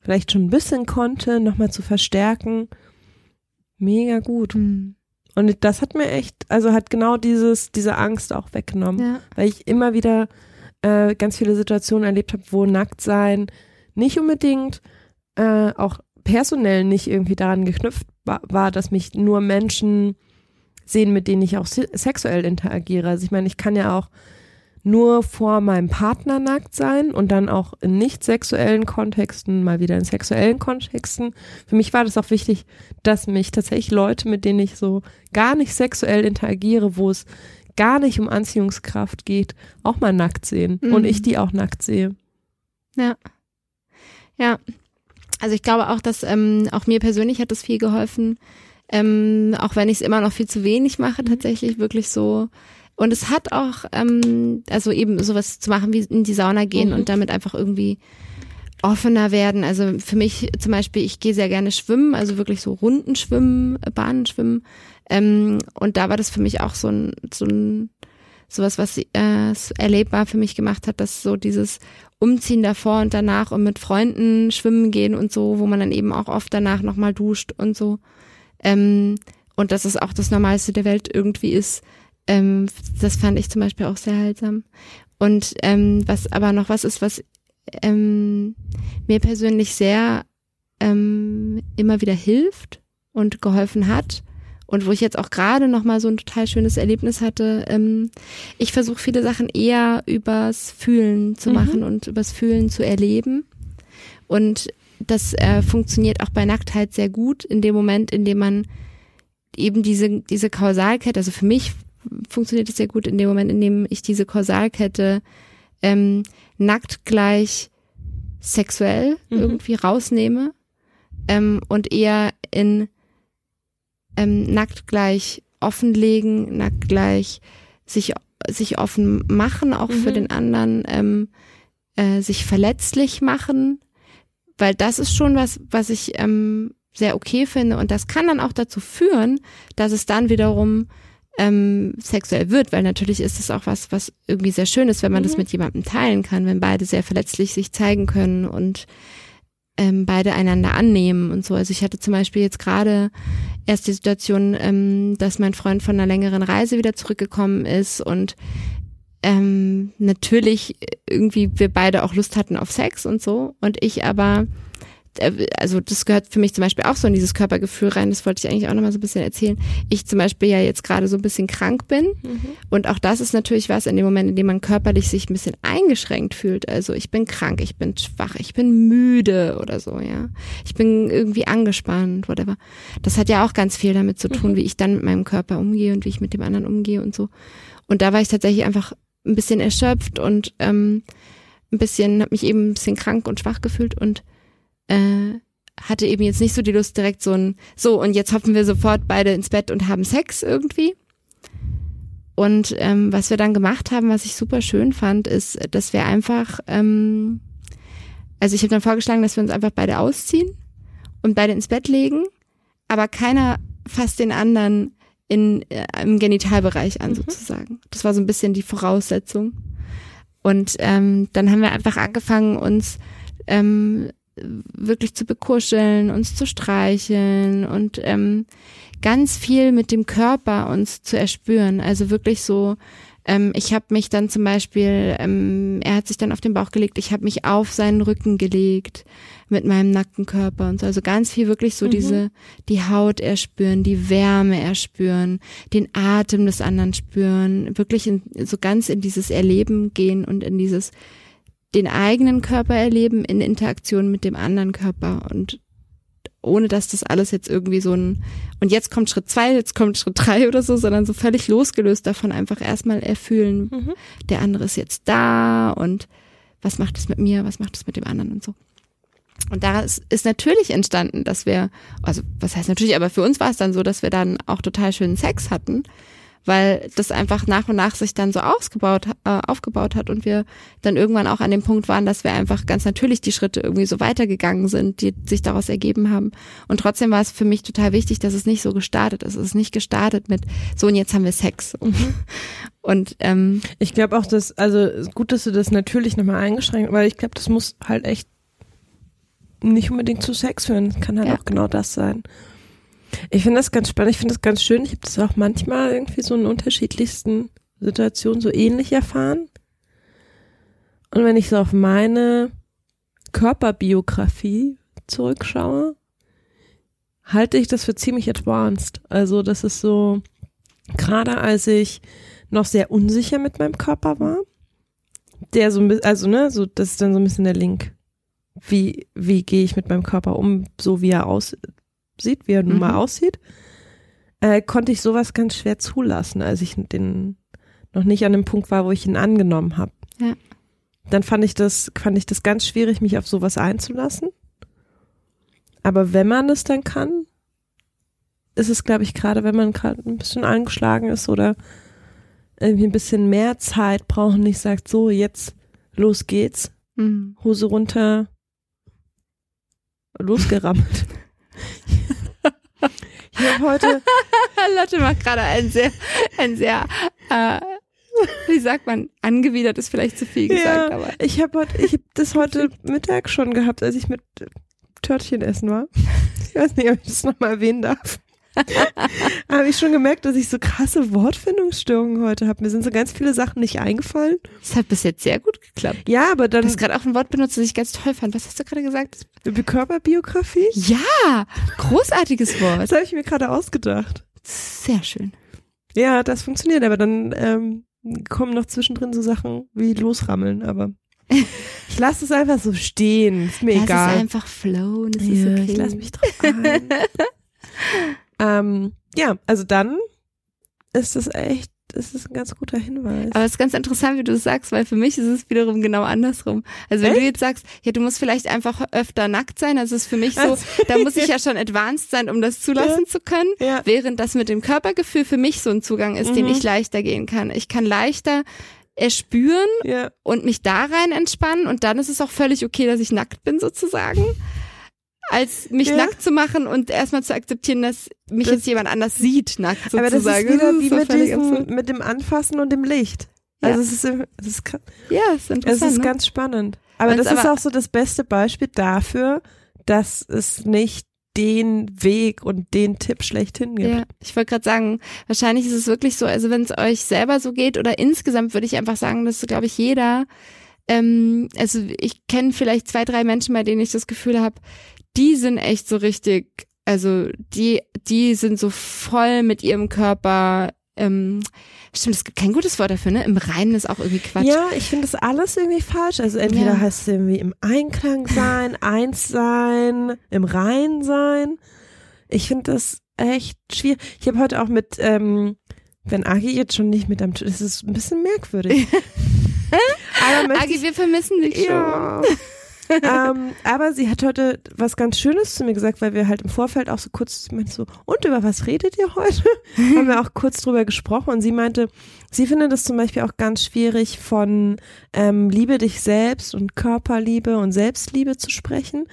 vielleicht schon ein bisschen konnte, nochmal zu verstärken. Mega gut. Mhm. Und das hat mir echt, also hat genau dieses, diese Angst auch weggenommen, Ja. weil ich immer wieder äh, ganz viele Situationen erlebt habe, wo Nacktsein nicht unbedingt äh, auch personell nicht irgendwie daran geknüpft war, war, dass mich nur Menschen sehen, mit denen ich auch se sexuell interagiere. Also ich meine, ich kann ja auch nur vor meinem Partner nackt sein und dann auch in nicht sexuellen Kontexten, mal wieder in sexuellen Kontexten. Für mich war das auch wichtig, dass mich tatsächlich Leute, mit denen ich so gar nicht sexuell interagiere, wo es gar nicht um Anziehungskraft geht, auch mal nackt sehen Mhm. und ich die auch nackt sehe. Ja. Ja. Also ich glaube auch, dass ähm, auch mir persönlich hat das viel geholfen, ähm, auch wenn ich es immer noch viel zu wenig mache, tatsächlich wirklich so. Und es hat auch, ähm, also eben sowas zu machen wie in die Sauna gehen Mhm. und damit einfach irgendwie offener werden. Also für mich zum Beispiel, ich gehe sehr gerne schwimmen, also wirklich so Runden schwimmen, äh, Bahnen schwimmen. Ähm, und da war das für mich auch so ein, so ein sowas, was äh, es erlebbar für mich gemacht hat, dass so dieses Umziehen davor und danach und mit Freunden schwimmen gehen und so, wo man dann eben auch oft danach nochmal duscht und so. Ähm, und dass es auch das Normalste der Welt irgendwie ist. Ähm, das fand ich zum Beispiel auch sehr heilsam. Und ähm, was aber noch was ist, was ähm, mir persönlich sehr ähm, immer wieder hilft und geholfen hat und wo ich jetzt auch gerade noch mal so ein total schönes Erlebnis hatte. Ähm, ich versuche viele Sachen eher übers Fühlen zu Mhm. machen und übers Fühlen zu erleben. Und das äh, funktioniert auch bei Nacktheit sehr gut in dem Moment, in dem man eben diese, diese Kausalkette, also für mich funktioniert es sehr gut in dem Moment, in dem ich diese Kausalkette ähm, nackt gleich sexuell Mhm. irgendwie rausnehme ähm, und eher in ähm, nackt gleich offenlegen, nackt gleich sich, sich offen machen, auch für Mhm. den anderen, ähm, äh, sich verletzlich machen, weil das ist schon was, was ich ähm, sehr okay finde und das kann dann auch dazu führen, dass es dann wiederum ähm, sexuell wird, weil natürlich ist es auch was, was irgendwie sehr schön ist, wenn man das Mhm. mit jemandem teilen kann, wenn beide sehr verletzlich sich zeigen können und ähm, beide einander annehmen und so. Also ich hatte zum Beispiel jetzt gerade erst die Situation, ähm, dass mein Freund von einer längeren Reise wieder zurückgekommen ist und ähm, natürlich irgendwie wir beide auch Lust hatten auf Sex und so und ich aber also das gehört für mich zum Beispiel auch so in dieses Körpergefühl rein, das wollte ich eigentlich auch nochmal so ein bisschen erzählen. Ich zum Beispiel ja jetzt gerade so ein bisschen krank bin und auch das ist natürlich was in dem Moment, in dem man körperlich sich ein bisschen eingeschränkt fühlt. Also ich bin krank, ich bin schwach, ich bin müde oder so, ja. Ich bin irgendwie angespannt, whatever. Das hat ja auch ganz viel damit zu tun, Mhm. wie ich dann mit meinem Körper umgehe und wie ich mit dem anderen umgehe und so. Und da war ich tatsächlich einfach ein bisschen erschöpft und ähm, ein bisschen, habe mich eben ein bisschen krank und schwach gefühlt und äh, hatte eben jetzt nicht so die Lust direkt so ein, so und jetzt hoppen wir sofort beide ins Bett und haben Sex irgendwie. Und ähm, was wir dann gemacht haben, was ich super schön fand, ist, dass wir einfach, ähm, also ich habe dann vorgeschlagen, dass wir uns einfach beide ausziehen und beide ins Bett legen, aber keiner fasst den anderen in, äh, im Genitalbereich an Mhm. sozusagen. Das war so ein bisschen die Voraussetzung. Und ähm, dann haben wir einfach angefangen, uns ähm, wirklich zu bekuscheln, uns zu streicheln und ähm, ganz viel mit dem Körper uns zu erspüren. Also wirklich so, ähm, ich habe mich dann zum Beispiel, ähm, er hat sich dann auf den Bauch gelegt, ich habe mich auf seinen Rücken gelegt mit meinem nackten Körper und so. Also ganz viel wirklich so Mhm. diese, die Haut erspüren, die Wärme erspüren, den Atem des anderen spüren, wirklich in, so ganz in dieses Erleben gehen und in dieses den eigenen Körper erleben in Interaktion mit dem anderen Körper und ohne dass das alles jetzt irgendwie so ein und jetzt kommt Schritt zwei, jetzt kommt Schritt drei oder so, sondern so völlig losgelöst davon einfach erstmal erfühlen, Mhm. der andere ist jetzt da und was macht es mit mir, was macht es mit dem anderen und so. Und da ist, ist natürlich entstanden, dass wir, also was heißt natürlich, aber für uns war es dann so, dass wir dann auch total schönen Sex hatten, weil das einfach nach und nach sich dann so ausgebaut, äh, aufgebaut hat und wir dann irgendwann auch an dem Punkt waren, dass wir einfach ganz natürlich die Schritte irgendwie so weitergegangen sind, die sich daraus ergeben haben. Und trotzdem war es für mich total wichtig, dass es nicht so gestartet ist. Es ist nicht gestartet mit so und jetzt haben wir Sex. Mhm. <laughs> Und ähm, ich glaube auch, dass, also gut, dass du das natürlich nochmal eingeschränkt, weil ich glaube, das muss halt echt nicht unbedingt zu Sex führen. Das kann halt ja. auch genau das sein. Ich finde das ganz spannend, ich finde das ganz schön. Ich habe das auch manchmal irgendwie so in unterschiedlichsten Situationen so ähnlich erfahren. Und wenn ich so auf meine Körperbiografie zurückschaue, halte ich das für ziemlich advanced. Also das ist so, gerade als ich noch sehr unsicher mit meinem Körper war, der so ein bisschen, also ne, so das ist dann so ein bisschen der Link. Wie wie gehe ich mit meinem Körper um, so wie er aussieht, wie er nun mhm. mal aussieht, äh, konnte ich sowas ganz schwer zulassen, als ich den noch nicht an dem Punkt war, wo ich ihn angenommen habe. Ja. Dann fand ich das fand ich das ganz schwierig, mich auf sowas einzulassen. Aber wenn man es dann kann, ist es, glaube ich, gerade wenn man gerade ein bisschen angeschlagen ist oder irgendwie ein bisschen mehr Zeit braucht und nicht sagt, so, jetzt los geht's. Mhm. Hose runter, losgerammelt. Ich habe heute. <laughs> Lotte macht gerade ein sehr, ein sehr, äh, wie sagt man, angewidert ist vielleicht zu viel gesagt, ja, aber. Ich habe ich hab das heute <laughs> Mittag schon gehabt, als ich mit Törtchen essen war. Ich weiß nicht, ob ich das nochmal erwähnen darf. <laughs> habe ich schon gemerkt, dass ich so krasse Wortfindungsstörungen heute habe. Mir sind so ganz viele Sachen nicht eingefallen. Das hat bis jetzt sehr gut geklappt. Ja, aber dann. Du hast gerade auch ein Wort benutzt, das ich ganz toll fand. Was hast du gerade gesagt? Körperbiografie? Ja, großartiges Wort. Das habe ich mir gerade ausgedacht. Sehr schön. Ja, das funktioniert, aber dann ähm, kommen noch zwischendrin so Sachen wie losrammeln, aber <laughs> ich lasse es einfach so stehen. Ist mir lass egal. Es einfach flowen. Das ja, okay. Ich lasse mich drauf ein. <laughs> Ähm, ja, also dann ist das echt, das ist ein ganz guter Hinweis. Aber es ist ganz interessant, wie du es sagst, weil für mich ist es wiederum genau andersrum. Also wenn echt? du jetzt sagst, ja, du musst vielleicht einfach öfter nackt sein, also ist für mich so, also, da muss ich <laughs> ja schon advanced sein, um das zulassen ja. zu können, ja. während das mit dem Körpergefühl für mich so ein Zugang ist, mhm. den ich leichter gehen kann. Ich kann leichter erspüren ja. und mich da rein entspannen und dann ist es auch völlig okay, dass ich nackt bin sozusagen als mich ja. nackt zu machen und erstmal zu akzeptieren, dass mich das, jetzt jemand anders sieht, nackt sozusagen. Aber das ist wieder das ist wie mit, diesem, mit dem Anfassen und dem Licht. Also ja. es ist, es ist, ja, es ist interessant. Es ist ne? ganz spannend. Aber und das ist aber, auch so das beste Beispiel dafür, dass es nicht den Weg und den Tipp schlechthin gibt. Ja, ich wollte gerade sagen, wahrscheinlich ist es wirklich so, also wenn es euch selber so geht oder insgesamt würde ich einfach sagen, dass glaube ich jeder ähm, also ich kenne vielleicht zwei, drei Menschen, bei denen ich das Gefühl habe, die sind echt so richtig, also die, die sind so voll mit ihrem Körper, ähm, Stimmt, es gibt kein gutes Wort dafür, ne? Im Reinen ist auch irgendwie Quatsch. Ja, ich finde das alles irgendwie falsch. Also entweder ja. heißt es irgendwie im Einklang sein, <laughs> eins sein, im Rein sein. Ich finde das echt schwierig. Ich habe heute auch mit, ähm, wenn Agi jetzt schon nicht mit am Tisch, das ist ein bisschen merkwürdig. <laughs> Agi, wir vermissen dich schon. Ja <laughs> ähm, aber sie hat heute was ganz Schönes zu mir gesagt, weil wir halt im Vorfeld auch so kurz meinte so, und über was redet ihr heute? <laughs> Haben wir auch kurz drüber gesprochen und sie meinte, sie findet es zum Beispiel auch ganz schwierig von ähm, Liebe dich selbst und Körperliebe und Selbstliebe zu sprechen,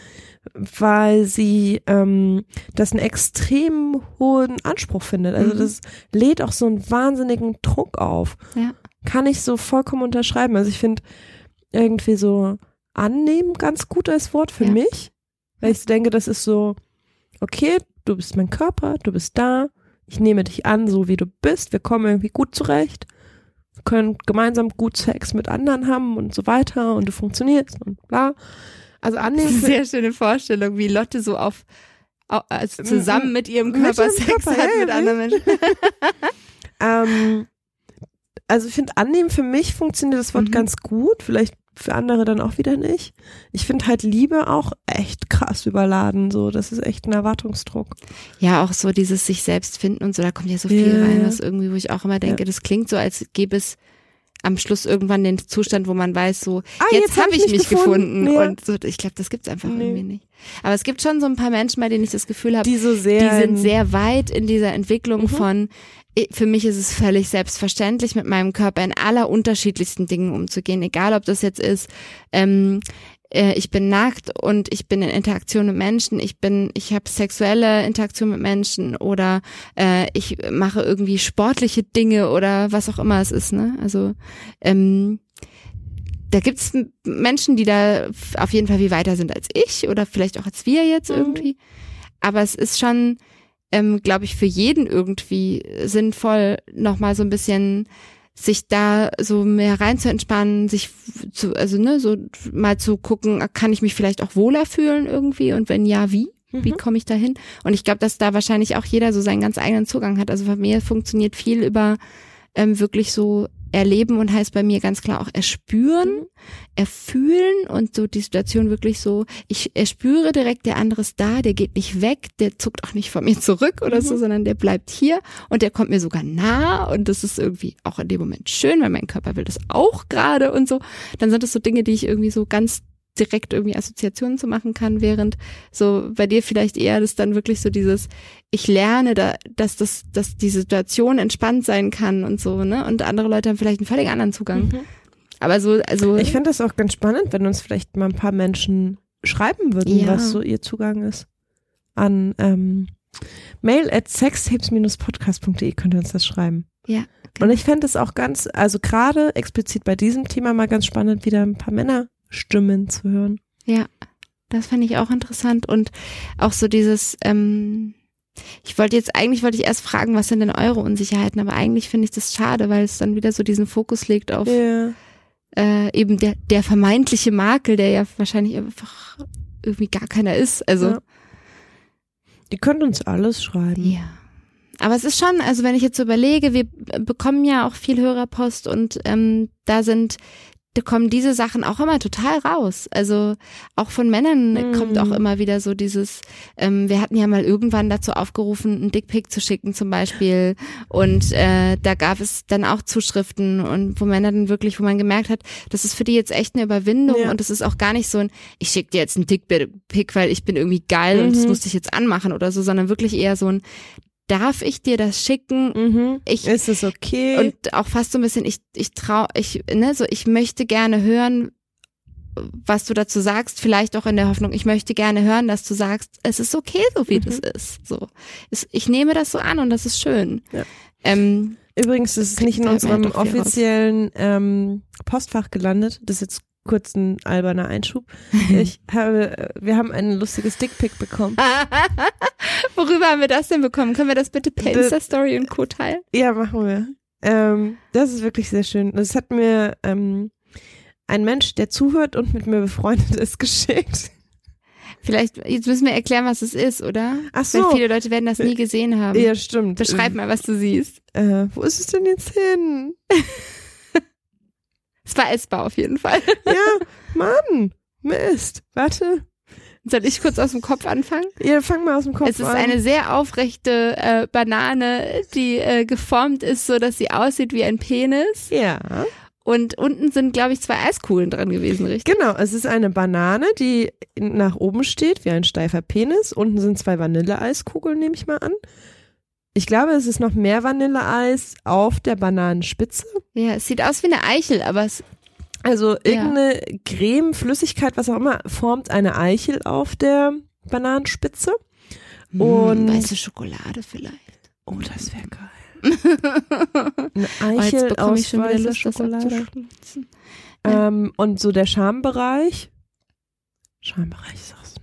weil sie ähm, das einen extrem hohen Anspruch findet. Also mhm. das lädt auch so einen wahnsinnigen Druck auf. Ja. Kann ich so vollkommen unterschreiben. Also ich finde irgendwie so annehmen ganz gut als Wort für ja. mich, weil ich denke, das ist so, okay, du bist mein Körper, du bist da, ich nehme dich an, so wie du bist, wir kommen irgendwie gut zurecht, wir können gemeinsam gut Sex mit anderen haben und so weiter und du funktionierst und bla. Also annehmen. Sehr schöne Vorstellung, wie Lotte so auf, also zusammen mit ihrem Körper mit Sex Körper, hat hey, mit anderen Menschen. <laughs> ähm, also ich finde, annehmen für mich funktioniert das Wort mhm. ganz gut. Vielleicht für andere dann auch wieder nicht. Ich finde halt Liebe auch echt krass überladen, so. Das ist echt ein Erwartungsdruck. Ja, auch so dieses sich selbst finden und so, da kommt ja so viel yeah. rein, was irgendwie, wo ich auch immer denke, ja. das klingt so, als gäbe es am Schluss irgendwann den Zustand, wo man weiß, so, Ah, jetzt, jetzt hab habe ich ich mich gefunden. gefunden. Ja. Und so, ich glaube, das gibt's einfach Nee. irgendwie nicht. Aber es gibt schon so ein paar Menschen, bei denen ich das Gefühl habe, Die so die sind sehr weit in dieser Entwicklung Mhm. von, für mich ist es völlig selbstverständlich, mit meinem Körper in aller unterschiedlichsten Dingen umzugehen, egal ob das jetzt ist, ähm, äh, ich bin nackt und ich bin in Interaktion mit Menschen, ich bin, ich habe sexuelle Interaktion mit Menschen oder äh, ich mache irgendwie sportliche Dinge oder was auch immer es ist, ne? Also ähm, da gibt's Menschen, die da auf jeden Fall viel weiter sind als ich oder vielleicht auch als wir jetzt Mhm. irgendwie. Aber es ist schon, ähm, glaube ich, für jeden irgendwie sinnvoll, nochmal so ein bisschen sich da so mehr rein zu entspannen, sich zu, also ne, so mal zu gucken, kann ich mich vielleicht auch wohler fühlen irgendwie und wenn ja, wie? Wie Mhm. komme ich da hin? Und ich glaube, dass da wahrscheinlich auch jeder so seinen ganz eigenen Zugang hat. Also bei mir funktioniert viel über ähm, wirklich so erleben und heißt bei mir ganz klar auch erspüren, Mhm. erfühlen und so die Situation wirklich so, ich erspüre direkt, der andere ist da, der geht nicht weg, der zuckt auch nicht von mir zurück oder Mhm. so, sondern der bleibt hier und der kommt mir sogar nah und das ist irgendwie auch in dem Moment schön, weil mein Körper will das auch gerade und so. Dann sind das so Dinge, die ich irgendwie so ganz direkt irgendwie Assoziationen zu machen kann, während so bei dir vielleicht eher das dann wirklich so dieses, ich lerne da, dass das, dass die Situation entspannt sein kann und so, ne? Und andere Leute haben vielleicht einen völlig anderen Zugang. Mhm. Aber so, also Ich finde das auch ganz spannend, wenn uns vielleicht mal ein paar Menschen schreiben würden, Ja. was so ihr Zugang ist. An ähm, mail at sextapes-podcast.de könnt ihr uns das schreiben. ja. Und ich fände es auch ganz, also gerade explizit bei diesem Thema mal ganz spannend, wieder ein paar Männerstimmen zu hören. Ja, das fand ich auch interessant und auch so dieses, ähm, ich wollte jetzt, eigentlich wollte ich erst fragen, was sind denn eure Unsicherheiten, aber eigentlich finde ich das schade, weil es dann wieder so diesen Fokus legt auf Ja. äh, eben der, der vermeintliche Makel, der ja wahrscheinlich einfach irgendwie gar keiner ist. Also Ja. Die könnt uns alles schreiben. Ja. Aber es ist schon, also wenn ich jetzt so überlege, wir bekommen ja auch viel Hörerpost und ähm, da sind, da kommen diese Sachen auch immer total raus. Also auch von Männern Mhm. kommt auch immer wieder so dieses, ähm, wir hatten ja mal irgendwann dazu aufgerufen, einen Dickpick zu schicken zum Beispiel und äh, da gab es dann auch Zuschriften und wo Männer dann wirklich, wo man gemerkt hat, das ist für die jetzt echt eine Überwindung Ja. und es ist auch gar nicht so ein, ich schicke dir jetzt einen Dickpick, weil ich bin irgendwie geil und das Mhm. musste ich jetzt anmachen oder so, sondern wirklich eher so ein, darf ich dir das schicken? Mhm. Ich Ist es okay? und auch fast so ein bisschen, ich, ich trau, ich, ne, so, ich möchte gerne hören, was du dazu sagst, vielleicht auch in der Hoffnung, ich möchte gerne hören, dass du sagst, es ist okay, so wie Mhm. das ist. So. Ich nehme das so an und das ist schön. Ja. Ähm, Übrigens, das ist nicht in unserem offiziellen ähm, Postfach gelandet. Das ist jetzt kurz ein alberner Einschub. <laughs> Ich habe, äh, wir haben ein lustiges Dickpick bekommen. <laughs> worüber haben wir das denn bekommen? Können wir das bitte per Insta-Story und Co. teilen? Ja, machen wir. Ähm, das ist wirklich sehr schön. Das hat mir ähm, ein Mensch, der zuhört und mit mir befreundet ist, <laughs> geschickt. Vielleicht, jetzt müssen wir erklären, was es ist, oder? Ach Weil so. viele Leute werden das nie gesehen haben. Ja, stimmt. Beschreib mal, was du siehst. Äh, wo ist es denn jetzt hin? Es war essbar auf jeden Fall. <laughs> Ja, Mann. Mist. Warte. Soll ich kurz aus dem Kopf anfangen? Ja, fang mal aus dem Kopf Es ist an. eine sehr aufrechte äh, Banane, die äh, geformt ist, so dass sie aussieht wie ein Penis. ja. Und unten sind, glaube ich, zwei Eiskugeln dran gewesen, richtig? Genau, es ist eine Banane, die nach oben steht, wie ein steifer Penis. Unten sind zwei Vanilleeiskugeln, nehme ich mal an. Ich glaube, es ist noch mehr Vanilleeis auf der Bananenspitze. Ja, es sieht aus wie eine Eichel, aber es Also irgendeine Creme, Flüssigkeit, was auch immer, formt eine Eichel auf der Bananenspitze. Und- Hm, weiße Schokolade vielleicht. Oh, das wäre geil. <laughs> Oh, Eine jetzt Eichel bekomme aus ich schon weißer Lust, Schokolade. Ja. Ähm, und so der Schambereich. Schambereich ist auch so.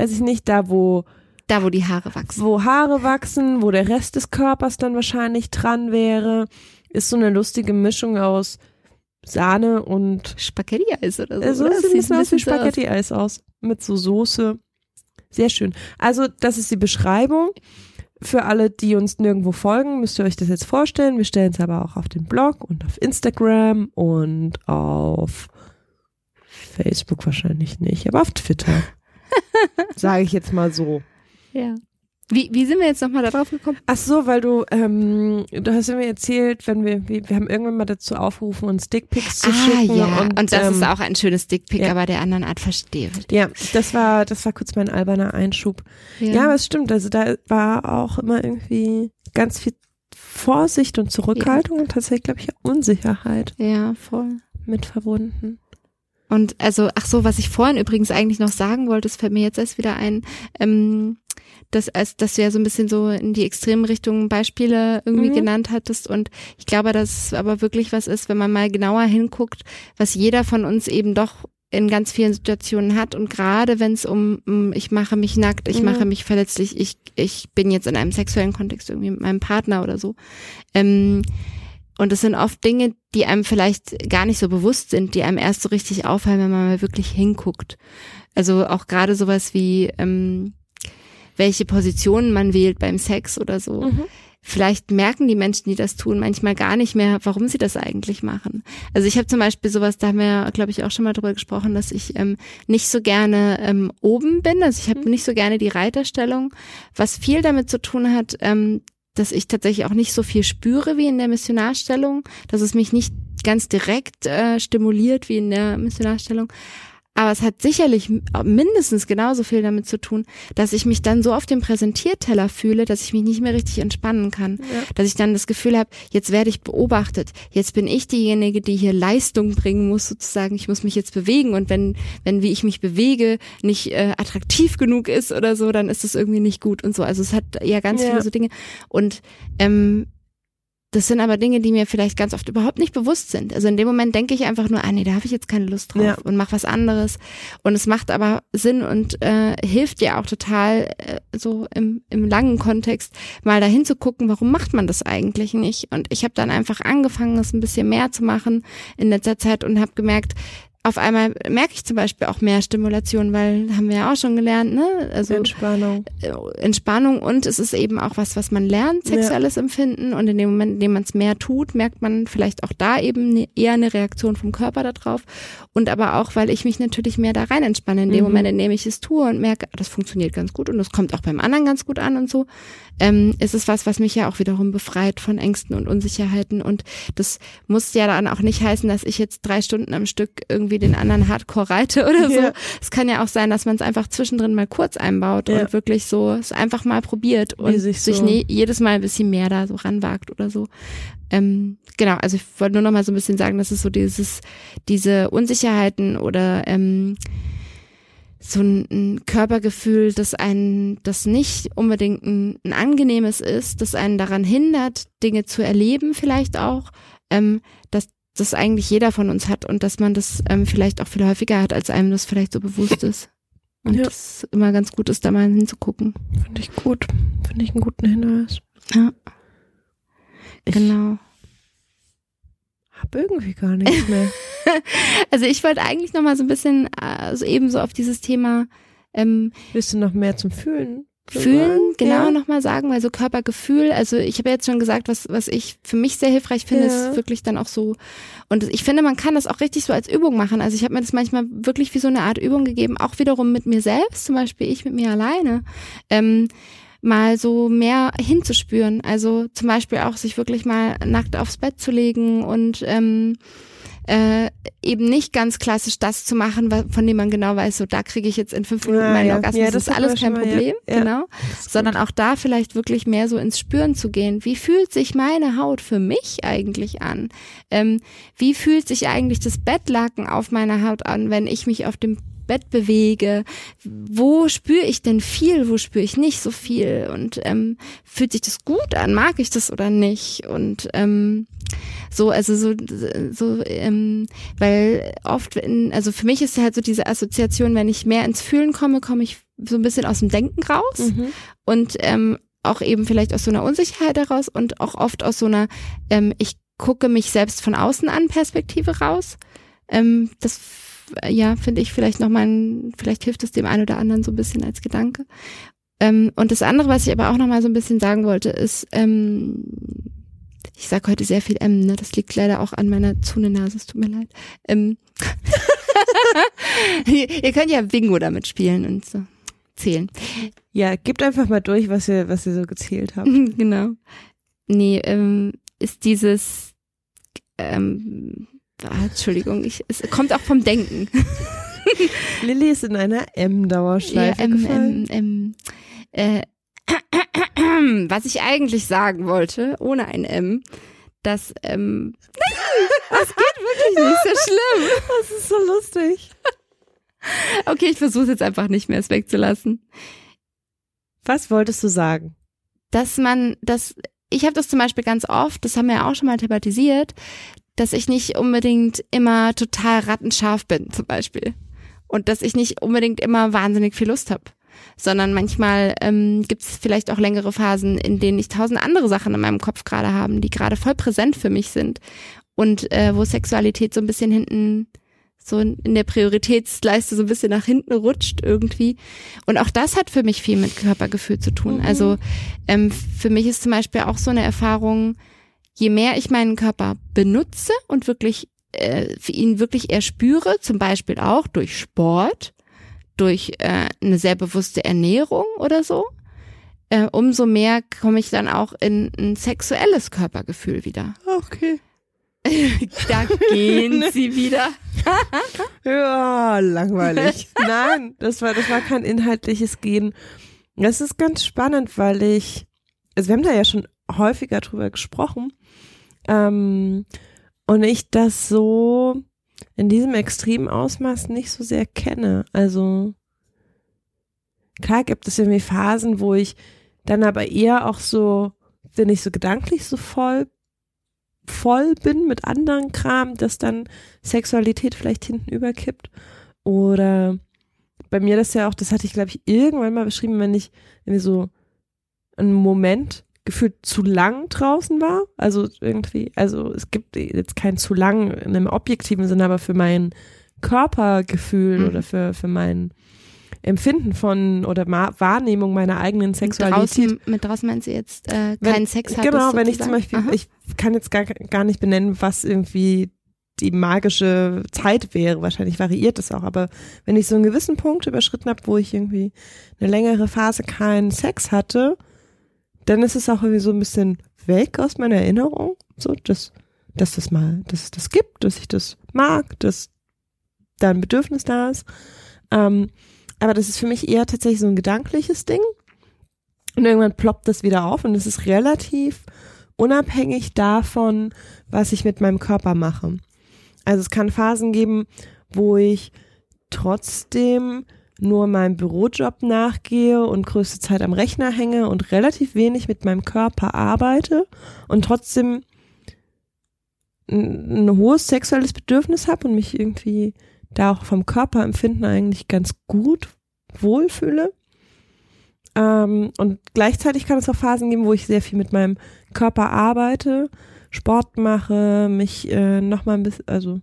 Weiß ich nicht, da wo Da, wo die Haare wachsen. wo Haare wachsen, wo der Rest des Körpers dann wahrscheinlich dran wäre, ist so eine lustige Mischung aus Sahne und Spaghetti-Eis oder so. äh, so oder? sieht ein bisschen aus wie. Spaghetti-Eis aus. Mit so Soße. Sehr schön. Also, das ist die Beschreibung. Für alle, die uns nirgendwo folgen, müsst ihr euch das jetzt vorstellen. Wir stellen es aber auch auf den Blog und auf Instagram und auf Facebook wahrscheinlich nicht, aber auf Twitter. <laughs> Sage ich jetzt mal so. Ja. Wie, wie sind wir jetzt nochmal darauf gekommen? Ach so, weil du, ähm, du hast mir erzählt, wenn wir, wir, wir haben irgendwann mal dazu aufgerufen, uns Dickpics zu ah, schicken. ja. Und, Und, das ähm, ist auch ein schönes Dickpick, ja. aber der anderen Art verstehe. Ja, das war, das war kurz mein alberner Einschub. Ja, aber es stimmt. Also da war auch immer irgendwie ganz viel Vorsicht und Zurückhaltung und tatsächlich, glaube ich, Unsicherheit ja, voll. mit verbunden. Und also, ach so, was ich vorhin übrigens eigentlich noch sagen wollte, das fällt mir jetzt erst wieder ein, ähm, dass, als, dass du ja so ein bisschen so in die extremen Richtungen Beispiele irgendwie Mhm. genannt hattest. Und ich glaube, dass es aber wirklich was ist, wenn man mal genauer hinguckt, was jeder von uns eben doch in ganz vielen Situationen hat. Und gerade wenn es um, um, ich mache mich nackt, ich Mhm. mache mich verletzlich, ich, ich bin jetzt in einem sexuellen Kontext irgendwie mit meinem Partner oder so. Ähm, und es sind oft Dinge, die einem vielleicht gar nicht so bewusst sind, die einem erst so richtig auffallen, wenn man mal wirklich hinguckt. Also auch gerade sowas wie, ähm, welche Positionen man wählt beim Sex oder so. Mhm. Vielleicht merken die Menschen, die das tun, manchmal gar nicht mehr, warum sie das eigentlich machen. Also ich habe zum Beispiel sowas, da haben wir, glaube ich, auch schon mal drüber gesprochen, dass ich ähm, nicht so gerne ähm, oben bin. Also ich habe nicht so gerne die Reiterstellung, was viel damit zu tun hat, ähm, dass ich tatsächlich auch nicht so viel spüre wie in der Missionarstellung, dass es mich nicht ganz direkt äh, stimuliert wie in der Missionarstellung. Aber es hat sicherlich mindestens genauso viel damit zu tun, dass ich mich dann so auf dem Präsentierteller fühle, dass ich mich nicht mehr richtig entspannen kann. Ja. Dass ich dann das Gefühl habe, jetzt werde ich beobachtet. Jetzt bin ich diejenige, die hier Leistung bringen muss, sozusagen. Ich muss mich jetzt bewegen. Und wenn, wenn wie ich mich bewege, nicht äh, attraktiv genug ist oder so, dann ist es irgendwie nicht gut und so. Also es hat ja ganz Ja. viele so Dinge. Und ähm, das sind aber Dinge, die mir vielleicht ganz oft überhaupt nicht bewusst sind. Also in dem Moment denke ich einfach nur, ah nee, da habe ich jetzt keine Lust drauf Ja. und mach was anderes. Und es macht aber Sinn und äh, hilft dir auch total äh, so im, im langen Kontext mal dahin zu gucken, warum macht man das eigentlich nicht? Und ich habe dann einfach angefangen, es ein bisschen mehr zu machen in letzter Zeit und habe gemerkt, auf einmal merke ich zum Beispiel auch mehr Stimulation, weil haben wir ja auch schon gelernt, ne? Also Entspannung. äh, Entspannung und es ist eben auch was, was man lernt, sexuelles Empfinden und in dem Moment, in dem man es mehr tut, merkt man vielleicht auch da eben ne, eher eine Reaktion vom Körper darauf und aber auch, weil ich mich natürlich mehr da rein entspanne in dem Mhm. Moment, in dem ich es tue und merke, ah, das funktioniert ganz gut und das kommt auch beim anderen ganz gut an und so, ähm, ist es was, was mich ja auch wiederum befreit von Ängsten und Unsicherheiten und das muss ja dann auch nicht heißen, dass ich jetzt drei Stunden am Stück irgendwie den anderen Hardcore reite oder so. Ja. Es kann ja auch sein, dass man es einfach zwischendrin mal kurz einbaut Ja. und wirklich so es einfach mal probiert und Wie sich, sich so- nie, jedes Mal ein bisschen mehr da so ranwagt oder so. Ähm, genau, also ich wollte nur noch mal so ein bisschen sagen, dass es so dieses, diese Unsicherheiten oder ähm, so ein, ein Körpergefühl, das einen, das nicht unbedingt ein, ein angenehmes ist, das einen daran hindert, Dinge zu erleben, vielleicht auch, ähm, dass das eigentlich jeder von uns hat und dass man das ähm, vielleicht auch viel häufiger hat, als einem das vielleicht so bewusst ist. Und Ja. das immer ganz gut ist, da mal hinzugucken. Finde ich gut. Finde ich einen guten Hinweis. Ja, Ich genau. hab irgendwie gar nichts mehr. <laughs> <laughs> Also ich wollte eigentlich noch mal so ein bisschen, also eben so auf dieses Thema ähm, Willst du noch mehr zum Fühlen? Fühlen, genau Ja. nochmal sagen, weil so Körpergefühl, also ich habe ja jetzt schon gesagt, was, was ich für mich sehr hilfreich finde, Ja. ist wirklich dann auch so, und ich finde, man kann das auch richtig so als Übung machen. Also ich habe mir das manchmal wirklich wie so eine Art Übung gegeben, auch wiederum mit mir selbst, zum Beispiel ich mit mir alleine, ähm, mal so mehr hinzuspüren. Also zum Beispiel auch sich wirklich mal nackt aufs Bett zu legen und ähm, äh, eben nicht ganz klassisch das zu machen, von dem man genau weiß, so da kriege ich jetzt in fünf Minuten Ja, meinen ja. Orgasmus, Ja, das ist alles kein mal. Problem, Ja. genau, sondern auch da vielleicht wirklich mehr so ins Spüren zu gehen. Wie fühlt sich meine Haut für mich eigentlich an? Ähm, wie fühlt sich eigentlich das Bettlaken auf meiner Haut an, wenn ich mich auf dem Bett bewege, wo spüre ich denn viel, wo spüre ich nicht so viel und ähm, fühlt sich das gut an, mag ich das oder nicht und ähm, so, also so, so, ähm, weil oft, in, also für mich ist halt so diese Assoziation, wenn ich mehr ins Fühlen komme, komme ich so ein bisschen aus dem Denken raus Mhm. und ähm, auch eben vielleicht aus so einer Unsicherheit heraus und auch oft aus so einer, ähm, ich gucke mich selbst von außen an Perspektive raus. Ähm, das ja, finde ich vielleicht nochmal, ein, vielleicht hilft es dem einen oder anderen so ein bisschen als Gedanke. Ähm, und das andere, was ich aber auch nochmal so ein bisschen sagen wollte, ist, ähm, ich sage heute sehr viel M, ne? Das liegt leider auch an meiner Zunennase, es tut mir leid. Ähm, ihr, <laughs> ihr könnt ja Bingo damit spielen und so. zählen. Ja, gebt einfach mal durch, was ihr, was ihr so gezählt habt. <laughs> genau. Nee, ähm, ist dieses, ähm, ah, Entschuldigung, ich, es kommt auch vom Denken. <laughs> Lilly ist in einer M-Dauerschleife Ja, gefallen. ähm, ähm, äh, was ich eigentlich sagen wollte, ohne ein M, dass, ähm, <laughs> das geht wirklich nicht so schlimm. das ist so lustig. Okay, ich versuche jetzt einfach nicht mehr, es wegzulassen. Was wolltest du sagen? Dass man, dass, ich habe das zum Beispiel ganz oft, das haben wir ja auch schon mal thematisiert, dass ich nicht unbedingt immer total rattenscharf bin, zum Beispiel. Und dass ich nicht unbedingt immer wahnsinnig viel Lust habe. Sondern manchmal ähm, gibt es vielleicht auch längere Phasen, in denen ich tausend andere Sachen in meinem Kopf gerade haben, die gerade voll präsent für mich sind. Und äh, wo Sexualität so ein bisschen hinten, so in der Prioritätsleiste so ein bisschen nach hinten rutscht irgendwie. Und auch das hat für mich viel mit Körpergefühl zu tun. Mhm. Also ähm, für mich ist zum Beispiel auch so eine Erfahrung, je mehr ich meinen Körper benutze und wirklich äh, für ihn wirklich eher spüre, zum Beispiel auch durch Sport, durch äh, eine sehr bewusste Ernährung oder so, äh, umso mehr komme ich dann auch in ein sexuelles Körpergefühl wieder. Okay. <laughs> Da gehen <laughs> sie wieder. Ja, langweilig. <laughs> Nein, das war, das war kein inhaltliches Gehen. Das ist ganz spannend, weil ich, also wir haben da ja schon häufiger drüber gesprochen, ähm, und ich das so in diesem extremen Ausmaß nicht so sehr kenne. Also klar gibt es irgendwie Phasen, wo ich dann aber eher auch so, wenn ich so gedanklich so voll voll bin mit anderen Kram, dass dann Sexualität vielleicht hinten überkippt. Oder bei mir das ja auch, das hatte ich glaube ich irgendwann mal beschrieben, wenn ich irgendwie so einen Moment gefühlt zu lang draußen war. Also irgendwie, also es gibt jetzt kein zu lang in einem objektiven Sinne, aber für mein Körpergefühl Mhm. oder für, für mein Empfinden von oder Ma Wahrnehmung meiner eigenen Sexualität. Draußen, mit draußen meinst du jetzt äh, Wenn- keinen Sex hattest, Genau, wenn ich zum? Beispiel, Aha. ich kann jetzt gar, gar nicht benennen, was irgendwie die magische Zeit wäre. Wahrscheinlich variiert es auch, aber wenn ich so einen gewissen Punkt überschritten habe, wo ich irgendwie eine längere Phase keinen Sex hatte, dann ist es auch irgendwie so ein bisschen weg aus meiner Erinnerung, so dass, dass das mal, dass es das gibt, dass ich das mag, dass da ein Bedürfnis da ist. Ähm, aber das ist für mich eher tatsächlich so ein gedankliches Ding. Und irgendwann ploppt das wieder auf und es ist relativ unabhängig davon, was ich mit meinem Körper mache. Also es kann Phasen geben, wo ich trotzdem nur meinem Bürojob nachgehe und größte Zeit am Rechner hänge und relativ wenig mit meinem Körper arbeite und trotzdem ein, ein hohes sexuelles Bedürfnis habe und mich irgendwie da auch vom Körperempfinden eigentlich ganz gut wohlfühle. Ähm, und gleichzeitig kann es auch Phasen geben, wo ich sehr viel mit meinem Körper arbeite, Sport mache, mich äh, nochmal ein bisschen, also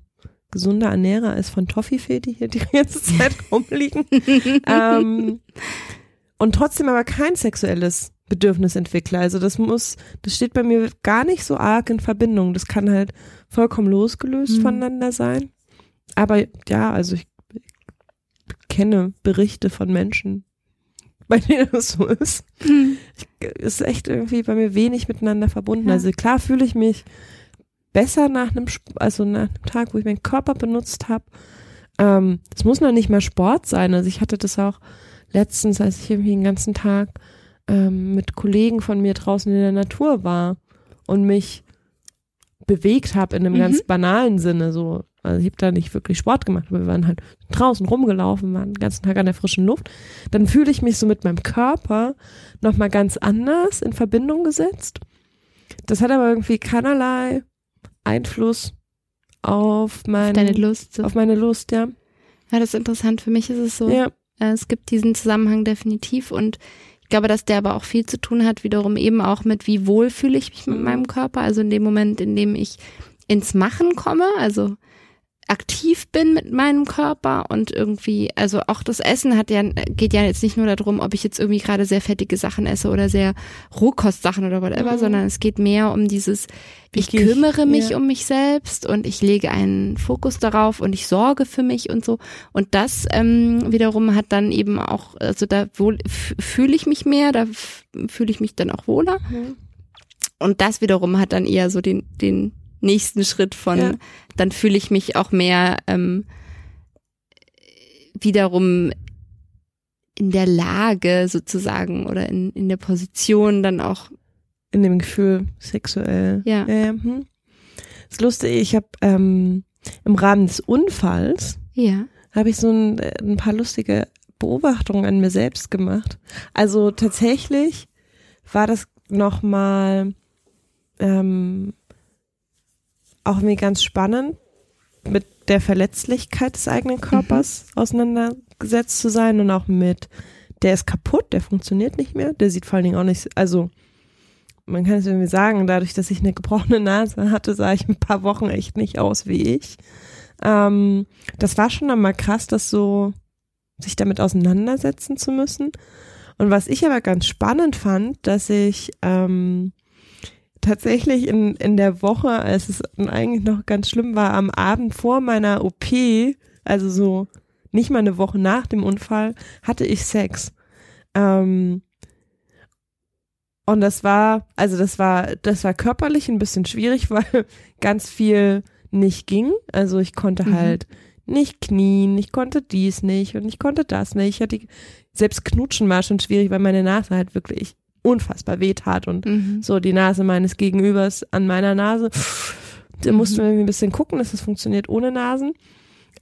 gesunder ernähre als von Toffifee, die hier die ganze Zeit <laughs> rumliegen. ähm, und trotzdem aber kein sexuelles Bedürfnis entwickle. Also das muss, das steht bei mir gar nicht so arg in Verbindung. Das kann halt vollkommen losgelöst Mhm. voneinander sein. Aber ja, also ich kenne Berichte von Menschen, bei denen das so ist. Hm. Ist echt irgendwie bei mir wenig miteinander verbunden. Ja. Also klar fühle ich mich besser nach einem, also nach einem Tag, wo ich meinen Körper benutzt habe. Ähm, es muss noch nicht mal Sport sein. Also ich hatte das auch letztens, als ich irgendwie den ganzen Tag ähm, mit Kollegen von mir draußen in der Natur war und mich bewegt habe in einem Mhm. ganz banalen Sinne. So, also ich habe da nicht wirklich Sport gemacht, aber wir waren halt draußen rumgelaufen, waren den ganzen Tag an der frischen Luft. Dann fühle ich mich so mit meinem Körper nochmal ganz anders in Verbindung gesetzt. Das hat aber irgendwie keinerlei Einfluss auf mein, Deine Lust. So. auf meine Lust, ja. Ja, das ist interessant. Für mich ist es so, Ja, äh, es gibt diesen Zusammenhang definitiv und ich glaube, dass der aber auch viel zu tun hat, wiederum eben auch mit, wie wohl fühle ich mich mit meinem Körper. Also in dem Moment, in dem ich ins Machen komme, also aktiv bin mit meinem Körper und irgendwie, also auch das Essen hat ja, geht ja jetzt nicht nur darum, ob ich jetzt irgendwie gerade sehr fettige Sachen esse oder sehr Rohkostsachen oder whatever, mhm. sondern es geht mehr um dieses, ich kümmere mich ja. um mich selbst und ich lege einen Fokus darauf und ich sorge für mich und so. Und das ähm, wiederum hat dann eben auch, also da fühle ich mich mehr, da fühle ich mich dann auch wohler. Mhm. Und das wiederum hat dann eher so den, den nächsten Schritt von, ja. dann fühle ich mich auch mehr ähm, wiederum in der Lage sozusagen oder in, in der Position dann auch. In dem Gefühl sexuell. Ja. ja, hm. Das ist lustig, ich habe ähm, im Rahmen des Unfalls ja. habe ich so ein, ein paar lustige Beobachtungen an mir selbst gemacht. Also tatsächlich war das nochmal ähm, auch irgendwie ganz spannend, mit der Verletzlichkeit des eigenen Körpers mhm. auseinandergesetzt zu sein und auch mit, der ist kaputt, der funktioniert nicht mehr, der sieht vor allen Dingen auch nicht, also man kann es irgendwie sagen, dadurch, dass ich eine gebrochene Nase hatte, sah ich ein paar Wochen echt nicht aus wie ich. Ähm, das war schon einmal krass, das so sich damit auseinandersetzen zu müssen. Und was ich aber ganz spannend fand, dass ich ähm, tatsächlich in, in der Woche, als es eigentlich noch ganz schlimm war, am Abend vor meiner OP, also so nicht mal eine Woche nach dem Unfall, hatte ich Sex. Ähm, und das war, also das war, das war körperlich ein bisschen schwierig, <laughs> weil ganz viel nicht ging. Also ich konnte mhm. halt nicht knien, ich konnte dies nicht und ich konnte das nicht. Ich hatte, selbst knutschen war schon schwierig, weil meine Nase halt wirklich unfassbar wehtat und mhm. so die Nase meines Gegenübers an meiner Nase. Da mussten wir irgendwie ein bisschen gucken, dass das funktioniert ohne Nasen.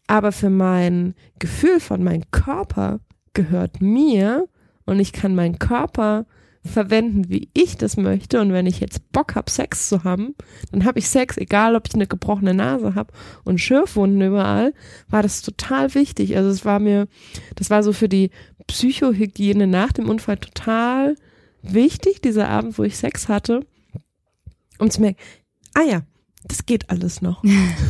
Aber für mein Gefühl von meinem Körper gehört mir und ich kann meinen Körper verwenden, wie ich das möchte. Und wenn ich jetzt Bock habe, Sex zu haben, dann habe ich Sex, egal ob ich eine gebrochene Nase habe und Schürfwunden überall, war das total wichtig. Also es war mir, das war so für die Psychohygiene nach dem Unfall total wichtig, dieser Abend, wo ich Sex hatte, um zu merken, ah ja, das geht alles noch.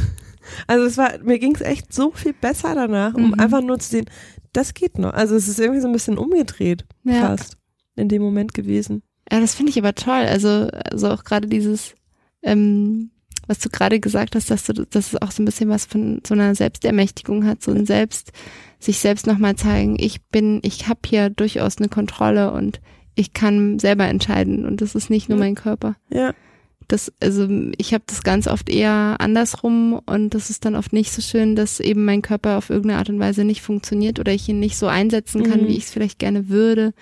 <laughs> also es war, mir ging es echt so viel besser danach, um mhm. einfach nur zu sehen, das geht noch. Also es ist irgendwie so ein bisschen umgedreht, ja. fast, in dem Moment gewesen. Ja, das finde ich aber toll. Also, also auch gerade dieses, ähm, was du gerade gesagt hast, dass du, dass es auch so ein bisschen was von so einer Selbstermächtigung hat, so ein Selbst, sich selbst nochmal zeigen, ich bin, ich habe hier durchaus eine Kontrolle und ich kann selber entscheiden und das ist nicht nur mein Körper. Ja. Das, also ich habe das ganz oft eher andersrum und das ist dann oft nicht so schön, dass eben mein Körper auf irgendeine Art und Weise nicht funktioniert oder ich ihn nicht so einsetzen kann, mhm. wie ich es vielleicht gerne würde.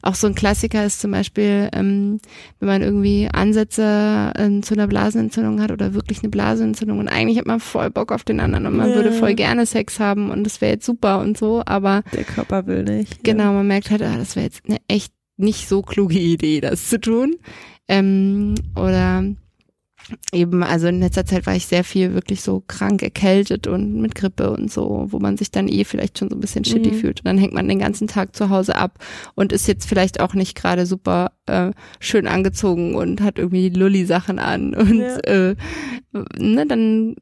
Auch so ein Klassiker ist zum Beispiel, ähm, wenn man irgendwie Ansätze ähm, zu einer Blasenentzündung hat oder wirklich eine Blasenentzündung und eigentlich hat man voll Bock auf den anderen und man ja. würde voll gerne Sex haben und das wäre jetzt super und so, aber der Körper will nicht. Genau, ja. man merkt halt, ah, das wäre jetzt eine echt nicht so kluge Idee, das zu tun. Ähm, oder eben, also in letzter Zeit war ich sehr viel wirklich so krank, erkältet und mit Grippe und so, wo man sich dann eh vielleicht schon so ein bisschen shitty mhm. fühlt. Und dann hängt man den ganzen Tag zu Hause ab und ist jetzt vielleicht auch nicht gerade super äh, schön angezogen und hat irgendwie Lulli-Sachen an. <laughs> Und ja. äh, ne, dann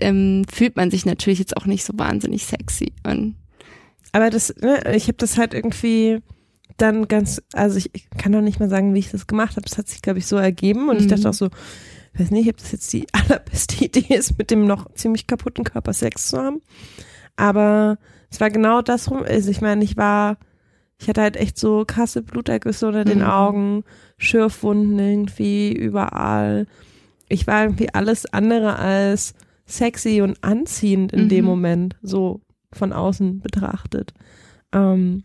ähm, fühlt man sich natürlich jetzt auch nicht so wahnsinnig sexy. Und aber das, ne, ich habe das halt irgendwie dann ganz, also ich, ich kann noch nicht mal sagen, wie ich das gemacht habe. Es hat sich, glaube ich, so ergeben und mhm. ich dachte auch so, weiß nicht, ob das jetzt die <laughs> allerbeste Idee ist, mit dem noch ziemlich kaputten Körper Sex zu haben. Aber es war genau das rum. Also ich meine, ich war, ich hatte halt echt so krasse Blutergüsse unter den mhm. Augen, Schürfwunden irgendwie überall. Ich war irgendwie alles andere als sexy und anziehend in mhm. dem Moment, so von außen betrachtet. Ähm,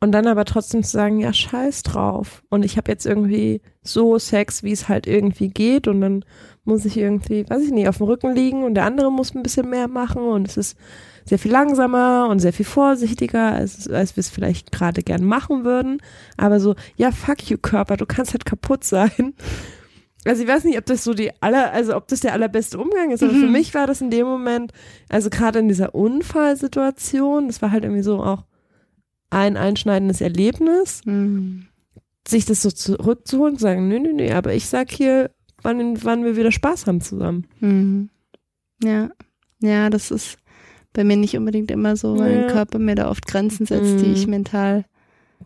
und dann aber trotzdem zu sagen, ja, scheiß drauf. Und ich habe jetzt irgendwie so Sex, wie es halt irgendwie geht. Und dann muss ich irgendwie, weiß ich nicht, auf dem Rücken liegen und der andere muss ein bisschen mehr machen. Und es ist sehr viel langsamer und sehr viel vorsichtiger, als, als wir es vielleicht gerade gern machen würden. Aber so, ja, fuck you, Körper, du kannst halt kaputt sein. <laughs> Also ich weiß nicht, ob das so die aller, also ob das der allerbeste Umgang ist, aber mhm. für mich war das in dem Moment, also gerade in dieser Unfallsituation, das war halt irgendwie so auch ein einschneidendes Erlebnis, mhm. sich das so zurückzuholen und sagen, nö, nö, nö, aber ich sag hier, wann, wann wir wieder Spaß haben zusammen. Mhm. Ja. Ja, das ist bei mir nicht unbedingt immer so, weil Ja. mein Körper mir da oft Grenzen setzt, die Mhm. ich mental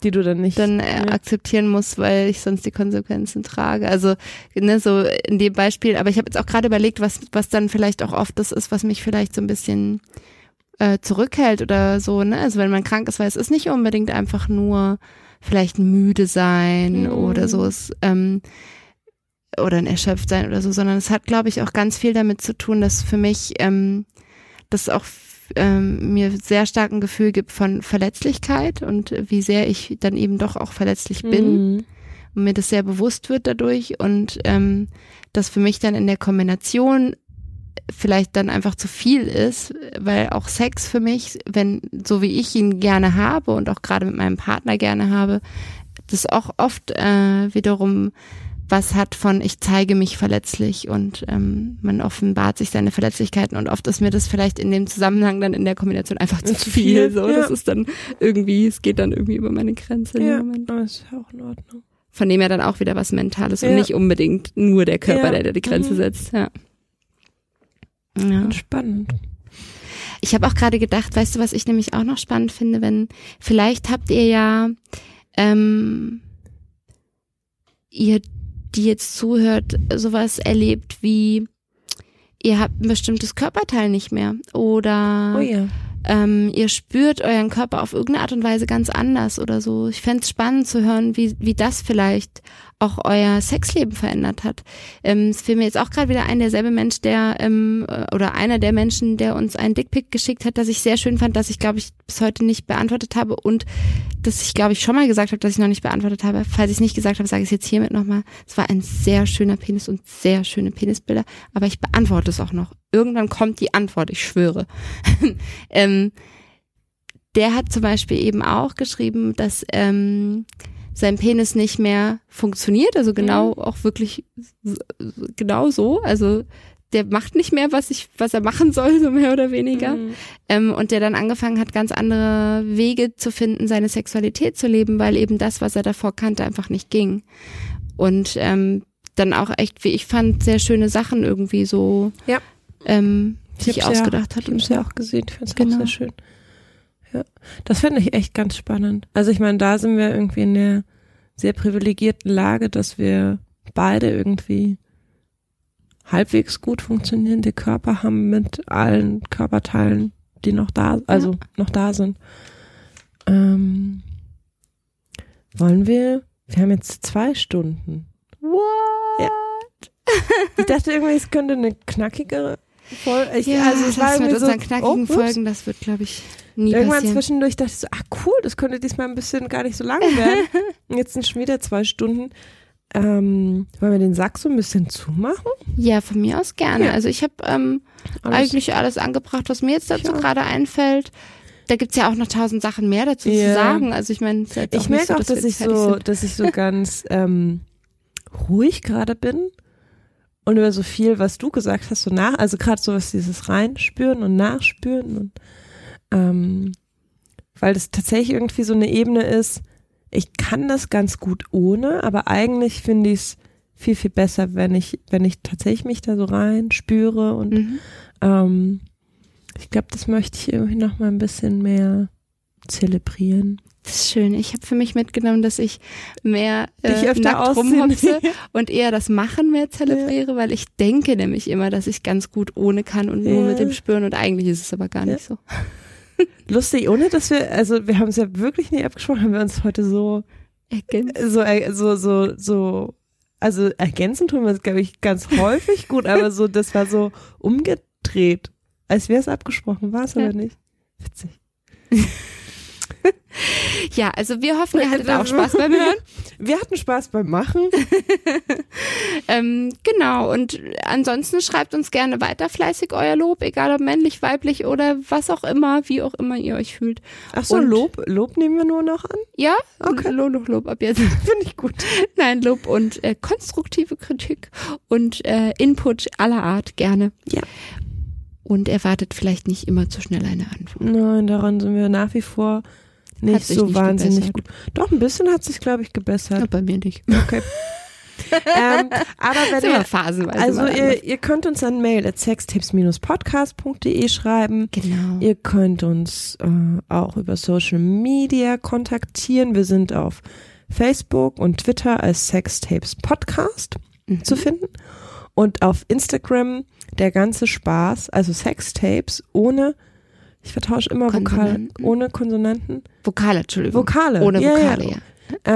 Die du dann nicht. dann äh, ja. akzeptieren muss, weil ich sonst die Konsequenzen trage. Also ne, so in dem Beispiel, aber ich habe jetzt auch gerade überlegt, was was dann vielleicht auch oft das ist, was mich vielleicht so ein bisschen äh, zurückhält oder so. Ne? Also wenn man krank ist, weil es ist nicht unbedingt einfach nur vielleicht müde sein Mhm. oder so es, ähm, oder ein erschöpft sein oder so, sondern es hat, glaube ich, auch ganz viel damit zu tun, dass für mich ähm, das auch ähm, mir sehr stark ein Gefühl gibt von Verletzlichkeit und wie sehr ich dann eben doch auch verletzlich bin Mhm. und mir das sehr bewusst wird dadurch und ähm, das für mich dann in der Kombination vielleicht dann einfach zu viel ist, weil auch Sex für mich, wenn so wie ich ihn gerne habe und auch gerade mit meinem Partner gerne habe, das auch oft äh, wiederum was hat von ich zeige mich verletzlich und ähm, man offenbart sich seine Verletzlichkeiten und oft ist mir das vielleicht in dem Zusammenhang dann in der Kombination einfach zu viel. So, ja. das ist dann irgendwie, es geht dann irgendwie über meine Grenze. Ja, Moment aber ist auch in Ordnung. von dem ja dann auch wieder was Mentales und Ja. nicht unbedingt nur der Körper, Ja. der da die Grenze Mhm. setzt. Ja. Ja. Spannend. Ich habe auch gerade gedacht, weißt du, was ich nämlich auch noch spannend finde, wenn vielleicht habt ihr ja ähm, ihr, die jetzt zuhört, sowas erlebt wie ihr habt ein bestimmtes Körperteil nicht mehr oder Oh ja. ähm, ihr spürt euren Körper auf irgendeine Art und Weise ganz anders oder so. Ich fänd's spannend zu hören, wie, wie das vielleicht auch euer Sexleben verändert hat. Ähm, es fiel mir jetzt auch gerade wieder ein, derselbe Mensch, der ähm, äh, oder einer der Menschen, der uns einen Dickpick geschickt hat, das ich sehr schön fand, dass ich glaube ich bis heute nicht beantwortet habe und dass ich glaube ich schon mal gesagt habe, dass ich noch nicht beantwortet habe. Falls ich es nicht gesagt habe, sage ich es jetzt hiermit nochmal. Es war ein sehr schöner Penis und sehr schöne Penisbilder, aber ich beantworte es auch noch. Irgendwann kommt die Antwort, ich schwöre. <laughs> ähm, der hat zum Beispiel eben auch geschrieben, dass ähm, sein Penis nicht mehr funktioniert, also genau auch wirklich genau so, also der macht nicht mehr, was ich, was er machen soll, <laughs> so mehr oder weniger. Mhm. Ähm, und der dann angefangen hat, ganz andere Wege zu finden, seine Sexualität zu leben, weil eben das, was er davor kannte, einfach nicht ging. Und ähm, dann auch echt, wie ich fand, sehr schöne Sachen irgendwie so Ja. ähm, Ich sich hab's ja- ausgedacht hat. Ich habe es und ja auch gesehen, ich finde es Genau. auch sehr schön. Ja, das fände ich echt ganz spannend. Also ich meine, da sind wir irgendwie in der sehr privilegierten Lage, dass wir beide irgendwie halbwegs gut funktionierende Körper haben mit allen Körperteilen, die noch da, also noch da sind. Ähm, wollen wir? Wir haben jetzt zwei Stunden. What? Ich dachte irgendwie, es könnte eine knackigere Folge. Ich, Ja, also es war mit so, unseren knackigen oh. Folgen, das wird, glaube ich, nie Irgendwann passieren. zwischendurch dachte ich so, ach cool, das könnte diesmal ein bisschen gar nicht so lange werden. <laughs> Jetzt sind schon wieder zwei Stunden. Ähm, wollen wir den Sack so ein bisschen zumachen? Ja, von mir aus gerne. Ja. Also ich habe ähm, eigentlich alles angebracht, was mir jetzt dazu Ja. gerade einfällt. Da gibt's ja auch noch tausend Sachen mehr dazu zu Ja. sagen. Also ich meine, es Ich merke so, auch, dass jetzt ich so, sind. dass ich so ganz ähm, ruhig gerade bin und über so viel, was du gesagt hast, so nach, also gerade so was dieses Reinspüren und Nachspüren und ähm, weil das tatsächlich irgendwie so eine Ebene ist, ich kann das ganz gut ohne, aber eigentlich finde ich es viel, viel besser, wenn ich, wenn ich tatsächlich mich da so rein spüre und Mhm. ähm, ich glaube, das möchte ich irgendwie noch mal ein bisschen mehr zelebrieren. Das ist schön. Ich habe für mich mitgenommen, dass ich mehr Dich äh, öfter nackt rumhopse und eher das Machen mehr zelebriere, weil ich denke nämlich immer, dass ich ganz gut ohne kann und nur Ja. mit dem Spüren und eigentlich ist es aber gar Ja. nicht so. <laughs> Lustig, ohne dass wir, also wir haben es ja wirklich nie abgesprochen, haben wir uns heute so, Ergänzt. so, äh, so, so, so, also ergänzen tun wir es, glaube ich, ganz häufig <laughs> gut, aber so, das war so umgedreht, als wäre es abgesprochen, war es Ja. aber nicht. Witzig. <laughs> <laughs> Ja, also wir hoffen, ihr hattet auch Spaß beim <laughs> Hören. Wir hatten Spaß beim Machen. <laughs> Ähm, genau, und ansonsten schreibt uns gerne weiter fleißig euer Lob, egal ob männlich, weiblich oder was auch immer, wie auch immer ihr euch fühlt. Ach so, Und- Lob, Lob nehmen wir nur noch an? Ja, Okay. Lob, Lob, Lob ab jetzt. Finde ich gut. Nein, Lob und äh, konstruktive Kritik und äh, Input aller Art gerne. Ja. Und erwartet vielleicht nicht immer zu schnell eine Antwort. Nein, daran sind wir nach wie vor nicht so nicht wahnsinnig gebessert. gut. Doch, ein bisschen hat sich, glaube ich, gebessert. Ja, bei mir nicht. Okay. <laughs> ähm, aber wenn ihr, phasenweise also ihr, ihr könnt uns an mail at sextapes-podcast.de schreiben. Genau. Ihr könnt uns äh, auch über Social Media kontaktieren. Wir sind auf Facebook und Twitter als Sextapes Podcast Mhm. zu finden. Und auf Instagram der ganze Spaß, also Sextapes ohne, ich vertausche immer Vokale, ohne Konsonanten. Vokale, Entschuldigung. Vokale. Ohne Ja, Vokale, ja. ja.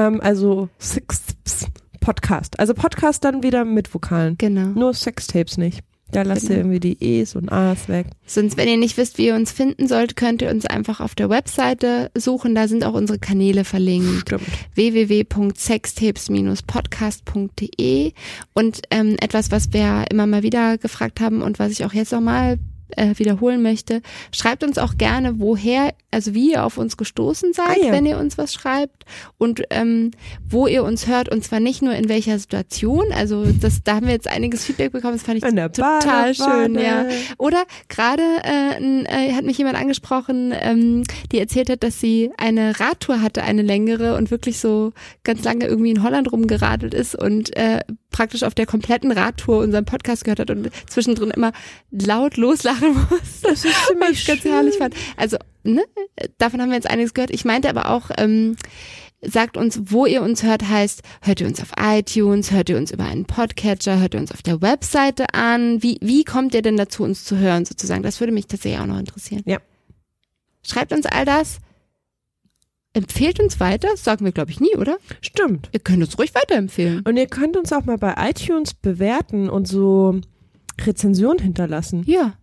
Ähm, also Sextapes Podcast. Also Podcast dann wieder mit Vokalen. Genau. Nur Sextapes nicht. Da lasst ihr Genau. irgendwie die E's und A's weg. Sonst, wenn ihr nicht wisst, wie ihr uns finden sollt, könnt ihr uns einfach auf der Webseite suchen. Da sind auch unsere Kanäle verlinkt. Www.sextapes-podcast.de und ähm, etwas, was wir immer mal wieder gefragt haben und was ich auch jetzt nochmal äh, wiederholen möchte, schreibt uns auch gerne, woher, also wie ihr auf uns gestoßen seid, Ah, ja. wenn ihr uns was schreibt und ähm, wo ihr uns hört und zwar nicht nur in welcher Situation, also das, da haben wir jetzt einiges Feedback bekommen, das fand ich total schön, ja. Oder gerade äh, äh, hat mich jemand angesprochen, ähm, die erzählt hat, dass sie eine Radtour hatte, eine längere und wirklich so ganz lange irgendwie in Holland rumgeradelt ist und äh, praktisch auf der kompletten Radtour unseren Podcast gehört hat und zwischendrin immer laut loslachen <laughs> musste. Das ist ziemlich ich ganz herrlich fand. Also, ne, davon haben wir jetzt einiges gehört. Ich meinte aber auch, ähm, sagt uns, wo ihr uns hört, heißt, hört ihr uns auf iTunes, hört ihr uns über einen Podcatcher, hört ihr uns auf der Webseite an? Wie, wie kommt ihr denn dazu, uns zu hören, sozusagen? Das würde mich tatsächlich auch noch interessieren. Ja. Schreibt uns all das. Empfehlt uns weiter, das sagen wir, glaube ich, nie, oder? Stimmt. Ihr könnt uns ruhig weiterempfehlen. Und ihr könnt uns auch mal bei iTunes bewerten und so Rezensionen hinterlassen. Ja,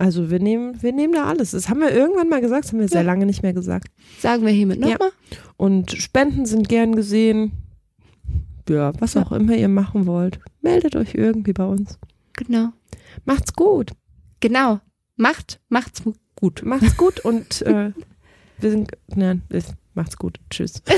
Also wir nehmen, wir nehmen da alles. Das haben wir irgendwann mal gesagt, das haben wir sehr Ja. lange nicht mehr gesagt. sagen wir hiermit Ja. nochmal. Und Spenden sind gern gesehen. Ja, was Ja. auch immer ihr machen wollt. Meldet euch irgendwie bei uns. Genau. Macht's gut. Genau. Macht, macht's gut. Macht's gut <laughs> und äh, wir sind, nein, macht's gut. Tschüss. <laughs>